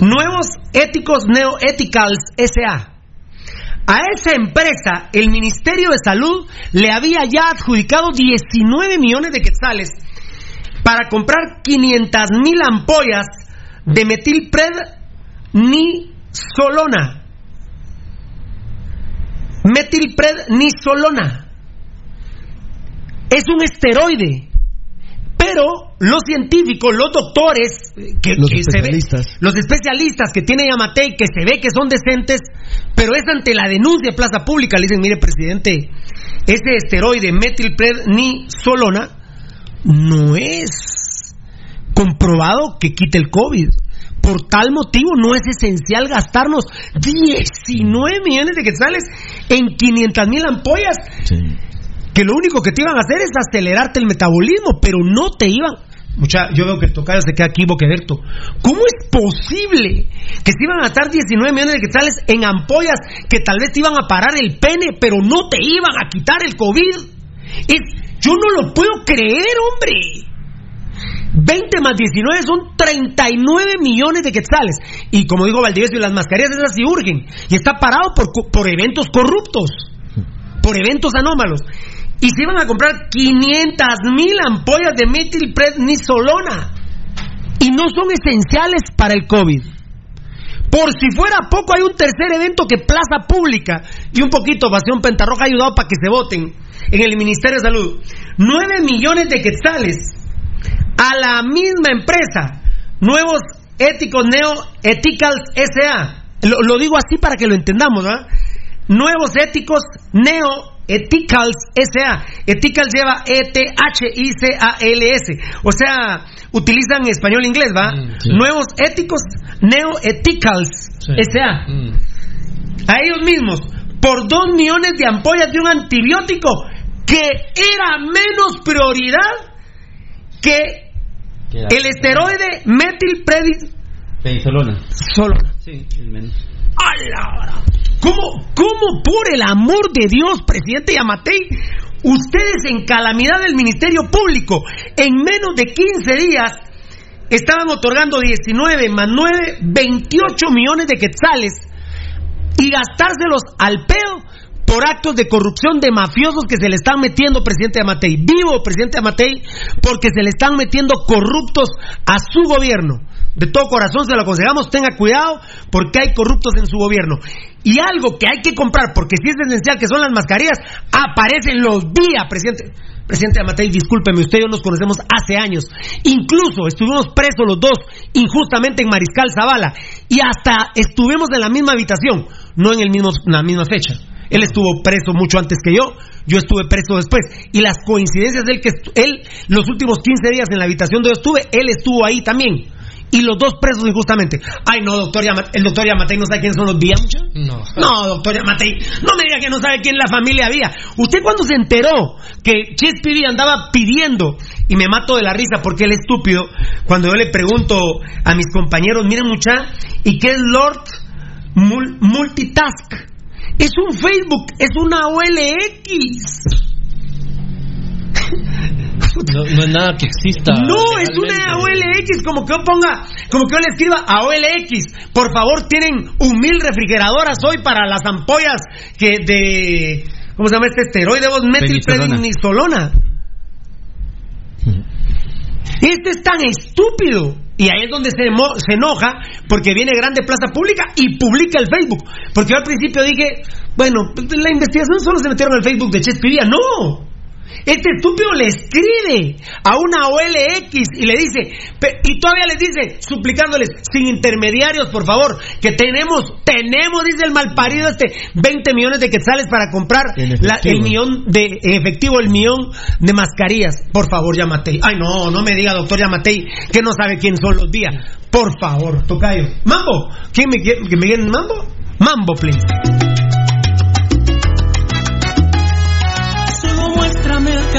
Nuevos éticos neo eticals SA. A esa empresa, el Ministerio de Salud le había ya adjudicado 19 millones de quetzales para comprar 500 mil ampollas de metilpred nisolona. Metilpred nisolona. Es un esteroide. Pero los científicos, los doctores, eh, que, Los que se ve- especialistas. los especialistas que tiene Yamatei, que se ve que son decentes, pero es ante la denuncia de Plaza Pública, le dicen, mire presidente, ese esteroide metilpred nisolona no es comprobado que quite el COVID. Por tal motivo no es esencial gastarnos 19 millones de quetzales en 500 mil ampollas que lo único que te iban a hacer es acelerarte el metabolismo, pero no te iban. Mucha, yo veo que el tocayo se queda aquí boqueberto. ¿Cómo es posible que se iban a gastar 19 millones de quetzales en ampollas que tal vez te iban a parar el pene, pero no te iban a quitar el COVID? Es, yo no lo puedo creer, hombre. 20 más 19 son 39 millones de quetzales. Y como digo Valdivieso, las mascarillas esas sí urgen. Y está parado por, por eventos corruptos, por eventos anómalos. Y se iban a comprar 500 mil ampollas de metilprednisolona. Y no son esenciales para el COVID. Por si fuera poco, hay un tercer evento que Plaza Pública y un poquito Pasión Pentarroja ha ayudado para que se voten en el Ministerio de Salud. 9 millones de quetzales a la misma empresa. Nuevos éticos Neo Ethicals SA. Lo, lo digo así para que lo entendamos, ¿verdad? Nuevos éticos Neo Ethicals SA. Ethicals lleva E-T-H-I-C-A-L-S. O sea, utilizan español e inglés, ¿va? sí. Nuevos éticos Neo Ethicals Sí. SA. Mm. A ellos mismos, por dos millones de ampollas de un antibiótico que era menos prioridad que el esteroide metilpredis Penicilona. solo. Sí, el menos. ¡Hala! ¿Cómo, ¿Cómo por el amor de Dios, presidente Yamatei, ustedes en calamidad del Ministerio Público, en menos de 15 días, estaban otorgando 19 más 9, 28 millones de quetzales y gastárselos al pedo por actos de corrupción de mafiosos que se le están metiendo, presidente Amatei. Vivo, presidente Amatei, porque se le están metiendo corruptos a su gobierno. De todo corazón se lo aconsejamos, tenga cuidado porque hay corruptos en su gobierno. Y algo que hay que comprar, porque si es esencial, que son las mascarillas, aparecen los días, presidente. Presidente Amatei, discúlpeme, usted y yo nos conocemos hace años. Incluso estuvimos presos los dos injustamente en Mariscal Zavala. Y hasta estuvimos en la misma habitación, no en el mismo, en la misma fecha. Él estuvo preso mucho antes que yo, yo estuve preso después. Y las coincidencias de él, que él los últimos 15 días en la habitación donde yo estuve, él estuvo ahí también. y los dos presos injustamente. Ay, no, doctor Yama- el doctor Yamatei no sabe quiénes son los Vía, mucha. No. No, doctor Yamatei, no me diga que no sabe quién la familia Vía. Usted cuando se enteró que Chespi Vía andaba pidiendo, y me mato de la risa porque él es estúpido, cuando yo le pregunto a mis compañeros, miren mucha, ¿y qué es Lord Mul- Multitask? Es un Facebook, es una OLX. No, no es nada que exista. No, es una. OLX, como que yo ponga, como que yo le escriba a OLX, por favor tienen un mil refrigeradoras hoy para las ampollas que de, ¿cómo se llama este esteroide? Vos metilprednisolona. Este es tan estúpido. Y ahí es donde se, se enoja porque viene Grande Plaza Pública y publica el Facebook. Porque yo al principio dije, bueno, la investigación solo se metieron al Facebook de Chespiría. No. Este estúpido le escribe a una OLX y le dice, y todavía les dice, suplicándoles, sin intermediarios, por favor, que tenemos, tenemos, dice el malparido este, 20 millones de quetzales para comprar En la- el millón de efectivo, el millón de mascarillas. Por favor, Yamatei. Ay, no, no me diga, doctor Yamatei, que no sabe quién son los días. Por favor, tocayo. Mambo, ¿quién me quiere que me quieren mambo? Mambo, please.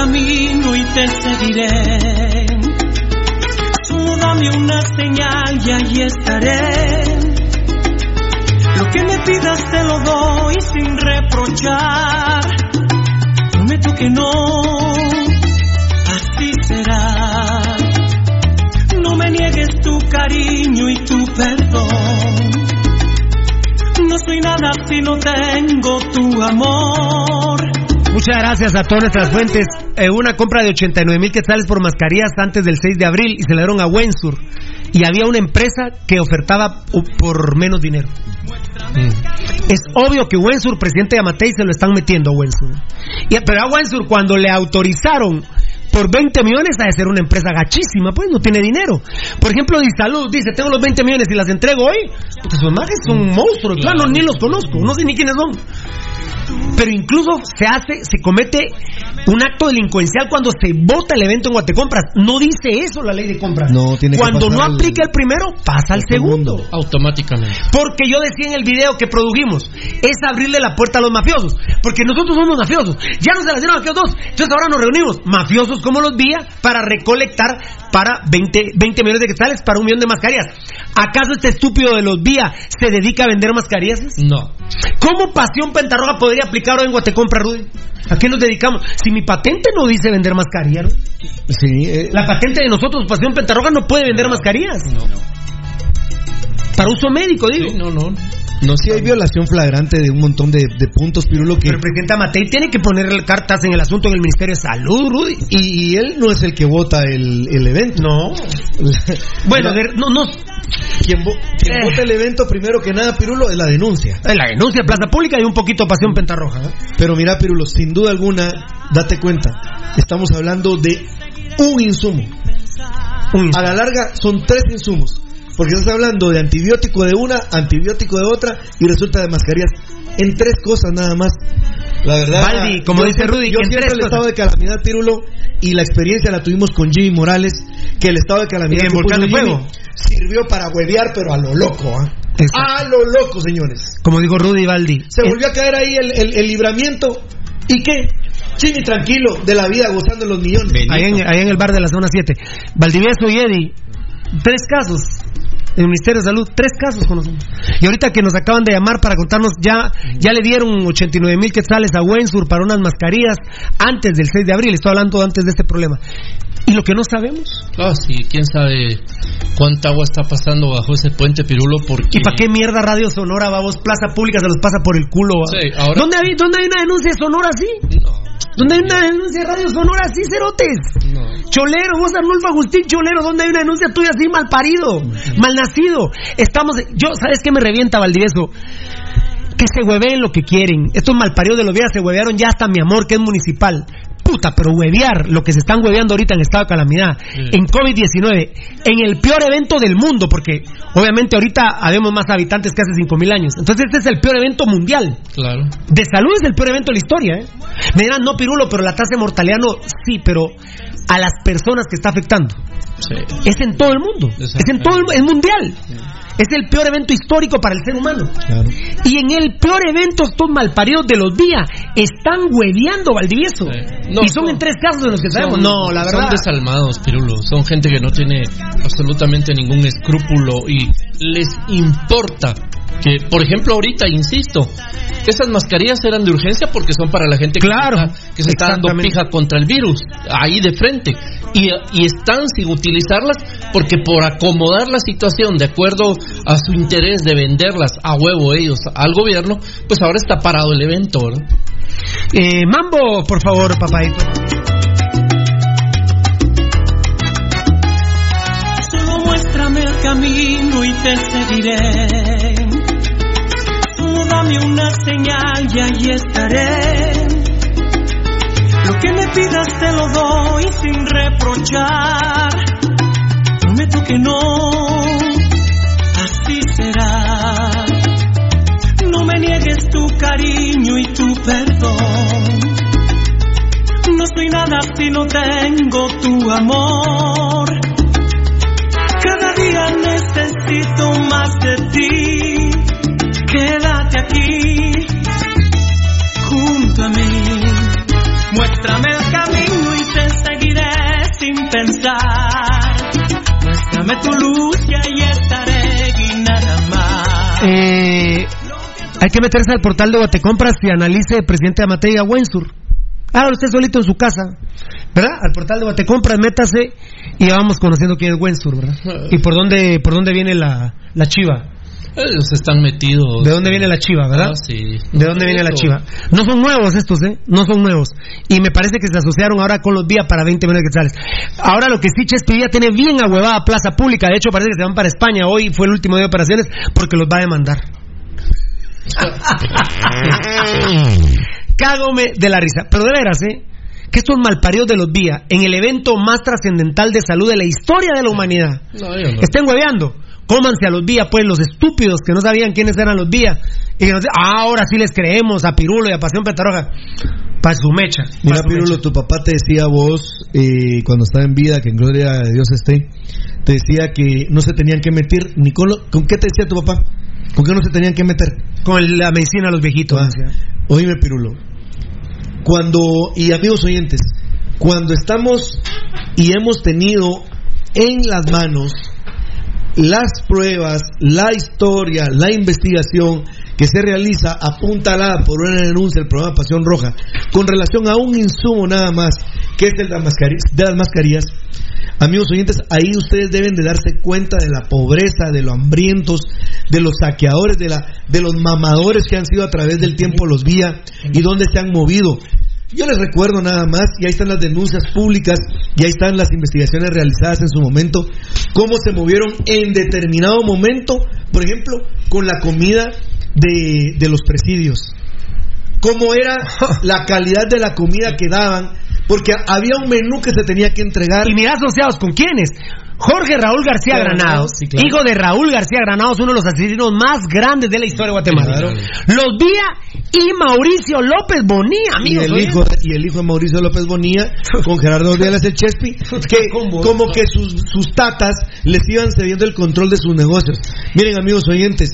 Camino y te seguiré. Solo dame una señal y allí estaré. Lo que me pidas te lo doy sin reprochar. Prometo que no, así será. No me niegues tu cariño y tu perdón. No soy nada si no tengo tu amor. Muchas gracias a todas nuestras fuentes. Eh, una compra de 89 mil quetzales por mascarillas antes del 6 de abril y se le dieron a Wensur. Y había una empresa que ofertaba uh, por menos dinero. Es obvio que Wensur, presidente de Amatei, se lo están metiendo a Wensur. Y, pero a Wensur, cuando le autorizaron por 20 millones, ha de ser una empresa gachísima, pues no tiene dinero. Por ejemplo, Salud dice: Tengo los 20 millones y las entrego hoy. Porque sus imágenes son monstruos, claro, ni los conozco, no sé ni quiénes son pero incluso se hace, se comete un acto delincuencial cuando se vota el evento en Guatecompras. No dice eso la ley de compras. No, tiene que cuando no aplica el primero, pasa al segundo. Automáticamente. Porque yo decía en el video que produjimos, es abrirle la puerta a los mafiosos. Porque nosotros somos mafiosos. Ya nos se las dieron a aquellos dos. Entonces ahora nos reunimos, mafiosos como los vía, para recolectar para 20, 20 millones de quetzales para un millón de mascarillas. ¿Acaso este estúpido de los vía se dedica a vender mascarillas? No. ¿Cómo Pasión Pentarroja podría aplicar hoy en Guatecompra, Rudy? ¿A qué nos dedicamos? Si mi patente no dice vender mascarillas, Rudy. Sí, eh, la patente de nosotros, Pasión Pentarroja, no puede vender mascarillas. Para uso médico, digo. no, no. No, sí hay violación flagrante de un montón de, de puntos, Pirulo, que... Pero el presidente Amatei tiene que poner cartas en el asunto en el Ministerio de Salud, Rudy. Y, y él no es el que vota el, el evento. No. Bueno, a ver, no, no. quien, vo- quien Eh. vota el evento primero que nada, Pirulo, es la denuncia. Eh, La denuncia de Plaza Pública y un poquito Pasión Pentarroja. ¿eh? Pero mira, Pirulo, sin duda alguna, date cuenta, estamos hablando de un insumo. A la larga son tres insumos. Porque estás hablando de antibiótico de una, antibiótico de otra y resulta de mascarillas. En tres cosas nada más. La verdad. Baldi, como dice siempre- Rudy, yo en siempre tres el cosas. estado de calamidad, Pirulo, y la experiencia la tuvimos con Jimmy Morales, que el estado de calamidad que Fuego. sirvió para huevear, pero a lo loco, ¿ah? A lo loco, señores. Como dijo Rudy Baldi. Se volvió a caer ahí el, el- el libramiento. ¿Y qué? Jimmy tranquilo, de la vida, gozando los millones. Ahí en, ahí en el bar de la zona 7. Valdivieso y Eddie, tres casos. En el Ministerio de Salud, tres casos conocemos. Y ahorita que nos acaban de llamar para contarnos, ya, ya le dieron 89 mil quetzales a Wensur para unas mascarillas antes del 6 de abril. Estoy hablando antes de este problema. Y lo que no sabemos. Ah, sí, quién sabe cuánta agua está pasando bajo ese puente Pirulo porque... ¿Y para qué mierda Radio Sonora, babos? Plaza Pública se los pasa por el culo. va? Sí, ahora- ¿Dónde, hay, ¿Dónde hay una denuncia de Sonora así? ¿Dónde hay una denuncia de Radio Sonora así, cerotes? Cholero, vos Arnulfo Agustín Cholero, ¿dónde hay una denuncia tuya así mal parido, mal nacido? Estamos, yo, ¿sabes qué me revienta Valdivieso? Que se hueveen lo que quieren. Estos malparidos de los días se huevearon ya hasta mi amor, que es municipal. Puta, pero huevear lo que se están hueveando ahorita en estado de calamidad, en COVID-19, en el peor evento del mundo, porque obviamente ahorita habemos más habitantes que hace 5.000 años. Entonces este es el peor evento mundial. Claro. De salud es el peor evento de la historia, ¿eh? Me dirán, no, Pirulo, pero la tasa de mortalidad no. Sí, pero a las personas que está afectando. Es en todo el mundo. Es en todo el es mundial. Es el peor evento histórico para el ser humano. Y en el peor evento, estos malparidos de los días están hueveando Valdivieso. y son, en tres casos de los que sabemos. no, la verdad. Son desalmados, Pirulo. Son gente que no tiene absolutamente ningún escrúpulo y les importa que, por ejemplo, ahorita, insisto, esas mascarillas eran de urgencia porque son para la gente que, claro, se, está, que se está dando pija contra el virus, ahí de frente. Y, y, están sin utilizarlas porque por acomodar la situación de acuerdo a su interés de venderlas a huevo ellos al gobierno, pues ahora está parado el evento. ¿verdad? Eh, Mambo, por favor, papadito. Solo muéstrame el camino y te seguiré dame una señal y ahí estaré. Lo que me pidas te lo doy sin reprochar. Prometo que no, así será. No me niegues tu cariño y tu perdón. No soy nada si no tengo tu amor. Cada día necesito más de ti. Aquí, junto a mí. Muéstrame el camino y te seguiré sin pensar. Muéstrame tu luz y ahí estaré y nada más. Eh, hay que meterse al portal de Guatecompras y analice el presidente Amatei a Wensur. Hágalo usted solito en su casa, ¿verdad? Al portal de Guatecompras, métase y vamos conociendo quién es Wensur, ¿verdad? Y por dónde, por dónde viene la, la chiva. Ellos están metidos. ¿De dónde viene la chiva, verdad? Ah, sí. ¿De dónde viene la chiva? No son nuevos estos, ¿eh? No son nuevos. Y me parece que se asociaron ahora con los días para 20 millones de quetzales. Ahora lo que sí Chespidía tiene bien ahuevada Plaza Pública. De hecho, parece que se van para España. Hoy fue el último día de operaciones porque los va a demandar. Cágome de la risa. Pero de veras, ¿eh? Que estos malparidos de los días, en el evento más trascendental de salud de la historia de la humanidad, No, yo no. estén hueveando. Cómanse a los días, pues, los estúpidos que no sabían quiénes eran los días. Y que nos ah, ahora sí les creemos a Pirulo y a Pasión Petaroja. Para su mecha. Mira, Pirulo, tu papá te decía a vos, eh, cuando estaba en vida, que en gloria de Dios esté, te decía que no se tenían que meter, ni con, lo- ¿con qué te decía tu papá? ¿Con qué no se tenían que meter? Con la medicina a los viejitos. decía. Oíme, Pirulo. Cuando, y amigos oyentes, cuando estamos y hemos tenido en las manos las pruebas, la historia, la investigación que se realiza apuntalada por una denuncia del programa Pasión Roja con relación a un insumo nada más que es el de las mascarillas, amigos oyentes, ahí ustedes deben de darse cuenta de la pobreza, de los hambrientos, de los saqueadores, de, la, de los mamadores que han sido a través del tiempo los vía y dónde se han movido. Yo les recuerdo nada más, y ahí están las denuncias públicas, y ahí están las investigaciones realizadas en su momento, cómo se movieron en determinado momento, por ejemplo, con la comida de, de los presidios. Cómo era la calidad de la comida que daban, porque había un menú que se tenía que entregar. Y mira asociados con quiénes. Jorge Raúl García Granados, sí, claro. hijo de Raúl García Granados, uno de los asesinos más grandes de la historia de Guatemala. Claro. Los Vía y Mauricio López Bonilla, y amigos. el, oigan. hijo, y el hijo de Mauricio López Bonilla con Gerardo Díaz el Chespi que como que sus, sus tatas les iban cediendo el control de sus negocios miren amigos oyentes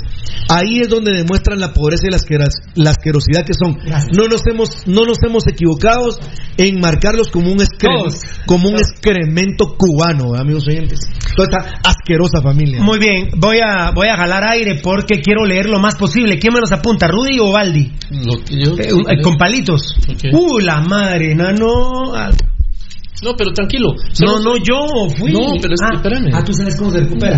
ahí es donde demuestran la pobreza y la, asqueras- la asquerosidad que son no nos hemos no nos hemos equivocado en marcarlos como un excremento como un excremento cubano amigos oyentes toda esta asquerosa familia Muy bien, voy a, voy a jalar aire porque quiero leer lo más posible. ¿Quién me los apunta, Rudy o Baldi? Lo que yo- Eh, eh, con palitos. Ok. Uh, la madre, nano. Ah, No, pero tranquilo. No, no, yo fui. No, pero es que ah, espérame. Ah, tú sabes cómo se recupera.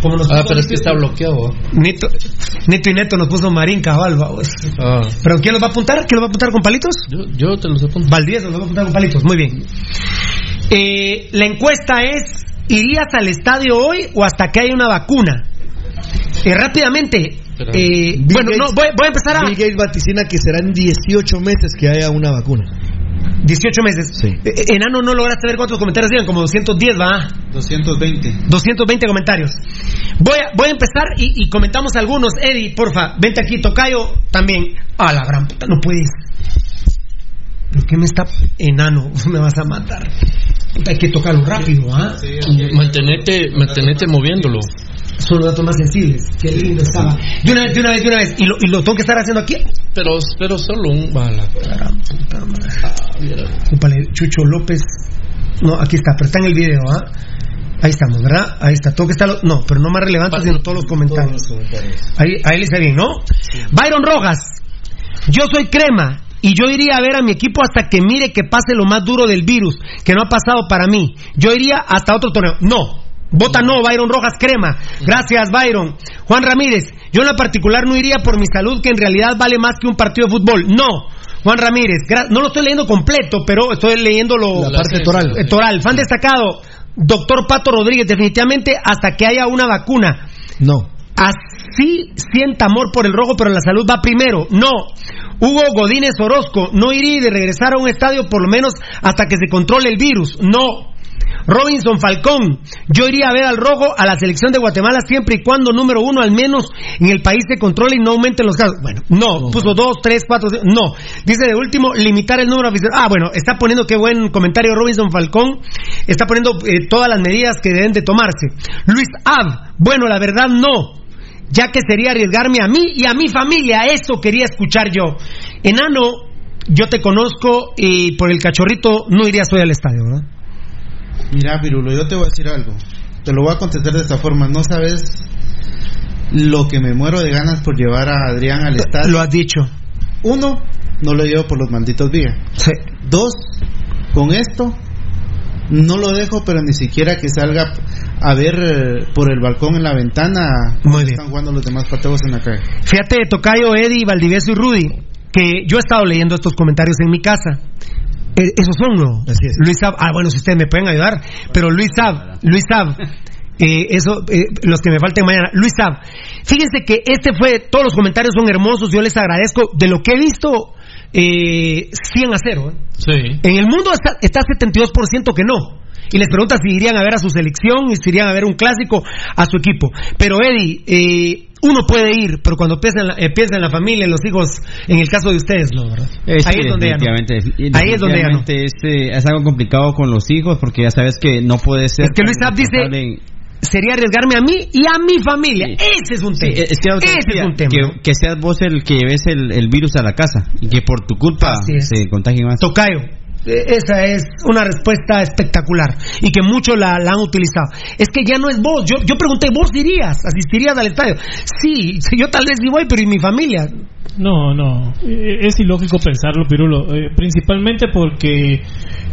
Como nos Ah, pero es que está bloqueado. Neto, Neto y Neto nos puso Marín Cabal, vamos. Ah, ¿Pero quién los va a apuntar? ¿Quién los va a apuntar con palitos? yo, yo te los apunto. Valdivieso los va a apuntar con palitos, muy bien. Eh, la encuesta es, ¿irías al estadio hoy o hasta que haya una vacuna? Eh, rápidamente, eh, bueno, Gates- no, voy, voy a empezar a... Bill Gates vaticina que serán 18 meses que haya una vacuna 18 meses. Sí. Eh, eh, enano, no lograste ver cuántos comentarios digan, como 210, va. 220. 220 comentarios. Voy a, voy a empezar y, y comentamos algunos. Eddie, porfa, vente aquí, Tocayo, también. A la gran puta, no puedes. ¿Por qué me está enano? Me vas a matar. Hay que tocarlo rápido, ¿ah? Mantenete, mantenete moviéndolo. Son los datos más sensibles. Qué lindo estaba. De una vez, de una vez, de una vez. ¿Y lo, y lo tengo que estar haciendo aquí? Pero, pero solo un bala. Úpale, Chucho López. No, aquí está, pero está en el video, ¿ah? Ahí estamos, ¿verdad? Ahí está. Tengo que estar. No, pero no más relevante, sino todos los comentarios. Ahí, ahí le está bien, ¿no? Byron Rojas. Yo soy crema. Y yo iría a ver a mi equipo hasta que mire que pase lo más duro del virus, que no ha pasado para mí. Yo iría hasta otro torneo. No. Vota no, Byron Rojas Crema. Gracias, Byron. Juan Ramírez. Yo en lo particular no iría por mi salud, que en realidad vale más que un partido de fútbol. No. Juan Ramírez, no lo estoy leyendo completo, pero estoy leyendo lo La parte toral. Eh, toral. Fan destacado, doctor Pato Rodríguez, definitivamente hasta que haya una vacuna. No. Así sienta amor por el rojo, pero la salud va primero. No. Hugo Godínez Orozco, no iría de regresar a un estadio por lo menos hasta que se controle el virus. No. Robinson Falcón, yo iría a ver al rojo a la selección de Guatemala siempre y cuando, número uno, al menos en el país se controle y no aumenten los casos. Bueno, no, puso dos, tres, cuatro, cinco, no. Dice de último, limitar el número de aficionados. Ah, bueno, está poniendo, qué buen comentario Robinson Falcón, está poniendo eh, todas las medidas que deben de tomarse. Luis Ab, bueno, la verdad no ya que sería arriesgarme a mí y a mi familia. Eso quería escuchar yo. Enano, yo te conozco y por el cachorrito no irías hoy al estadio, ¿verdad? Mira, Pirulo, yo te voy a decir algo. Te lo voy a contestar de esta forma. No sabes lo que me muero de ganas por llevar a Adrián al estadio. Lo has dicho. Uno, no lo llevo por los malditos días. Dos, con esto, no lo dejo, pero ni siquiera que salga a ver eh, por el balcón en la ventana cómo están jugando los demás pateos en la calle. Fíjate, Tocayo, Eddie, Valdivieso y Rudy, que yo he estado leyendo estos comentarios en mi casa. Eh, esos son, ¿no? Luis Sab, ah, bueno, si ustedes me pueden ayudar, pero Luis Sab, Luis Sab, eh, eso, eh, los que me falten mañana, Luis Sab, fíjense que este fue, todos los comentarios son hermosos, yo les agradezco, de lo que he visto, eh, 100 a 0. ¿eh? Sí. En el mundo está, está 72% que no. Y les pregunta si irían a ver a su selección y si irían a ver un clásico a su equipo. Pero Eddie, eh, uno puede ir, pero cuando piensa en, la, eh, piensa en la familia, en los hijos, en el caso de ustedes, no, ¿verdad? Eh, sí, Ahí es donde ya no. Ahí es donde ya no. Definitivamente Es, eh, es algo complicado con los hijos porque ya sabes que no puede ser. Es que Luis Saab dice, sería arriesgarme a mí y a mi familia. Ese es un tema. Sí, es que lo que Ese es un tema. Que, que seas vos el que lleves el, el virus a la casa y que por tu culpa se contagien más. Tocayo. Eh, Esa es una respuesta espectacular y que muchos la, la han utilizado. Es que ya no es vos. Yo, yo pregunté, ¿vos irías? ¿Asistirías al estadio? Sí, yo tal vez sí voy, pero ¿y mi familia? No, no, eh, es ilógico pensarlo, Pirulo, eh, principalmente porque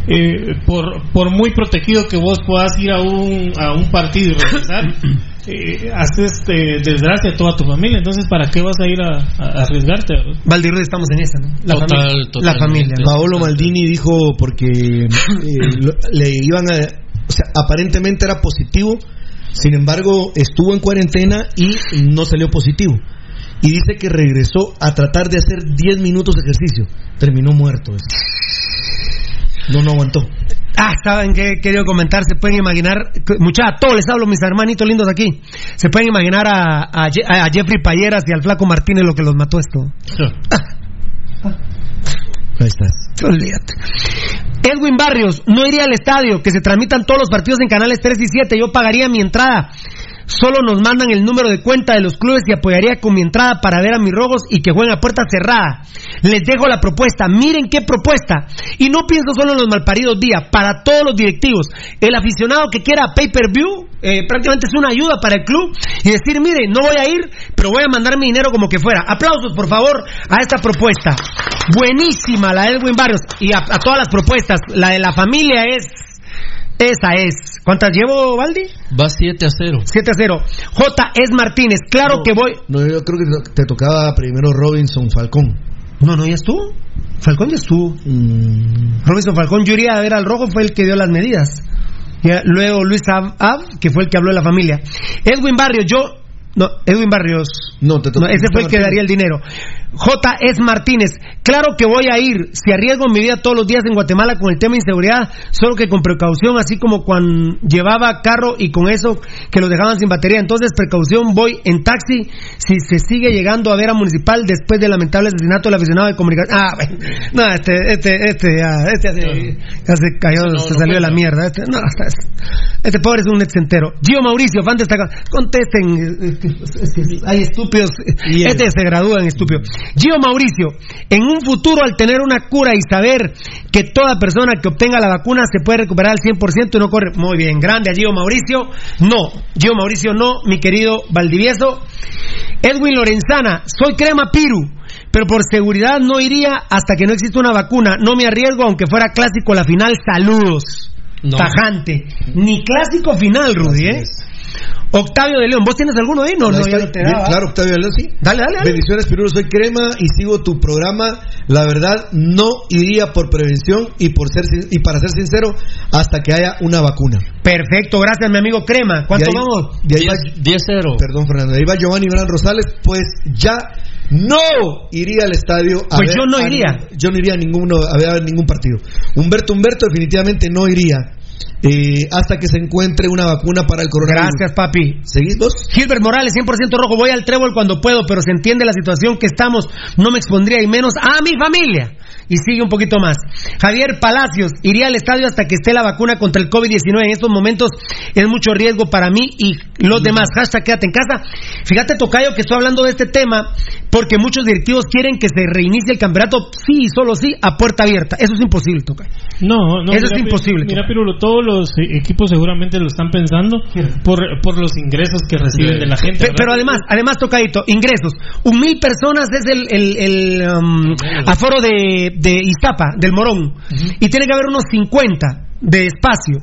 eh, por, por muy protegido que vos puedas ir a un, a un partido y regresar, eh, haces eh, desgracia a toda tu familia, entonces ¿para qué vas a ir a, a arriesgarte? Valdirud, estamos en esa, ¿no? La Total, familia. La totalmente. familia. ¿no? Paolo Maldini dijo porque eh, lo- le iban a, o sea, aparentemente era positivo, sin embargo estuvo en cuarentena y no salió positivo. Y dice que regresó a tratar de hacer 10 minutos de ejercicio. Terminó muerto. dice. No, no aguantó. Ah, ¿saben qué he querido comentar? Se pueden imaginar, muchachos, a todos les hablo, mis hermanitos lindos aquí. Se pueden imaginar a, a Je- a Jeffrey Payeras y al Flaco Martínez lo que los mató esto. Ahí estás. Olvídate. Edwin Barrios, no iría al estadio, que se transmitan todos los partidos en canales 3 y 7. Yo pagaría mi entrada. Solo nos mandan el número de cuenta de los clubes y apoyaría con mi entrada para ver a mis rojos y que jueguen a puerta cerrada. Les dejo la propuesta. Miren qué propuesta. Y no pienso solo en los malparidos día, para todos los directivos. El aficionado que quiera pay-per-view, eh, prácticamente es una ayuda para el club. Y decir, mire, no voy a ir, pero voy a mandar mi dinero como que fuera. Aplausos, por favor, a esta propuesta. Buenísima la de Edwin Barrios. Y a todas las propuestas. La de la familia es... Esa es. ¿Cuántas llevo, Valdi? Va 7 a 0. 7 a 0. J. es Martínez. Claro que voy. No, yo creo que te tocaba primero Robinson Falcón. No, no, ya estuvo. Falcón ya estuvo. Mm, Robinson Falcón, yo iría a ver al rojo, fue el que dio las medidas. Ya, luego Luis Ab, Ab, que fue el que habló de la familia. Edwin Barrios, yo No, Edwin Barrios. No, te toca. ese fue el que daría el dinero. J. S. Martínez. Claro que voy a ir. Si arriesgo mi vida todos los días en Guatemala con el tema de inseguridad, solo que con precaución, así como cuando llevaba carro y con eso que lo dejaban sin batería. Entonces, precaución, voy en taxi si se sigue llegando a ver a Municipal después del lamentable asesinato del aficionado de comunicación. Ah, bueno. No, este, este, este, ya, este ya se, ya se cayó, se salió de la mierda. Este, no, este pobre es un entero. Gio Mauricio, fan destacado. Contesten. es que- es que hay estúpidos. Este se gradúa en estúpido. Gio Mauricio, en un futuro al tener una cura y saber que toda persona que obtenga la vacuna se puede recuperar al 100% y no corre. Muy bien, grande a Gio Mauricio. No, Gio Mauricio no, mi querido Valdivieso. Edwin Lorenzana, soy crema Piru. Pero por seguridad no iría hasta que no exista una vacuna. No me arriesgo aunque fuera clásico la final. Saludos. Tajante. Ni clásico final, Rudy, ¿eh? Octavio de León, ¿vos tienes alguno ahí? No, no, está. ya no te Bien. Claro, Octavio León, sí. Dale, dale, dale. Bendiciones, Pirulo, soy Crema y sigo tu programa. La verdad, no iría por prevención y por ser sin- y para ser sincero, hasta que haya una vacuna. Perfecto, gracias, mi amigo Crema. ¿Cuánto ahí- vamos? y ahí va- 10-0. Perdón, Fernando. Ahí va Giovanni Gran Rosales, pues ya no iría al estadio. A Pues ver yo no a- iría. yo no iría a ninguno, a ver a ningún partido. Humberto Humberto definitivamente no iría eh, hasta que se encuentre una vacuna para el coronavirus. Gracias, papi. ¿Seguís vos? Gilbert Morales, 100% rojo. Voy al trébol cuando puedo, pero se entiende la situación que estamos. No me expondría y menos a mi familia. Y sigue un poquito más. Javier Palacios, iría al estadio hasta que esté la vacuna contra el COVID-19. En estos momentos es mucho riesgo para mí y los demás. Hashtag quédate en casa. Fíjate, Tocayo, que estoy hablando de este tema porque muchos directivos quieren que se reinicie el campeonato, sí y solo sí, a puerta abierta. Eso es imposible, Tocayo. No, no. Eso es imposible, Mira, Pirulo, los eh, equipos seguramente lo están pensando por, por los ingresos que reciben de la gente. Pero además, además, tocadito, ingresos. Un mil personas es el, el, el, um, aforo de, de Iztapa, del Morón. Y tiene que haber unos 50 de espacio.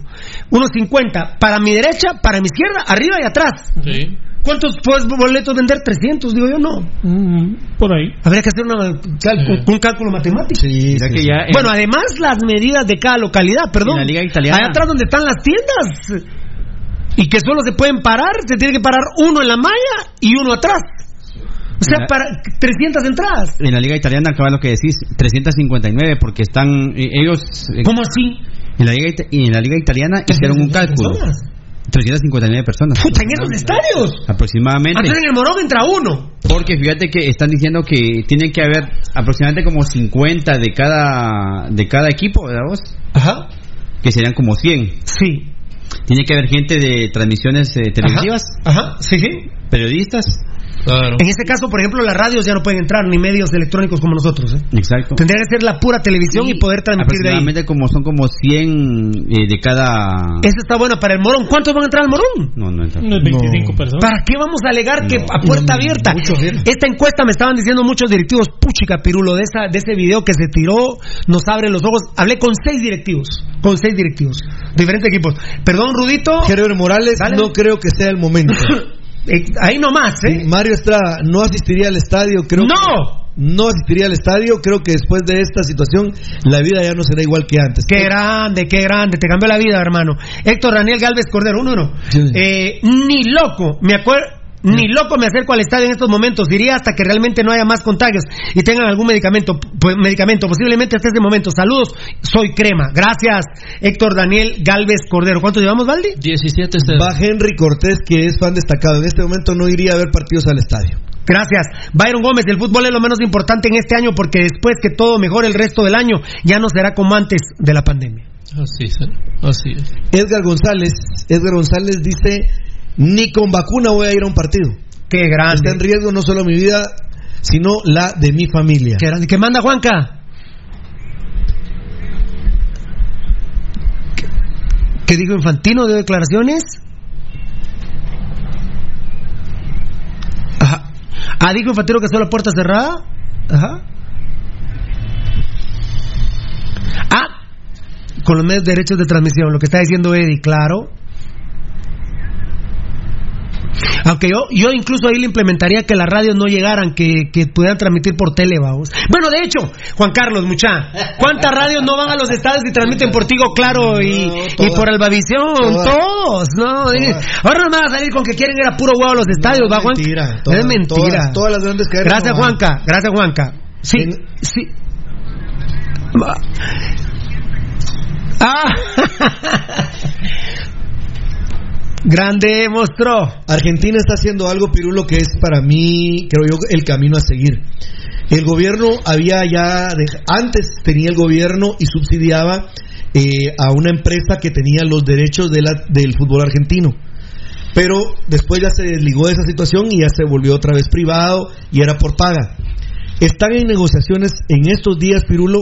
Unos 50 para mi derecha, para mi izquierda, arriba y atrás. Sí. ¿Cuántos puedes boletos vender? 300, digo yo, no. Mm, por ahí. Habría que hacer una un cálculo matemático. Sí, Ya que ya en- Bueno, además las medidas de cada localidad, perdón. En la liga italiana. Allá atrás donde están las tiendas. Y que solo se pueden parar, se tiene que parar uno en la malla y uno atrás. O sea, para 300 entradas. en la liga italiana acaba lo que decís 359 porque están eh, ellos eh, ¿Cómo así? en la liga en la liga italiana hicieron un cálculo personas? 359 personas Puta, en esos estadios. aproximadamente Entonces en el Morón entra uno. porque fíjate que están diciendo que tienen que haber aproximadamente como 50 de cada de cada equipo ¿verdad vos? Ajá. que serían como 100 Sí. tiene que haber gente de transmisiones eh, televisivas Ajá, sí, sí. periodistas Claro. En este caso, por ejemplo, las radios ya no pueden entrar, ni medios electrónicos como nosotros. ¿eh? exacto Tendría que ser la pura televisión y poder transmitir de ahí. como son como 100 eh, de cada Esa está buena para el Morón. ¿Cuántos van a entrar al Morón? no no entra. Unos 25 personas. ¿Para qué vamos a alegar que a puerta no, abierta? mucho. Esta encuesta me estaban diciendo muchos directivos, puchica pirulo, de esa de ese video que se tiró, nos abre los ojos. Hablé con seis directivos, con seis directivos, diferentes equipos. Perdón, Rudito. Gerber Morales, no creo que sea el momento. Eh, ahí nomás, ¿eh? Mario Estrada no asistiría al estadio, creo. ¡No! que- no asistiría al estadio. Creo que después de esta situación, la vida ya no será igual que antes. Qué grande, qué grande, te cambió la vida, hermano. Héctor Daniel Galvez Cordero, uno, uno. Sí. Eh, ni loco, me acuerdo. Ni loco me acerco al estadio en estos momentos. Iría hasta que realmente no haya más contagios y tengan algún medicamento, pues, medicamento posiblemente hasta ese momento. Saludos, soy Crema. Gracias, Héctor Daniel Galvez Cordero. ¿Cuánto llevamos, Valdi? 17 0 Va Henry Cortés, que es fan destacado. En este momento no iría a ver partidos al estadio. Gracias. Byron Gómez, el fútbol es lo menos importante en este año porque después que todo mejore el resto del año, ya no será como antes de la pandemia. Así es. Así es. Edgar González, Edgar González dice, ni con vacuna voy a ir a un partido. Qué grande. Está en riesgo no solo mi vida, sino la de mi familia. Qué grande. ¿Qué manda Juanca? ¿Qué, qué dijo Infantino de declaraciones? Ajá. Ah, dijo Infantino que solo puerta cerrada. Ajá. Ah, con los medios de derechos de transmisión, lo que está diciendo Eddie, claro. Aunque yo, yo incluso ahí le implementaría que las radios no llegaran, que, que pudieran transmitir por tele, vamos. Bueno, de hecho, Juan Carlos, mucha, ¿cuántas radios no van a los estadios y transmiten por Tigo Claro y, y por Albavisión? todas. Todos, no. Ahora no me van a salir con que quieren ir a puro huevo a los estadios, ¿va, Juan? mentira, es todas, mentira. todas, las grandes cadenas Gracias. Juanca. Gracias, Juanca. Sí, sí. Va. Ah. Grande mostró. Argentina está haciendo algo, Pirulo, que es para mí, creo yo, el camino a seguir. El gobierno había ya, antes tenía el gobierno y subsidiaba eh, a una empresa que tenía los derechos del fútbol argentino. Pero después ya se desligó de esa situación y ya se volvió otra vez privado y era por paga. Están en negociaciones en estos días, Pirulo,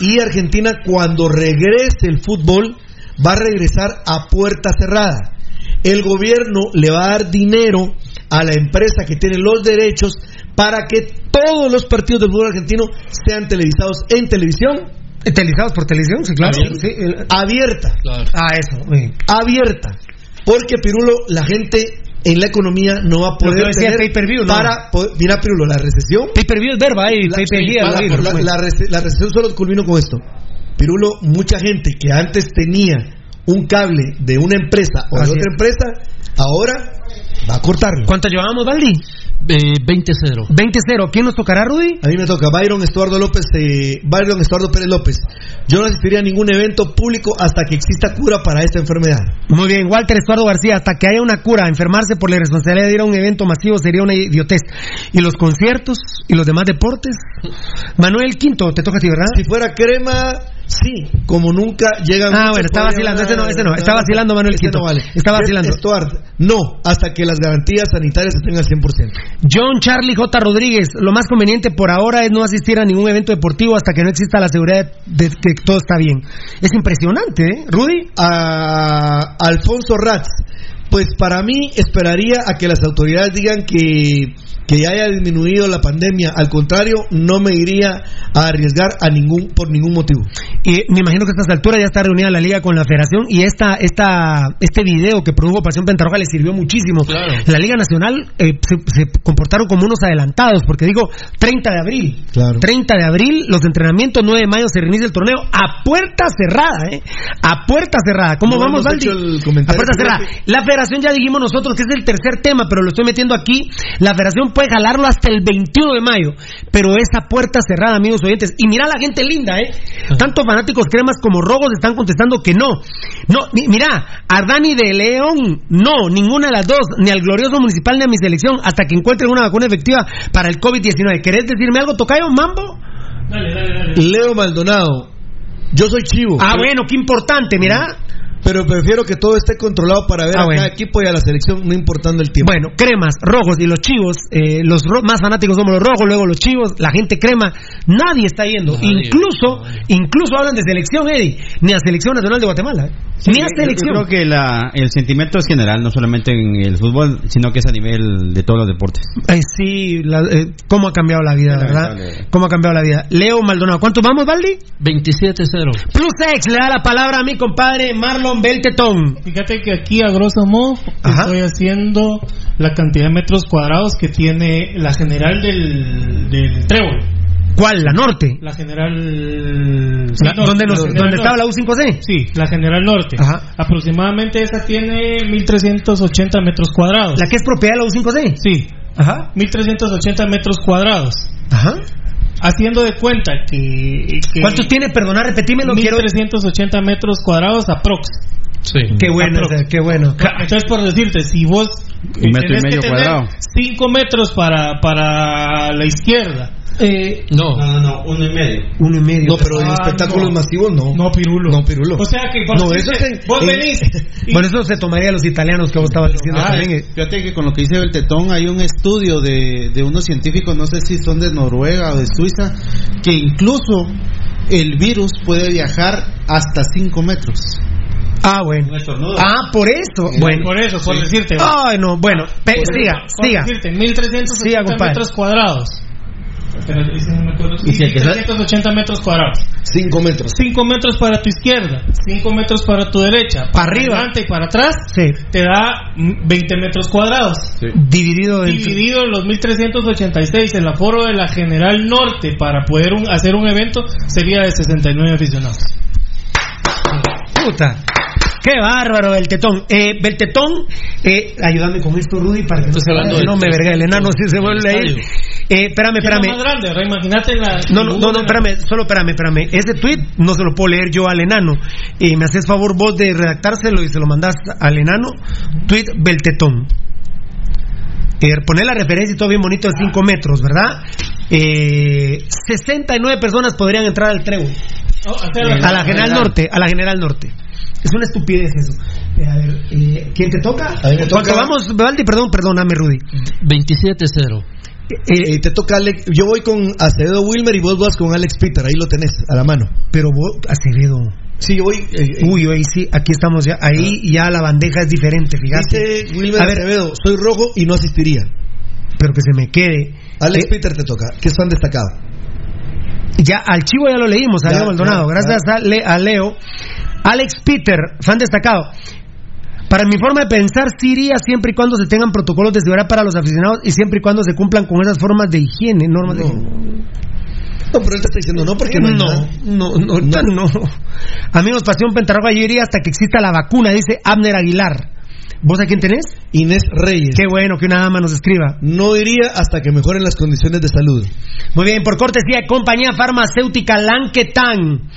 y Argentina cuando regrese el fútbol va a regresar a puerta cerrada. El gobierno le va a dar dinero a la empresa que tiene los derechos para que todos los partidos del fútbol argentino sean televisados en televisión. ¿Televisados por televisión? Sí, claro. Abierta. Sí, el- Abierta. Ah, eso. sí. Abierta. Porque, Pirulo, la gente en la economía no va a poder yo decía, tener pay-per-view, ¿no? para poder- mira, Pirulo, la recesión Pay-per-view es verba ahí, la, pay-per-view. la- ahí, la- la rece- la recesión solo culmino con esto. Pirulo, mucha gente que antes tenía un cable de una empresa o de otra es. empresa, ahora va a cortarlo. ¿Cuánto llevamos, Valdi? Eh, 20-0. 20-0. ¿Quién nos tocará, Rudy? A mí me toca Byron Estuardo López, eh, Byron Estuardo Pérez López. Yo no asistiría a ningún evento público hasta que exista cura para esta enfermedad. Muy bien, Walter Estuardo García, hasta que haya una cura, enfermarse por la irresponsabilidad de ir a un evento masivo sería una idiotez. ¿Y los conciertos y los demás deportes? Manuel Quinto, te toca a ti, ¿verdad? Si fuera crema, sí, como nunca llegan. Ah, bueno, está vacilando, ese no, ese no, está vacilando Manuel no vale. Está vacilando. Estuardo, no, hasta que las garantías sanitarias estén al 100%. John Charlie J. Rodríguez, lo más conveniente por ahora es no asistir a ningún evento deportivo hasta que no exista la seguridad de que todo está bien. Es impresionante, ¿eh? Rudy. a Alfonso Ratz. Pues para mí esperaría a que las autoridades digan que, que ya haya disminuido la pandemia. Al contrario, no me iría a arriesgar a ningún por ningún motivo. Y me imagino que a estas alturas ya está reunida la liga con la federación y esta, esta, este video que produjo Pasión Pentarroja le sirvió muchísimo. La Liga Nacional eh, se, se comportaron como unos adelantados, porque digo 30 de abril. 30 de abril, los entrenamientos, 9 de mayo se reinicia el torneo a puerta cerrada, ¿eh? A puerta cerrada. ¿Cómo No vamos, Valdi? A puerta cerrada. La federación ya dijimos nosotros que es el tercer tema, pero lo estoy metiendo aquí. La federación puede jalarlo hasta el 21 de mayo, pero esa puerta cerrada, amigos oyentes. Y mira la gente linda, ¿eh? Tanto fanáticos cremas como rogos están contestando que no. No, mi- mira, a Dani de León, no, ninguna de las dos, ni al glorioso municipal ni a mi selección, hasta que encuentren una vacuna efectiva para el COVID-19. ¿Querés decirme algo, Tocayo, Mambo? Leo Maldonado, yo soy chivo. Ah, bueno, qué importante, mira. Pero prefiero que todo esté controlado para ver Ah, a bueno. cada equipo y a la selección, no importando el tiempo. Bueno, cremas, rojos y los chivos, eh, los ro- más fanáticos somos los rojos, luego los chivos, la gente crema, nadie está yendo. incluso, incluso hablan de selección, Eddie, ni a Selección Nacional de Guatemala. ¿eh? ni a Yo- selección. Yo creo que la, el sentimiento es general, no solamente en el fútbol, sino que es a nivel de todos los deportes. Ay, sí, la- eh, cómo ha cambiado la vida, ¿verdad? Cómo ha cambiado la vida. Leo Maldonado, ¿cuánto vamos, Valdi? 27-0. Plus X le da la palabra a mi compadre Marlon Beltetón. Fíjate que aquí a grosso modo estoy haciendo la cantidad de metros cuadrados que tiene la general del, del Trébol. ¿Cuál? ¿La norte? La general... La- ¿dónde nos- dónde estaba la U5C? Sí, la general norte. Aproximadamente esa tiene 1380 metros cuadrados. ¿La que es propiedad de la U5C? Sí. Ajá. 1380 metros cuadrados. Ajá. Haciendo de cuenta que... que ¿Cuántos tiene? Perdona, repetímelo. Quiero... 1380 metros cuadrados aprox. Sí. Qué bueno, qué bueno. Entonces, por decirte, si vos Un metro y tenés medio que tener cuadrado. 5 metros para, para la izquierda. Eh, no. No, no, no, uno y medio. Uno y medio. No, pero en Ah, espectáculos no. masivos no. No, Pirulo. No, Pirulo. O sea que No, eso es en- vos en- venís. y- Bueno, eso se tomaría a los italianos que vos estabas diciendo Ah, también. eh. fíjate que con lo que dice el Tetón hay un estudio de, de unos científicos, no sé si son de Noruega o de Suiza, que incluso el virus puede viajar hasta 5 metros. Ah, bueno. Un estornudo. Ah, por eso. Sí, Bueno. por eso, por Sí. decirte. Ay, no, bueno. pe- Por siga, por siga. decirte, Siga, 1380 compadre. metros cuadrados. No. ¿Y si el que sale- 380 metros cuadrados. 5 metros. 5 metros para tu izquierda, 5 metros para tu derecha, para arriba. adelante y para atrás, te da mm, 20 metros cuadrados. Dividido en... Dividido en los 1386, el aforo de la General Norte para poder un- hacer un evento sería de 69 aficionados. Puta. Qué bárbaro, Beltetón. Eh, Beltetón, eh, ayúdame con esto, Rudy, para que no, se vaya, del no me tres- verga el enano si se vuelve a ir. Eh, espérame, ¿Qué es lo espérame. más grande? Ahora, Imagínate la. No, no, no, no, espérame, solo espérame, espérame. Ese tweet no se lo puedo leer yo al enano. Eh, me haces favor vos de redactárselo y se lo mandás al enano. Tweet Beltetón. Eh, poner la referencia y todo bien bonito de 5 metros, ¿verdad? Eh, 69 personas podrían entrar al trébol. Oh, o sea, a la General Norte, a la General Norte. Es una estupidez eso. Eh, a ver, eh, ¿quién te toca? A mí me ¿Cuánto toca- vamos, Valdi? Perdón, perdóname, Rudy. 27-0. Eh, te toca Alex, yo voy con Acevedo Wilmer y vos vas con Alex Peter, ahí lo tenés a la mano. Pero vos, Acevedo. Sí, yo voy. eh, Uy, ahí sí, aquí estamos ya. Ahí ya la bandeja es diferente, fíjate. Dice Wilmer A ver, Acevedo, soy rojo y no asistiría. pero que se me quede. Alex Eh, Peter te toca, que es fan destacado. Ya, al chivo ya lo leímos, a Ya, Leo Maldonado. ya, Gracias a, Le- a Leo. Alex Peter, fan destacado. Para mi forma de pensar, sí iría siempre y cuando se tengan protocolos de seguridad para los aficionados y siempre y cuando se cumplan con esas formas de higiene, normas de higiene. No, pero él te está diciendo no porque no no, no, no, no. Amigos, Pasión Pentarroja, yo iría hasta que exista la vacuna, dice Abner Aguilar. ¿Vos a quién tenés? Inés Reyes. Qué bueno que una dama nos escriba. No iría hasta que mejoren las condiciones de salud. Muy bien, por cortesía compañía farmacéutica Lanquetán.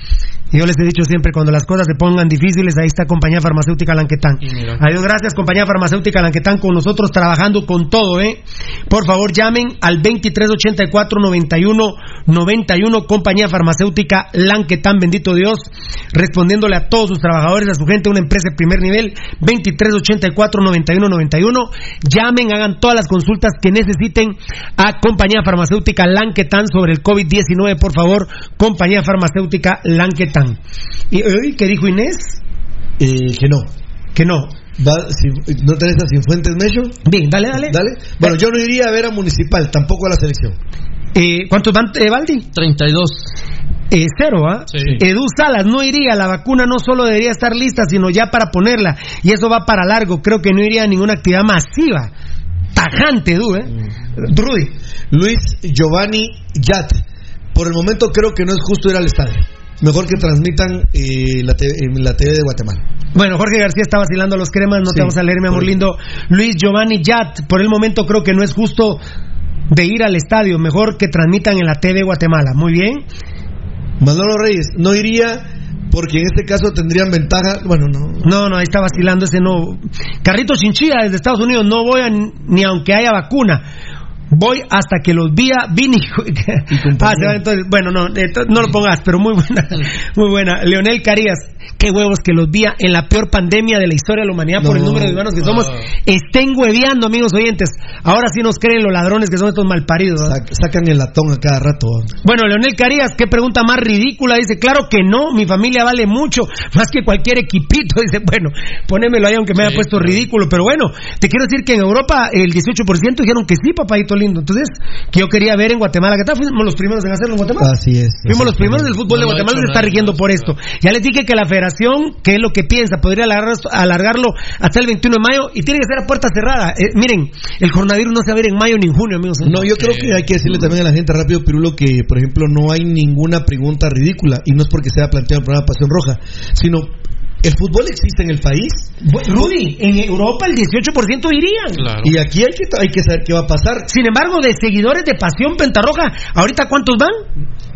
Yo les he dicho siempre, cuando las cosas se pongan difíciles, ahí está compañía farmacéutica Lanquetán. Adiós, gracias compañía farmacéutica Lanquetán con nosotros trabajando con todo, ¿eh? Por favor, llamen al 2384-9191, compañía farmacéutica Lanquetán, bendito Dios, respondiéndole a todos sus trabajadores, a su gente, una empresa de primer nivel, 2384-9191. Llamen, hagan todas las consultas que necesiten a compañía farmacéutica Lanquetán sobre el COVID-19, por favor, compañía farmacéutica Lanquetán. ¿Y hoy qué dijo Inés? Eh, que no. Que no. Va, si, ¿No tenés a Cienfuentes Mello? Bien, dale, dale. Dale. Bueno, yo no iría a ver a Municipal, tampoco a la selección. Eh, ¿Cuántos van, eh, Valdi? 32. Eh, cero, ¿ah? Edu Salas no iría, la vacuna no solo debería estar lista, sino ya para ponerla. Y eso va para largo, creo que no iría a ninguna actividad masiva. Tajante, Edu, ¿eh? Rudy. Luis Giovanni Yat. Por el momento creo que no es justo ir al estadio. Mejor que transmitan eh, la, TV, en la TV de Guatemala. Bueno, Jorge García está vacilando a los cremas, no Sí, te vamos a leer, mi amor lindo. Luis Giovanni Yat, por el momento creo que no es justo de ir al estadio, mejor que transmitan en la TV Guatemala. Muy bien. Manolo Reyes, no iría porque en este caso tendrían ventaja. Bueno, no. No, no, ahí está vacilando ese no. Carrito Chinchilla desde Estados Unidos, no voy a ni ni aunque haya vacuna. Voy hasta que los vía Vini. ah, entonces, bueno, no, no lo pongas, pero muy buena, muy buena. Leonel Carías, qué huevos que los vía en la peor pandemia de la historia de la humanidad por el No. número de humanos que somos. Ah. Estén hueveando, amigos oyentes. Ahora sí nos creen los ladrones que son estos malparidos. Sac- sacan el latón a cada rato. Bueno, Leonel Carías, qué pregunta más ridícula. Dice, claro que no, mi familia vale mucho, más que cualquier equipito. Dice, bueno, ponémelo ahí aunque me haya puesto ridículo. Pero bueno, te quiero decir que en Europa el 18% dijeron que sí, papayito lindo. Entonces, que yo quería ver en Guatemala. ¿Qué tal? Fuimos los primeros en hacerlo en Guatemala. Así es. Fuimos los primeros del fútbol de No, Guatemala se está rigiendo por esto. Ya les dije que la federación, que es lo que piensa, podría alargar- alargarlo hasta el 21 de mayo y tiene que ser a puerta cerrada. Eh, miren, el coronavirus no se va a ver en mayo ni en junio, amigos. No, yo creo que hay que decirle también a la gente rápido, Pirulo, que por ejemplo no hay ninguna pregunta ridícula y no es porque sea planteado el programa Pasión Roja, sino el fútbol existe en el país. Rudy, en Europa el 18% irían. Y aquí hay que, hay que saber qué va a pasar. Sin embargo, de seguidores de Pasión Pentarroja, ¿ahorita cuántos van?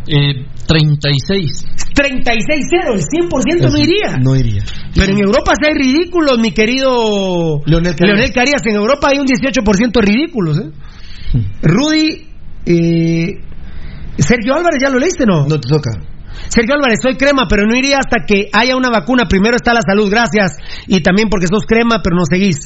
Eh, 36. 36-0, el 100% no iría. No iría. Pero en Europa sí hay ridículos, mi querido Leonel Carías. Leonel Carías. En Europa hay un 18% de ridículos. ¿eh? Rudy, eh, Sergio Álvarez, ¿ya lo leíste, no? No te toca. Sergio Álvarez, soy crema, pero no iría hasta que haya una vacuna. Primero está la salud, gracias. Y también porque sos crema, pero no seguís.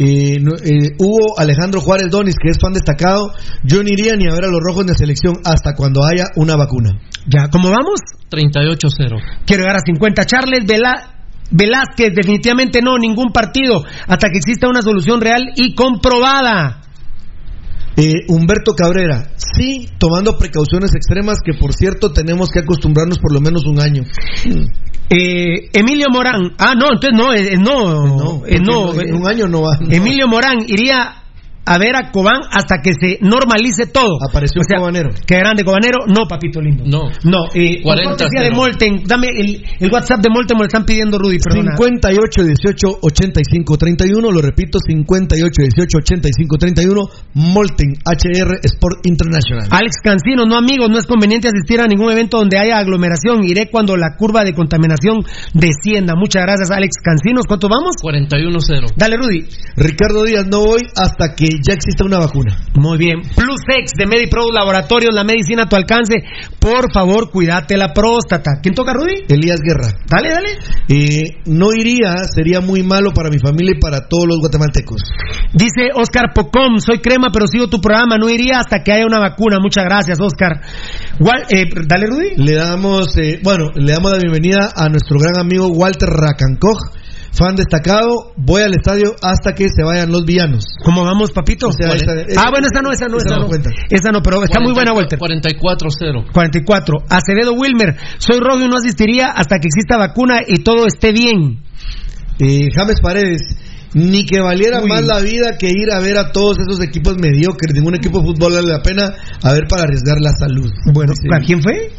Eh, eh, Hugo Alejandro Juárez Donis, que es fan destacado, yo no iría ni a ver a los rojos de selección hasta cuando haya una vacuna. Ya, ¿cómo vamos? 38-0. Quiero llegar a 50. Charles Vela- Velázquez, definitivamente no, ningún partido, hasta que exista una solución real y comprobada. Eh, Humberto Cabrera, sí, tomando precauciones extremas que por cierto tenemos que acostumbrarnos por lo menos un año. Eh, Emilio Morán. Ah, no, entonces no, eh, no, eh, no, en un año no va. no. Emilio Morán iría a ver a Cobán hasta que se normalice todo. Apareció O sea, Cobanero. Que grande Cobanero, no, papito lindo. No. No, eh, por 40 cortesía de. Molten, dame el, el WhatsApp de Molten, me lo están pidiendo Rudy, perdona. 58 18 85 31, lo repito, 58 18 85 31, Molten HR Sport International. Alex Cancino, no amigos, no es conveniente asistir a ningún evento donde haya aglomeración. Iré cuando la curva de contaminación descienda. Muchas gracias, Alex Cancinos. ¿Cuánto vamos? 41-0. Dale, Rudy. Ricardo Díaz, no voy hasta que ya exista una vacuna. Muy bien. Plus X de MediPro Laboratorios, la medicina a tu alcance. Por favor, cuídate la próstata. ¿Quién toca, Rudy? Elías Guerra. Dale, dale. Eh, no iría, sería muy malo para mi familia y para todos los guatemaltecos. Dice Oscar Pocom, soy crema, pero sigo tu programa. No iría hasta que haya una vacuna. Muchas gracias, Oscar. Wal- eh, dale, Rudy. Le damos, eh, bueno, le damos la bienvenida a nuestro gran amigo Walter Racancoch, fan destacado. Voy al estadio hasta que se vayan los villanos. ¿Cómo vamos, papito? O sea, esa- ah, bueno, esa no, esa no, esa, no. cuenta. Esa no, pero está muy buena, Walter. 44-0. 44. Acevedo Wilmer, soy rojo y no asistiría hasta que exista vacuna y todo esté bien. Eh, James Paredes, ni que valiera Uy. más la vida que ir a ver a todos esos equipos mediocres. Ningún equipo de fútbol vale la pena a ver para arriesgar la salud. Bueno, Sí. ¿a quién fue?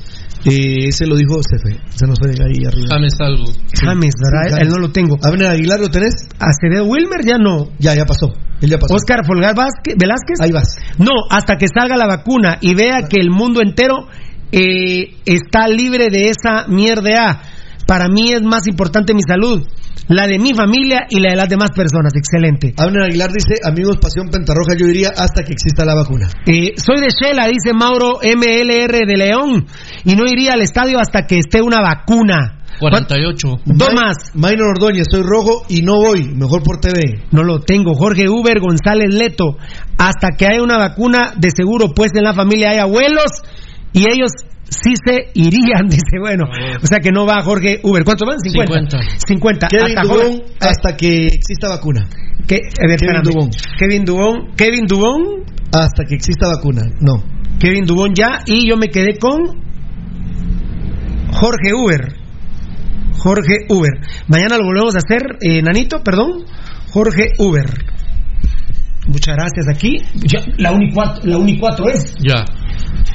Eh, ese lo dijo Cefe. Se nos fue ahí arriba. James Algo. James, ¿verdad? James. Él no lo tengo. Abner Aguilar, ¿lo tenés? Acevedo Wilmer ya no. Ya, ya pasó. Él ya pasó. Oscar Folgar Vázquez- Velázquez. Ahí vas. No, hasta que salga la vacuna y vea que el mundo entero eh, está libre de esa mierda. Para mí es más importante mi salud, la de mi familia y la de las demás personas. Excelente. Abner Aguilar dice, amigos, Pasión Pentarroja, yo iría hasta que exista la vacuna. Eh, soy de Shela, dice Mauro MLR de León, y no iría al estadio hasta que esté una vacuna. 48. Dos más. Minor Ordóñez, soy rojo y no voy. Mejor por TV. No lo tengo. Jorge Uber González Leto. Hasta que haya una vacuna, de seguro, pues en la familia hay abuelos y ellos sí se irían. Dice, bueno. O sea que no va Jorge Uber. ¿Cuánto van? 50. 50. Kevin Hasta Dubón, Jorge- hasta que exista vacuna. que- a ver, Kevin. Dubón. Kevin Dubón. Kevin Dubón. Hasta que exista vacuna. No. Kevin Dubón ya. Y yo me quedé con Jorge Uber. Jorge Uber. Mañana lo volvemos a hacer, eh, Nanito, perdón. Jorge Uber. Muchas gracias aquí. Ya, la Uni 4, la Uni 4 es. Ya.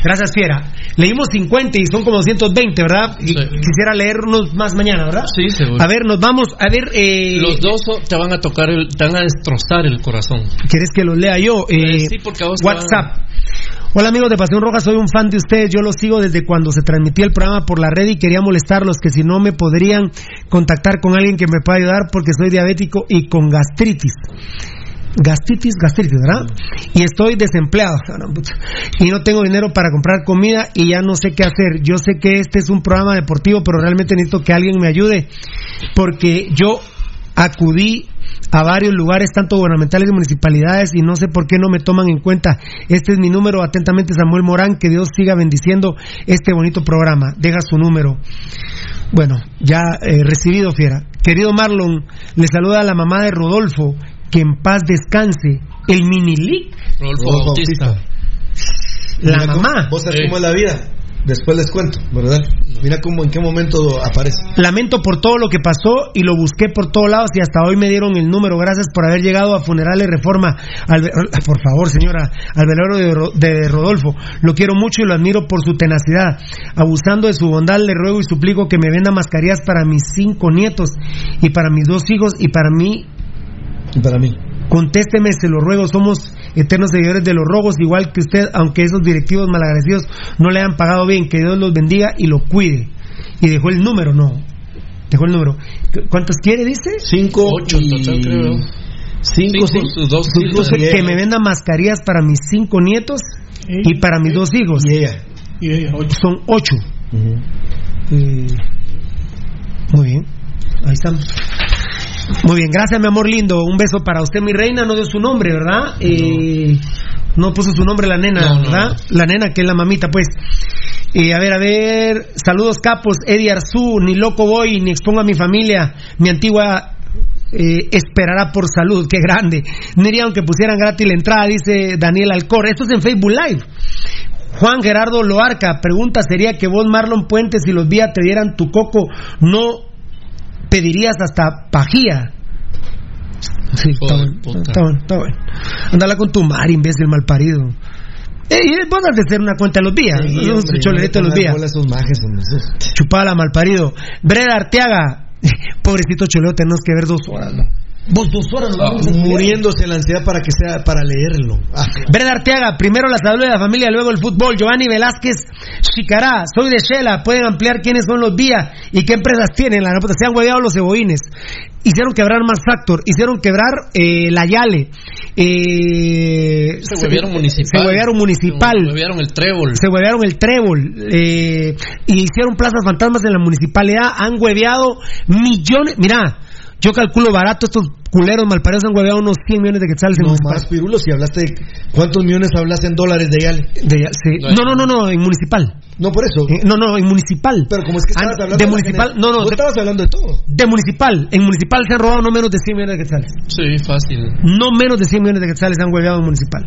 Gracias, Fiera. Leímos 50 y son como 220, ¿verdad? Y quisiera leer unos más mañana, ¿verdad? Sí, seguro. A ver, nos vamos. A ver, eh, Los dos te van a tocar, el, te van a destrozar el corazón. ¿Quieres que los lea yo? Eh, sí, porque a vos WhatsApp. Hola amigos de Pasión Roja, soy un fan de ustedes. Yo los sigo desde cuando se transmitía el programa por la red y quería molestarlos que si no me podrían contactar con alguien que me pueda ayudar porque soy diabético y con gastritis. Gastritis, gastritis, ¿verdad? Y estoy desempleado. Y no tengo dinero para comprar comida y ya no sé qué hacer. Yo sé que este es un programa deportivo, pero realmente necesito que alguien me ayude porque yo acudí a varios lugares, tanto gubernamentales y municipalidades, y no sé por qué no me toman en cuenta. Este es mi número, atentamente Samuel Morán, que Dios siga bendiciendo este bonito programa. Deja su número. Bueno, ya eh, recibido, Fiera. Querido Marlon, le saluda a la mamá de Rodolfo, que en paz descanse. El mini league. Rodolfo Rodolfo Bautista. La Mira cómo- mamá. Vos sabés Eh. cómo es la vida. Después les cuento, ¿verdad? Mira cómo, en qué momento aparece. Lamento por todo lo que pasó y lo busqué por todos lados y hasta hoy me dieron el número. Gracias por haber llegado a Funerales Reforma. Ve- por favor, señora, al velorio de, Ro- de Rodolfo. Lo quiero mucho y lo admiro por su tenacidad. Abusando de su bondad, le ruego y suplico que me venda mascarillas para mis cinco nietos y para mis dos hijos y para mí. Y para mí. Contésteme, se lo ruego, somos eternos seguidores de los robos, igual que usted, aunque esos directivos malagradecidos no le han pagado bien, que Dios los bendiga y lo cuide. Y dejó el número, no. Dejó el número. ¿Cuántos quiere, dice? Cinco Ocho en y- total, creo. Cinco, Cinco, sus dos Cinco, que me venda mascarillas para mis cinco nietos y para mis dos hijos. Y ella. Y ella, ocho. Son ocho. Eh, muy bien. Ahí están. Muy bien, gracias mi amor lindo. Un beso para usted, mi reina. No dio su nombre, ¿verdad? Eh, no puso su nombre la nena, No, no, ¿verdad? La nena que es la mamita, pues. Eh, a ver, a ver. Saludos capos, Eddie Arzú. Ni loco voy, ni expongo a mi familia. Mi antigua eh, esperará por salud. Qué grande. No iría aunque pusieran gratis la entrada, dice Daniel Alcor. Esto es en Facebook Live. Juan Gerardo Loarca pregunta, ¿sería que vos, Marlon Puentes, si los días te dieran tu coco, no pedirías hasta pajía? Sí, está bueno, está bueno, está bueno. Andala con tu mar, imbécil malparido. Eh, y vos has de hacer una cuenta los días. Sí, un hombre, cholerito no los días. Chupala malparido. Breda Arteaga. Pobrecito Choleo, tenemos que ver dos horas. ¿no? Vos dos horas nos vamos a estudiar. muriéndose la ansiedad para que sea para leerlo. Ah, Breda Arteaga, primero la salud de la familia, luego el fútbol. Giovanni Velázquez Chicará, soy de Shela, pueden ampliar quiénes son los vías y qué empresas tienen. La nota se han hueveado los cebollines. Hicieron quebrar Más Factor, hicieron quebrar eh, la Yale. Eh, Se huevearon municipal. Se huevearon municipal. Se huevearon el trébol. Se huevearon el trébol. eh, y hicieron plazas fantasmas en la municipalidad. Han hueveado millones. Mira, yo calculo barato estos culeros malparidos han hueveado unos 100 millones de quetzales en no municipal. más, Pirulo, si hablaste de cuántos millones hablaste en dólares de Yale. De sí. No, no, no, no, en municipal. No, por eso. Eh, no, no, en municipal. Pero como es que estabas hablando de municipal, gener- no, no, Vos de, estabas hablando de todo. de municipal. En municipal se han robado no menos de 100 millones de quetzales. Sí, fácil. No menos de 100 millones de quetzales han hueveado en municipal.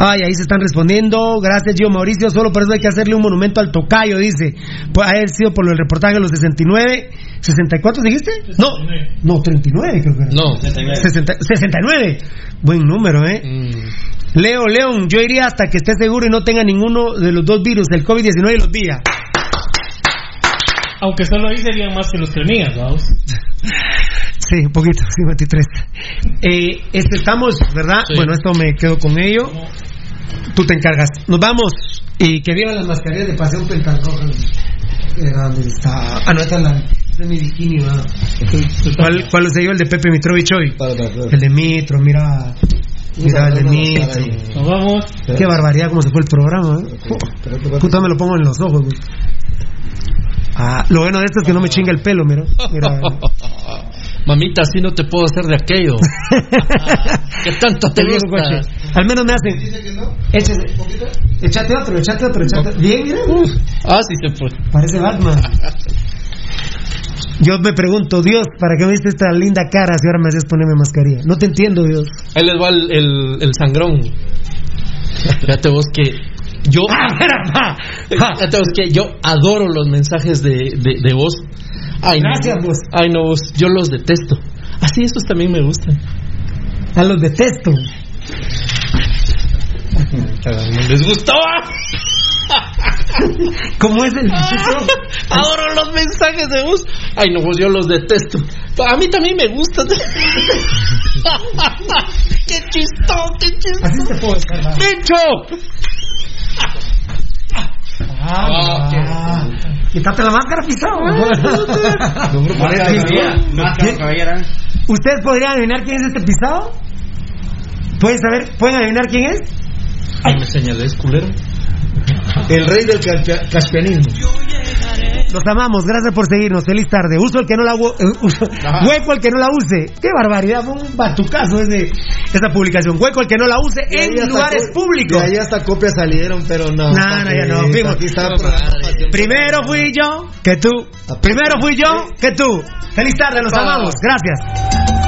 Ay, ahí se están respondiendo. Gracias, Gio Mauricio. Solo por eso hay que hacerle un monumento al tocayo, dice. Puede haber sido por del reportaje de los 69. ¿64 dijiste? No, no, 39 creo que era. No. 60 69. Buen número, ¿eh? Mm. Leo León, yo iría hasta que esté seguro y no tenga ninguno de los dos virus, el COVID-19 y los días. Aunque solo ahí serían más que los que tenías, vamos. Sí, un poquito, 53. Eh, este, estamos, ¿verdad? Sí. Bueno, esto me quedo con ello. Tú te encargas. Nos vamos. Y que vivan las mascarillas de Paseo Pentarroja. Está. Ah, no, esta es la. Es mi bikini, ¿verdad? ¿Cuál, ¿Cuál es yo? El de Pepe Mitrovich hoy. El de Mitro, mira. Mira, el de Mitro. Nos vamos. Qué barbaridad como se fue el programa, ¿eh? Puta, me lo pongo en los ojos, güey. Ah, lo bueno de esto es que no me chinga el pelo, mira. mira. Mamita, así no te puedo hacer de aquello. que tanto te gusta. coche. Al menos me hacen. Échate, échate otro, échate otro, échate otro. Bien, mira. Ah, sí se fue. Parece Batman. Yo me pregunto, Dios, ¿para qué me diste esta linda cara si ahora me haces ponerme mascarilla? No te entiendo, Dios. Ahí les va el, el, el sangrón. Fíjate vos que yo. Fíjate vos que yo adoro los mensajes de, de, de voz. Ay, Gracias, no, vos. Ay, no, vos. Yo los detesto. Así, esos también me gustan. A los detesto. ¿Les gustó? ¿Cómo es el Adoro los mensajes de voz. Ay, no, vos, yo los detesto. A mí también me gustan. ¡Qué chistoso, qué chistoso! Así te puedo descargar. ¡Bicho! Ah, ah. Quítate la máscara, pisado. ¿Ustedes podrían adivinar quién es este pisado? ¿Pueden saber? ¿Pueden adivinar quién es? Ay, me señalé, culero. El rey del caspianismo. Los amamos, gracias por seguirnos. Feliz tarde. Uso el que no la eh, uso- hueco el que no la use. Qué barbaridad, fue un batucazo ese, esa publicación. Hueco el que no la use en lugares co- públicos. De ahí hasta copias salieron, pero no. No, no, ya no. Fuimos. Primero fui yo que tú. Primero fui yo que tú. Feliz tarde, los amamos. Gracias.